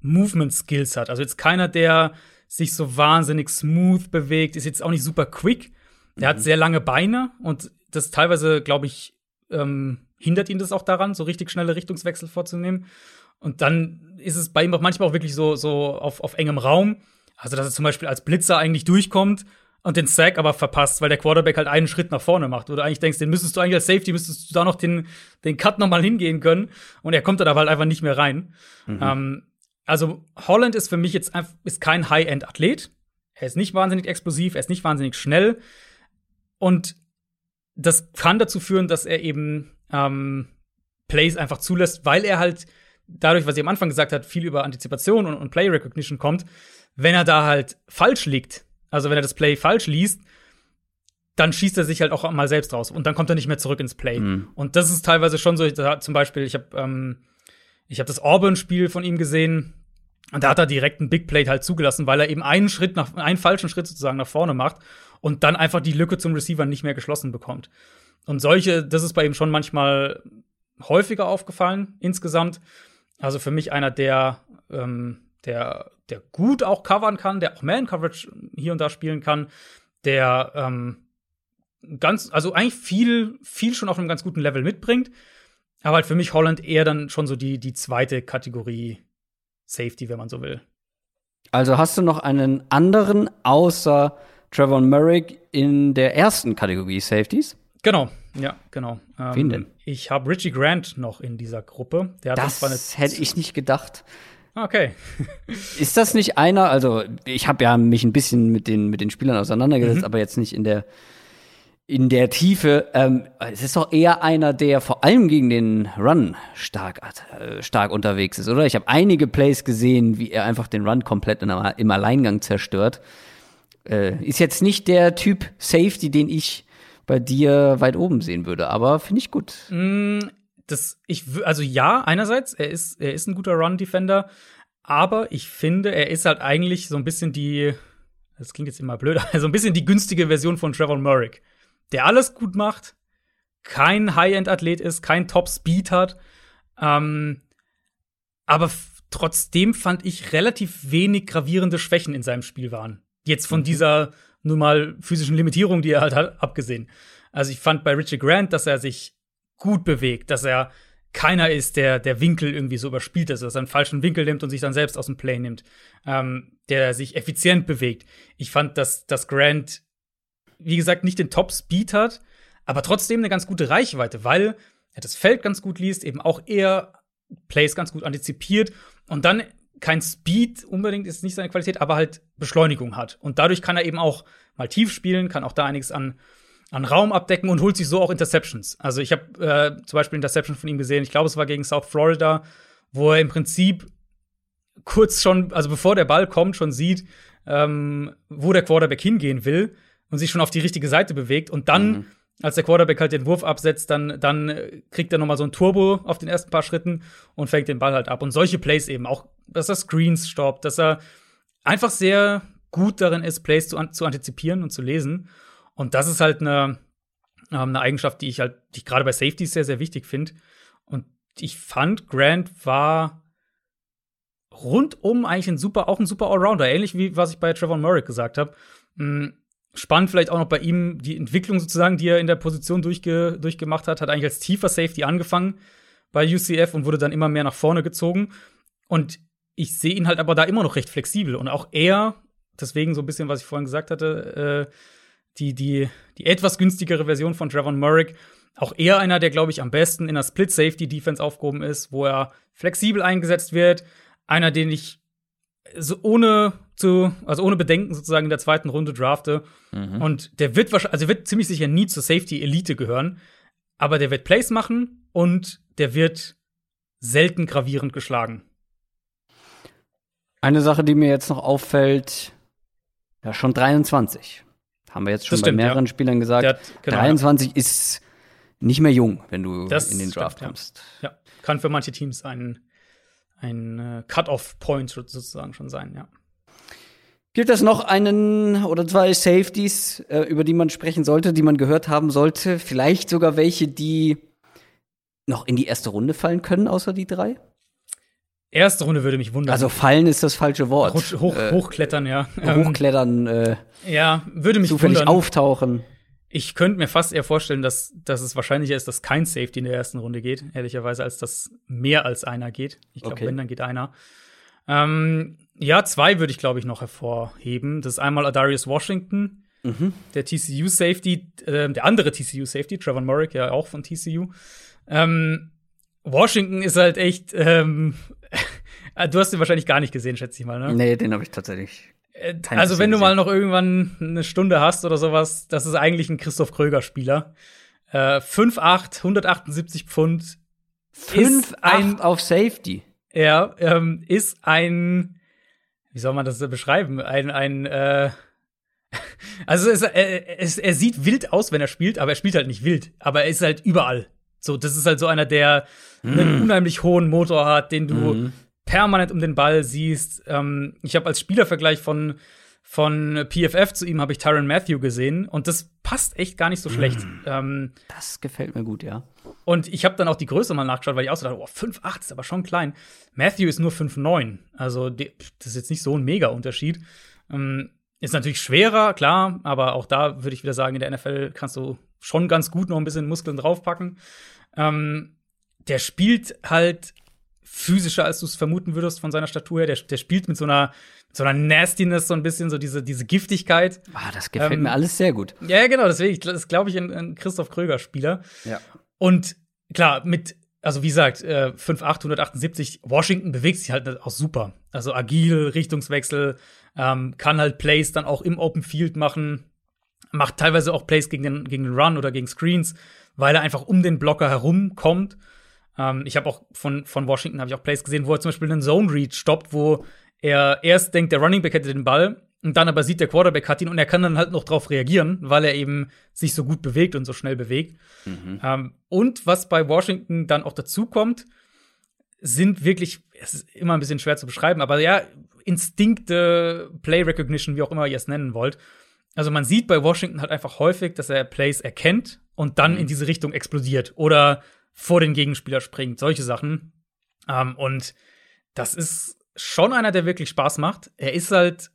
Movement Skills hat. Also jetzt keiner, der sich so wahnsinnig smooth bewegt, ist jetzt auch nicht super quick. Der hat sehr lange Beine und das teilweise, glaube ich, ähm, hindert ihn das auch daran, so richtig schnelle Richtungswechsel vorzunehmen. Und dann ist es bei ihm auch manchmal auch wirklich so, so auf, auf engem Raum. Also, dass er zum Beispiel als Blitzer eigentlich durchkommt und den Sack aber verpasst, weil der Quarterback halt einen Schritt nach vorne macht. Oder eigentlich denkst, den müsstest du eigentlich als Safety, müsstest du da noch den, den Cut noch mal hingehen können. Und er kommt dann aber halt einfach nicht mehr rein. Ähm, also, Holland ist für mich jetzt einfach, ist kein High-End-Athlet. Er ist nicht wahnsinnig explosiv, er ist nicht wahnsinnig schnell. Und das kann dazu führen, dass er eben ähm, Plays einfach zulässt, weil er halt dadurch, was ich am Anfang gesagt hat, viel über Antizipation und, und Play Recognition kommt. Wenn er da halt falsch liegt, also wenn er das Play falsch liest, dann schießt er sich halt auch mal selbst raus und dann kommt er nicht mehr zurück ins Play. Und das ist teilweise schon so. Da, zum Beispiel, ich habe ähm, ich habe das Auburn-Spiel von ihm gesehen und da hat er direkt einen Big Play halt zugelassen, weil er eben einen Schritt nach einen falschen Schritt sozusagen nach vorne macht und dann einfach die Lücke zum Receiver nicht mehr geschlossen bekommt. Und solche, das ist bei ihm schon manchmal häufiger aufgefallen insgesamt. Also für mich einer der ähm, der, der gut auch covern kann, der auch Man-Coverage hier und da spielen kann, der ähm, ganz, also eigentlich viel, viel schon auf einem ganz guten Level mitbringt. Aber halt für mich Holland eher dann schon so die, die zweite Kategorie Safety, wenn man so will. Also hast du noch einen anderen außer Trevor Murray in der ersten Kategorie Safeties? Genau, ja, genau. Ähm, Wen denn? Ich habe Richie Grant noch in dieser Gruppe. das hätte ich nicht gedacht. Okay. ist das nicht einer? Also ich habe ja mich ein bisschen mit den mit den Spielern auseinandergesetzt, mhm. aber jetzt nicht in der in der Tiefe. Ähm, es ist doch eher einer, der vor allem gegen den Run stark, äh, stark unterwegs ist, oder? Ich habe einige Plays gesehen, wie er einfach den Run komplett in, im Alleingang zerstört. Äh, ist jetzt nicht der Typ Safety, den ich bei dir weit oben sehen würde, aber finde ich gut. Mm, das, ich, also ja, einerseits, er ist, er ist ein guter Run-Defender, aber ich finde, er ist halt eigentlich so ein bisschen die, das klingt jetzt immer blöd, so ein bisschen die günstige Version von Trevor Murray der alles gut macht, kein High-End-Athlet ist, kein Top-Speed hat, ähm, aber trotzdem fand ich relativ wenig gravierende Schwächen in seinem Spiel waren. Jetzt von mhm. dieser nun mal physischen Limitierung, die er halt hat, abgesehen. Also ich fand bei Richie Grant, dass er sich gut bewegt, dass er keiner ist, der der Winkel irgendwie so überspielt ist, dass er einen falschen Winkel nimmt und sich dann selbst aus dem Play nimmt, ähm, der sich effizient bewegt. Ich fand, dass, dass Grant wie gesagt, nicht den Top-Speed hat, aber trotzdem eine ganz gute Reichweite, weil er das Feld ganz gut liest, eben auch eher Plays ganz gut antizipiert und dann kein Speed unbedingt ist nicht seine Qualität, aber halt Beschleunigung hat. Und dadurch kann er eben auch mal tief spielen, kann auch da einiges an, an Raum abdecken und holt sich so auch Interceptions. Also ich habe äh, zum Beispiel Interception von ihm gesehen, ich glaube, es war gegen South Florida, wo er im Prinzip kurz schon, also bevor der Ball kommt, schon sieht, ähm, wo der Quarterback hingehen will und sich schon auf die richtige Seite bewegt und dann mhm. als der Quarterback halt den Wurf absetzt, dann dann kriegt er noch mal so ein Turbo auf den ersten paar Schritten und fängt den Ball halt ab und solche Plays eben auch, dass er Screens stoppt, dass er einfach sehr gut darin ist, Plays zu, zu antizipieren und zu lesen und das ist halt eine ähm, eine Eigenschaft, die ich halt die ich gerade bei Safeties sehr sehr wichtig finde und ich fand Grant war rundum eigentlich ein super auch ein super Allrounder, ähnlich wie was ich bei Trevor Murray gesagt habe mm, Spannend vielleicht auch noch bei ihm die Entwicklung sozusagen, die er in der Position durchge durchgemacht hat. Hat eigentlich als tiefer Safety angefangen bei UCF und wurde dann immer mehr nach vorne gezogen. Und ich sehe ihn halt aber da immer noch recht flexibel. Und auch er, deswegen so ein bisschen, was ich vorhin gesagt hatte, äh, die, die, die etwas günstigere Version von Trevon Murray, auch er einer, der, glaube ich, am besten in der Split-Safety-Defense aufgehoben ist, wo er flexibel eingesetzt wird. Einer, den ich so ohne zu, also ohne Bedenken sozusagen in der zweiten Runde drafte. Mhm. Und der wird wahrscheinlich, also wird ziemlich sicher nie zur Safety Elite gehören, aber der wird Plays machen und der wird selten gravierend geschlagen. Eine Sache, die mir jetzt noch auffällt, ja, schon 23. Haben wir jetzt schon stimmt, bei mehreren ja. Spielern gesagt. Hat, genau, 23 ja. ist nicht mehr jung, wenn du das in den Draft stimmt, kommst. Ja. ja. kann für manche Teams ein, ein äh, Cut-off-Point sozusagen schon sein, ja. Gibt es noch einen oder zwei Safeties, äh, über die man sprechen sollte, die man gehört haben sollte? Vielleicht sogar welche, die noch in die erste Runde fallen können, außer die drei? Erste Runde würde mich wundern. Also fallen ist das falsche Wort. Hoch, hoch, äh, hochklettern, ja. Hochklettern, äh, ja, würde mich zufällig wundern. auftauchen. Ich könnte mir fast eher vorstellen, dass, dass es wahrscheinlicher ist, dass kein Safety in der ersten Runde geht, ehrlicherweise, als dass mehr als einer geht. Ich glaube, okay. wenn, dann geht einer. Ähm, ja, zwei würde ich, glaube ich, noch hervorheben. Das ist einmal Adarius Washington, mhm. der TCU Safety, äh, der andere TCU Safety, Trevor Murray, ja auch von TCU. Ähm, Washington ist halt echt, ähm, du hast ihn wahrscheinlich gar nicht gesehen, schätze ich mal, ne? Nee, den habe ich tatsächlich. Äh, also, wenn du mal noch irgendwann eine Stunde hast oder sowas, das ist eigentlich ein Christoph Kröger-Spieler. Äh, 5'8, 178 Pfund. 5'8 auf Safety. Er ähm, ist ein wie soll man das beschreiben? Ein, ein, äh, also es, er, es, er sieht wild aus, wenn er spielt, aber er spielt halt nicht wild. Aber er ist halt überall. So, das ist halt so einer, der mm. einen unheimlich hohen Motor hat, den du mm. permanent um den Ball siehst. Ähm, ich habe als Spielervergleich von Von PFF zu ihm habe ich Tyron Matthew gesehen und das passt echt gar nicht so schlecht. Mm, ähm, das gefällt mir gut, ja. Und ich habe dann auch die Größe mal nachgeschaut, weil ich auch so dachte, oh, 5,8 ist aber schon klein. Matthew ist nur 5,9. Also das ist jetzt nicht so ein Mega-Unterschied. Ähm, ist natürlich schwerer, klar, aber auch da würde ich wieder sagen, in der NFL kannst du schon ganz gut noch ein bisschen Muskeln draufpacken. Ähm, der spielt halt physischer, als du es vermuten würdest von seiner Statur her. Der, der spielt mit so einer, so einer Nastiness, so ein bisschen, so diese, diese Giftigkeit. Ah, das gefällt ähm, mir alles sehr gut. Ja, genau, deswegen, das glaube ich, ein, ein Christoph Kröger-Spieler. Ja. Und klar, mit, also wie gesagt, äh, 5'8, 178, Washington bewegt sich halt auch super. Also agil, Richtungswechsel, ähm, kann halt Plays dann auch im Open Field machen, macht teilweise auch Plays gegen den, gegen den Run oder gegen Screens, weil er einfach um den Blocker herumkommt. Ähm, ich habe auch von, von Washington habe ich auch Plays gesehen, wo er zum Beispiel einen Zone Read stoppt, wo er erst denkt, der Running Back hätte den Ball und dann aber sieht, der Quarterback hat ihn und er kann dann halt noch drauf reagieren, weil er eben sich so gut bewegt und so schnell bewegt. Mhm. Ähm, und was bei Washington dann auch dazu kommt, sind wirklich, es ist immer ein bisschen schwer zu beschreiben, aber ja, Instinkte, Play Recognition, wie auch immer ihr es nennen wollt. Also man sieht bei Washington halt einfach häufig, dass er Plays erkennt und dann mhm. in diese Richtung explodiert oder vor den Gegenspieler springt, solche Sachen. Ähm, und das ist schon einer, der wirklich Spaß macht. Er ist halt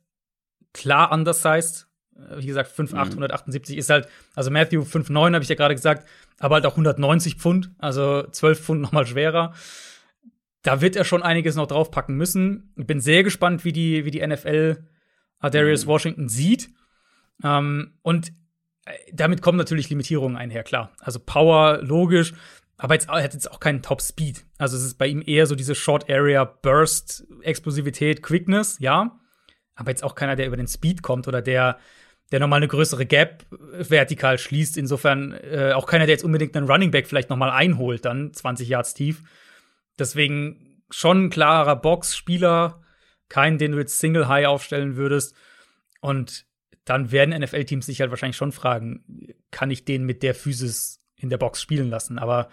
klar undersized. Äh, wie gesagt, 5'8, mhm. 178 ist halt, also Matthew 5'9 habe ich ja gerade gesagt, aber halt auch 190 Pfund, also 12 Pfund nochmal schwerer. Da wird er schon einiges noch draufpacken müssen. Ich bin sehr gespannt, wie die, wie die NFL Darius mhm. Washington sieht. Ähm, und äh, damit kommen natürlich Limitierungen einher, klar. Also Power, logisch, aber jetzt, er hat jetzt auch keinen Top Speed. Also es ist bei ihm eher so diese Short Area Burst, Explosivität, Quickness, ja. Aber jetzt auch keiner, der über den Speed kommt oder der, der nochmal eine größere Gap vertikal schließt. Insofern äh, auch keiner, der jetzt unbedingt einen Running Back vielleicht nochmal einholt, dann 20 Yards tief. Deswegen schon ein klarer Box-Spieler, keinen, den du jetzt Single High aufstellen würdest. Und dann werden NFL-Teams sich halt wahrscheinlich schon fragen, kann ich den mit der Physis in der Box spielen lassen? Aber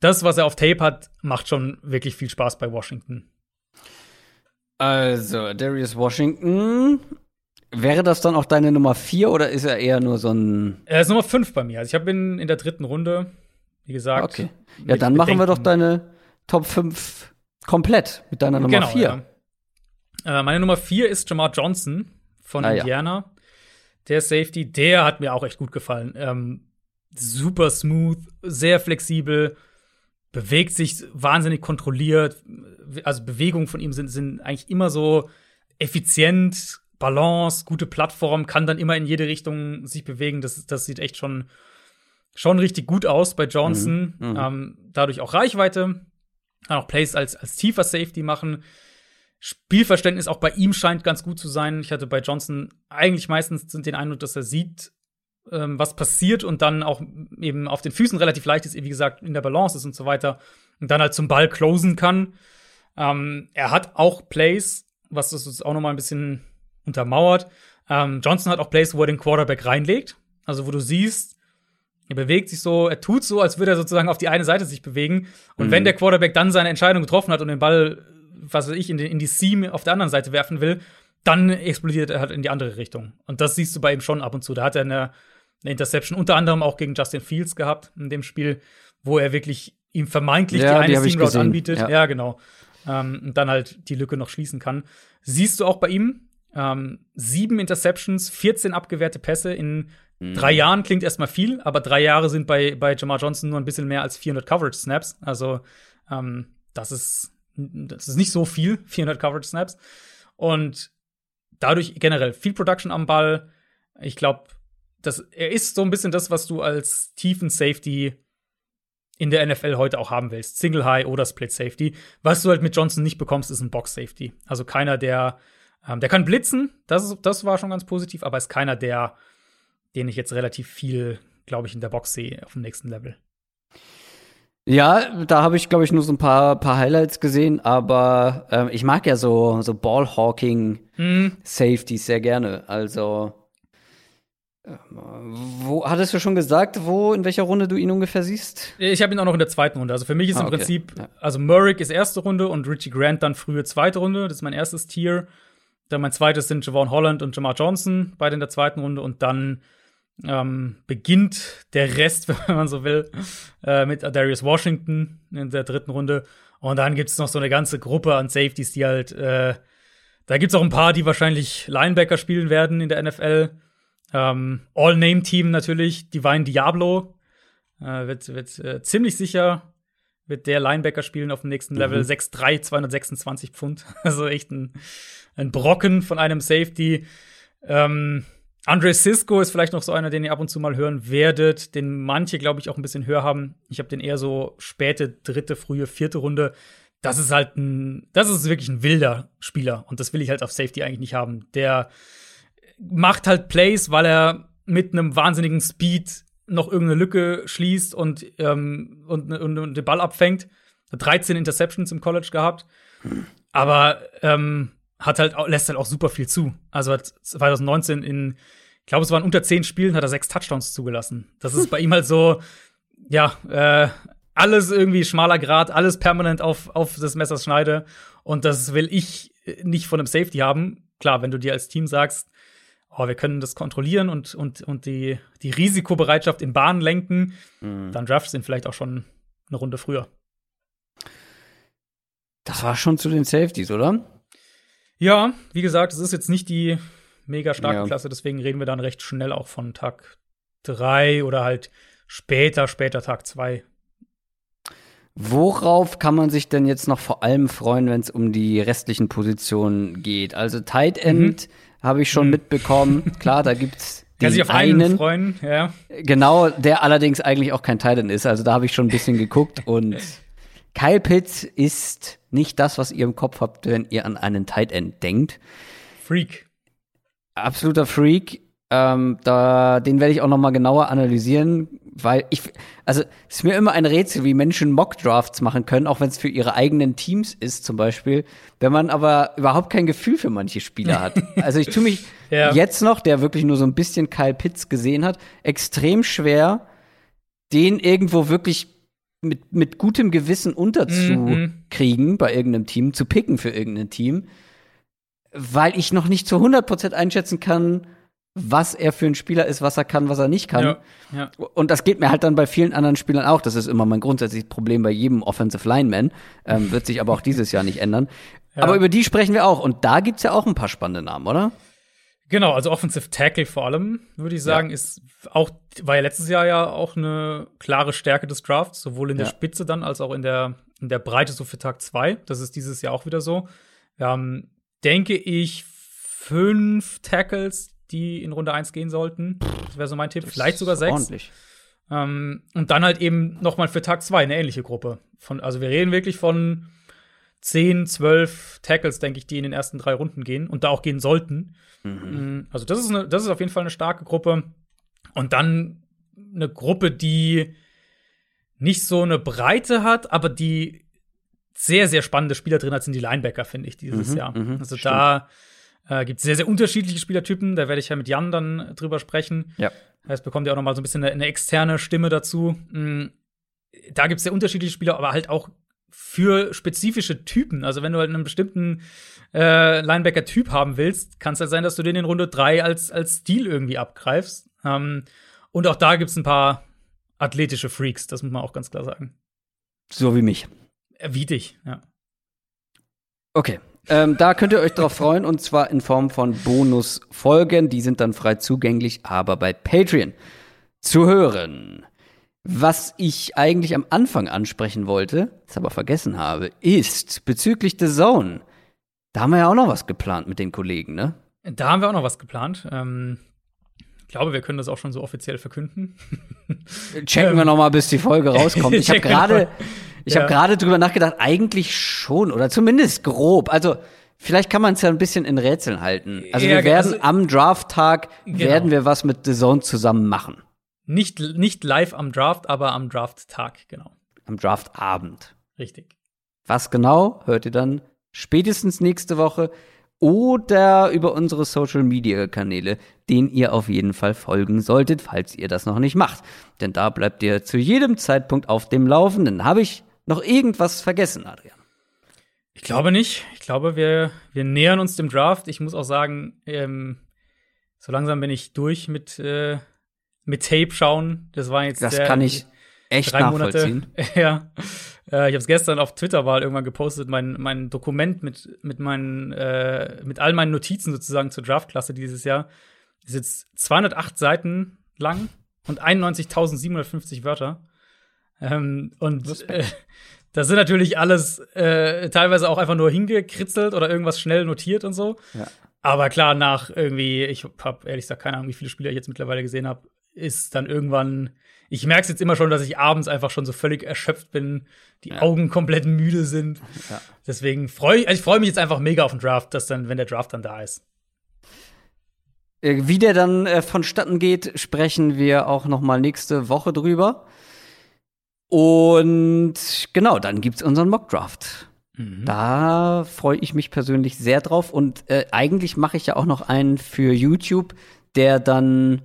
das, was er auf Tape hat, macht schon wirklich viel Spaß bei Washington. Also, Darius Washington. Wäre das dann auch deine Nummer 4 oder ist er eher nur so ein. Er ist Nummer 5 bei mir. Also, ich habe ihn in der dritten Runde, wie gesagt. Okay. Ja, dann machen wir doch deine Top 5 komplett mit deiner Nummer 4. Genau, ja. äh, meine Nummer 4 ist Jamar Johnson von ah, Indiana. Ja. Der Safety, der hat mir auch echt gut gefallen. Ähm, super smooth, sehr flexibel, bewegt sich wahnsinnig kontrolliert. Also Bewegungen von ihm sind, sind eigentlich immer so effizient, Balance, gute Plattform, kann dann immer in jede Richtung sich bewegen. Das, das sieht echt schon, schon richtig gut aus bei Johnson. Mhm. Mhm. Ähm, dadurch auch Reichweite, kann auch Plays als, als tiefer Safety machen. Spielverständnis auch bei ihm scheint ganz gut zu sein. Ich hatte bei Johnson eigentlich meistens den Eindruck, dass er sieht, ähm, was passiert und dann auch eben auf den Füßen relativ leicht ist, wie gesagt, in der Balance ist und so weiter. Und dann halt zum Ball closen kann. Ähm, er hat auch Plays, was das auch noch mal ein bisschen untermauert. Ähm, Johnson hat auch Plays, wo er den Quarterback reinlegt. Also wo du siehst, er bewegt sich so, er tut so, als würde er sozusagen auf die eine Seite sich bewegen. Und mhm. wenn der Quarterback dann seine Entscheidung getroffen hat und den Ball, was weiß ich, in, den, in die Seam auf der anderen Seite werfen will, dann explodiert er halt in die andere Richtung. Und das siehst du bei ihm schon ab und zu. Da hat er eine, eine Interception unter anderem auch gegen Justin Fields gehabt in dem Spiel, wo er wirklich ihm vermeintlich ja, die eine Seam Route anbietet. Ja, ja genau. Ähm, und dann halt die Lücke noch schließen kann. Siehst du auch bei ihm, ähm, sieben Interceptions, 14 abgewehrte Pässe in Mhm. Drei Jahren klingt erstmal viel, aber drei Jahre sind bei, bei Jamar Johnson nur ein bisschen mehr als 400 Coverage-Snaps. Also, ähm, das ist, das ist nicht so viel, 400 Coverage-Snaps. Und dadurch generell viel Production am Ball. Ich glaube, er ist so ein bisschen das, was du als tiefen Safety in der NFL heute auch haben willst. Single High oder Split Safety. Was du halt mit Johnson nicht bekommst, ist ein Box Safety. Also keiner, der, ähm, der kann blitzen. Das, das war schon ganz positiv, aber ist keiner, der den ich jetzt relativ viel, glaube ich, in der Box sehe auf dem nächsten Level. Ja, da habe ich, glaube ich, nur so ein paar, paar Highlights gesehen, aber ähm, ich mag ja so, so Ballhawking mhm. Sehr gerne. Also, äh, wo hattest du schon gesagt, wo, in welcher Runde du ihn ungefähr siehst? Ich habe ihn auch noch in der zweiten Runde. Also für mich ist ah, im okay. Prinzip, also Murray ist erste Runde und Richie Grant dann frühe zweite Runde. Das ist mein erstes Tier. Dann mein zweites sind Javon Holland und Jamar Johnson, beide in der zweiten Runde. Und dann ähm, beginnt der Rest, wenn man so will, äh, mit Darius Washington in der dritten Runde. Und dann gibt es noch so eine ganze Gruppe an Safeties, die halt, äh, da gibt es auch ein paar, die wahrscheinlich Linebacker spielen werden in der NFL. Ähm, All-Name-Team natürlich, Divine Diablo. Äh, wird wird äh, ziemlich sicher wird der Linebacker spielen auf dem nächsten Level. Mhm. 6'3, 226 Pfund. Also echt ein, ein Brocken von einem Safety. Ähm, Andre Cisco ist vielleicht noch so einer, den ihr ab und zu mal hören werdet, den manche, glaube ich, auch ein bisschen höher haben. Ich habe den eher so späte dritte, frühe, vierte Runde. Das ist halt ein, das ist wirklich ein wilder Spieler und das will ich halt auf Safety eigentlich nicht haben. Der macht halt Plays, weil er mit einem wahnsinnigen Speed noch irgendeine Lücke schließt und, ähm, und, und, und den Ball abfängt. 13 Interceptions im College gehabt. Aber ähm, hat halt lässt halt auch super viel zu. Also hat 2019 in, ich glaube, es waren unter zehn Spielen, hat er sechs Touchdowns zugelassen. Das ist bei ihm halt so, ja, äh, alles irgendwie schmaler Grad, alles permanent auf, auf des Messers Schneide. Und das will ich nicht von einem Safety haben. Klar, wenn du dir als Team sagst, oh, wir können das kontrollieren und, und, und die, die Risikobereitschaft in Bahn lenken, mhm. dann draftest du ihn vielleicht auch schon eine Runde früher. Das war schon zu den Safeties, oder? Ja, wie gesagt, es ist jetzt nicht die mega starke ja. Klasse, deswegen reden wir dann recht schnell auch von Tag 3 oder halt später, später Tag 2. Worauf kann man sich denn jetzt noch vor allem freuen, wenn es um die restlichen Positionen geht? Also Tight End mhm. habe ich schon mhm. mitbekommen. Klar, da gibt's Kann sich auf einen, einen freuen, ja. Genau, der allerdings eigentlich auch kein Tight End ist. Also da habe ich schon ein bisschen geguckt und Kyle Pitts ist nicht das, was ihr im Kopf habt, wenn ihr an einen Tight End denkt. Freak. Absoluter Freak. Ähm, da, den werde ich auch noch mal genauer analysieren, weil ich, also es ist mir immer ein Rätsel, wie Menschen Mock-Drafts machen können, auch wenn es für ihre eigenen Teams ist zum Beispiel, wenn man aber überhaupt kein Gefühl für manche Spieler hat. Also ich tue mich ja. jetzt noch, der wirklich nur so ein bisschen Kyle Pitts gesehen hat, extrem schwer, den irgendwo wirklich mit, mit gutem Gewissen unterzukriegen mhm. bei irgendeinem Team, zu picken für irgendein Team, weil ich noch nicht zu 100% einschätzen kann, was er für ein Spieler ist, was er kann, was er nicht kann. Ja, ja. Und das geht mir halt dann bei vielen anderen Spielern auch. Das ist immer mein grundsätzliches Problem bei jedem Offensive Lineman. Ähm, wird sich aber auch dieses Jahr nicht ändern. Ja. Aber über die sprechen wir auch. Und da gibt's ja auch ein paar spannende Namen, oder? Genau, also Offensive Tackle vor allem, würde ich sagen, ja. ist auch, war ja letztes Jahr ja auch eine klare Stärke des Drafts, sowohl in ja. der Spitze dann als auch in der, in der Breite so für Tag 2. Das ist dieses Jahr auch wieder so. Wir haben, denke ich, fünf Tackles, die in Runde 1 gehen sollten. Das wäre so mein Tipp. Vielleicht sogar sechs. Ordentlich. Ähm, und dann halt eben noch mal für Tag 2 eine ähnliche Gruppe. Von, also wir reden wirklich von 10, 12 Tackles, denke ich, die in den ersten drei Runden gehen und da auch gehen sollten. Mhm. Mm, also das ist, eine, das ist auf jeden Fall eine starke Gruppe. Und dann eine Gruppe, die nicht so eine Breite hat, aber die sehr, sehr spannende Spieler drin hat, sind die Linebacker, finde ich, dieses mhm, Jahr. Mhm, also stimmt. da äh, gibt es sehr, sehr unterschiedliche Spielertypen. Da werde ich ja mit Jan dann drüber sprechen. Ja. Heißt, bekommt ihr auch noch mal so ein bisschen eine, eine externe Stimme dazu. Mhm. Da gibt es sehr unterschiedliche Spieler, aber halt auch für spezifische Typen. Also wenn du halt einen bestimmten äh, Linebacker-Typ haben willst, kann es halt sein, dass du den in Runde 3 als, als Stil irgendwie abgreifst. Ähm, und auch da gibt es ein paar athletische Freaks, das muss man auch ganz klar sagen. So wie mich. Äh, wie dich, ja. Okay. Ähm, da könnt ihr euch drauf freuen und zwar in Form von Bonusfolgen. Die sind dann frei zugänglich, aber bei Patreon zu hören. Was ich eigentlich am Anfang ansprechen wollte, das aber vergessen habe, ist bezüglich The Zone. Da haben wir ja auch noch was geplant mit den Kollegen, ne? Da haben wir auch noch was geplant. Ähm, ich glaube, wir können das auch schon so offiziell verkünden. Checken wir noch mal, bis die Folge rauskommt. Ich habe gerade, ich ja. habe gerade drüber nachgedacht. Eigentlich schon oder zumindest grob. Also vielleicht kann man es ja ein bisschen in Rätseln halten. Also ja, wir werden also, am Drafttag genau. werden wir was mit The Zone zusammen machen. Nicht, nicht live am Draft, aber am Drafttag, genau. Am Draftabend. Richtig. Was genau, hört ihr dann spätestens nächste Woche oder über unsere Social Media Kanäle, denen ihr auf jeden Fall folgen solltet, falls ihr das noch nicht macht. Denn da bleibt ihr zu jedem Zeitpunkt auf dem Laufenden. Habe ich noch irgendwas vergessen, Adrian? Ich glaube nicht. Ich glaube, wir, wir nähern uns dem Draft. Ich muss auch sagen, ähm, so langsam bin ich durch mit, äh, mit Tape schauen. Das war jetzt Das der, kann ich echt drei nachvollziehen. Monate. ja. Äh, ich habe es gestern auf Twitter mal irgendwann gepostet, mein, mein Dokument mit, mit, meinen, äh, mit all meinen Notizen sozusagen zur Draftklasse dieses Jahr. Ist jetzt 208 Seiten lang und 91.750 Wörter. Ähm, und äh, das sind natürlich alles äh, teilweise auch einfach nur hingekritzelt oder irgendwas schnell notiert und so. Ja. Aber klar, nach irgendwie, ich habe ehrlich gesagt keine Ahnung, wie viele Spieler ich jetzt mittlerweile gesehen habe, ist dann irgendwann. Ich merke es jetzt immer schon, dass ich abends einfach schon so völlig erschöpft bin, die Ja. Augen komplett müde sind. Ja. Deswegen freue ich, also ich freue mich jetzt einfach mega auf den Draft, dass dann, wenn der Draft dann da ist. Äh, Wie der dann äh, vonstatten geht, sprechen wir auch noch mal nächste Woche drüber. Und genau, dann gibt's unseren Mockdraft. Da freue ich mich persönlich sehr drauf. Und äh, eigentlich mache ich ja auch noch einen für YouTube, der dann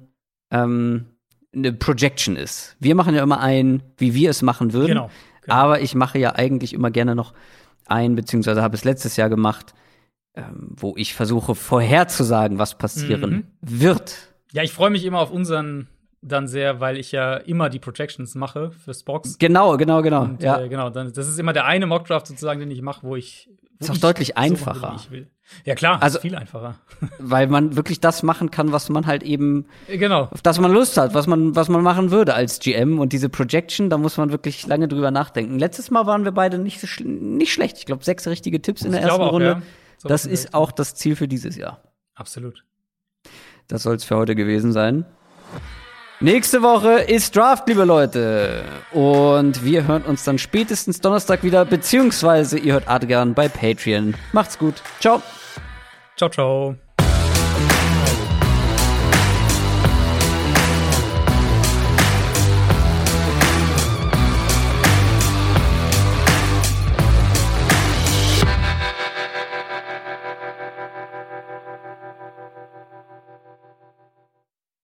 ähm, eine Projection ist. Wir machen ja immer einen, wie wir es machen würden. Genau. genau. Aber ich mache ja eigentlich immer gerne noch einen, beziehungsweise habe es letztes Jahr gemacht, ähm, wo ich versuche vorherzusagen, was passieren Mhm. wird. Ja, ich freue mich immer auf unseren dann sehr, weil ich ja immer die Projections mache fürs Box. Genau, genau, genau. Und, ja. äh, genau, dann, das ist immer der eine Mockdraft sozusagen, den ich mache, wo ich. Ist auch ich deutlich so machen einfacher. ich will. Ja, klar, Also- ist viel einfacher. Weil man wirklich das machen kann, was man halt eben, genau. auf das man Lust hat, was man, was man machen würde als GM. Und diese Projection, da muss man wirklich lange drüber nachdenken. Letztes Mal waren wir beide nicht, so schl nicht schlecht. Ich glaube, sechs richtige Tipps in der Ich ersten auch, Runde. ja. So das ist auch das Ziel für dieses Jahr. Absolut. Das soll es für heute gewesen sein. Nächste Woche ist Draft, liebe Leute. Und wir hören uns dann spätestens Donnerstag wieder, beziehungsweise ihr hört Adrian bei Patreon. Macht's gut. Ciao. Ciao, ciao.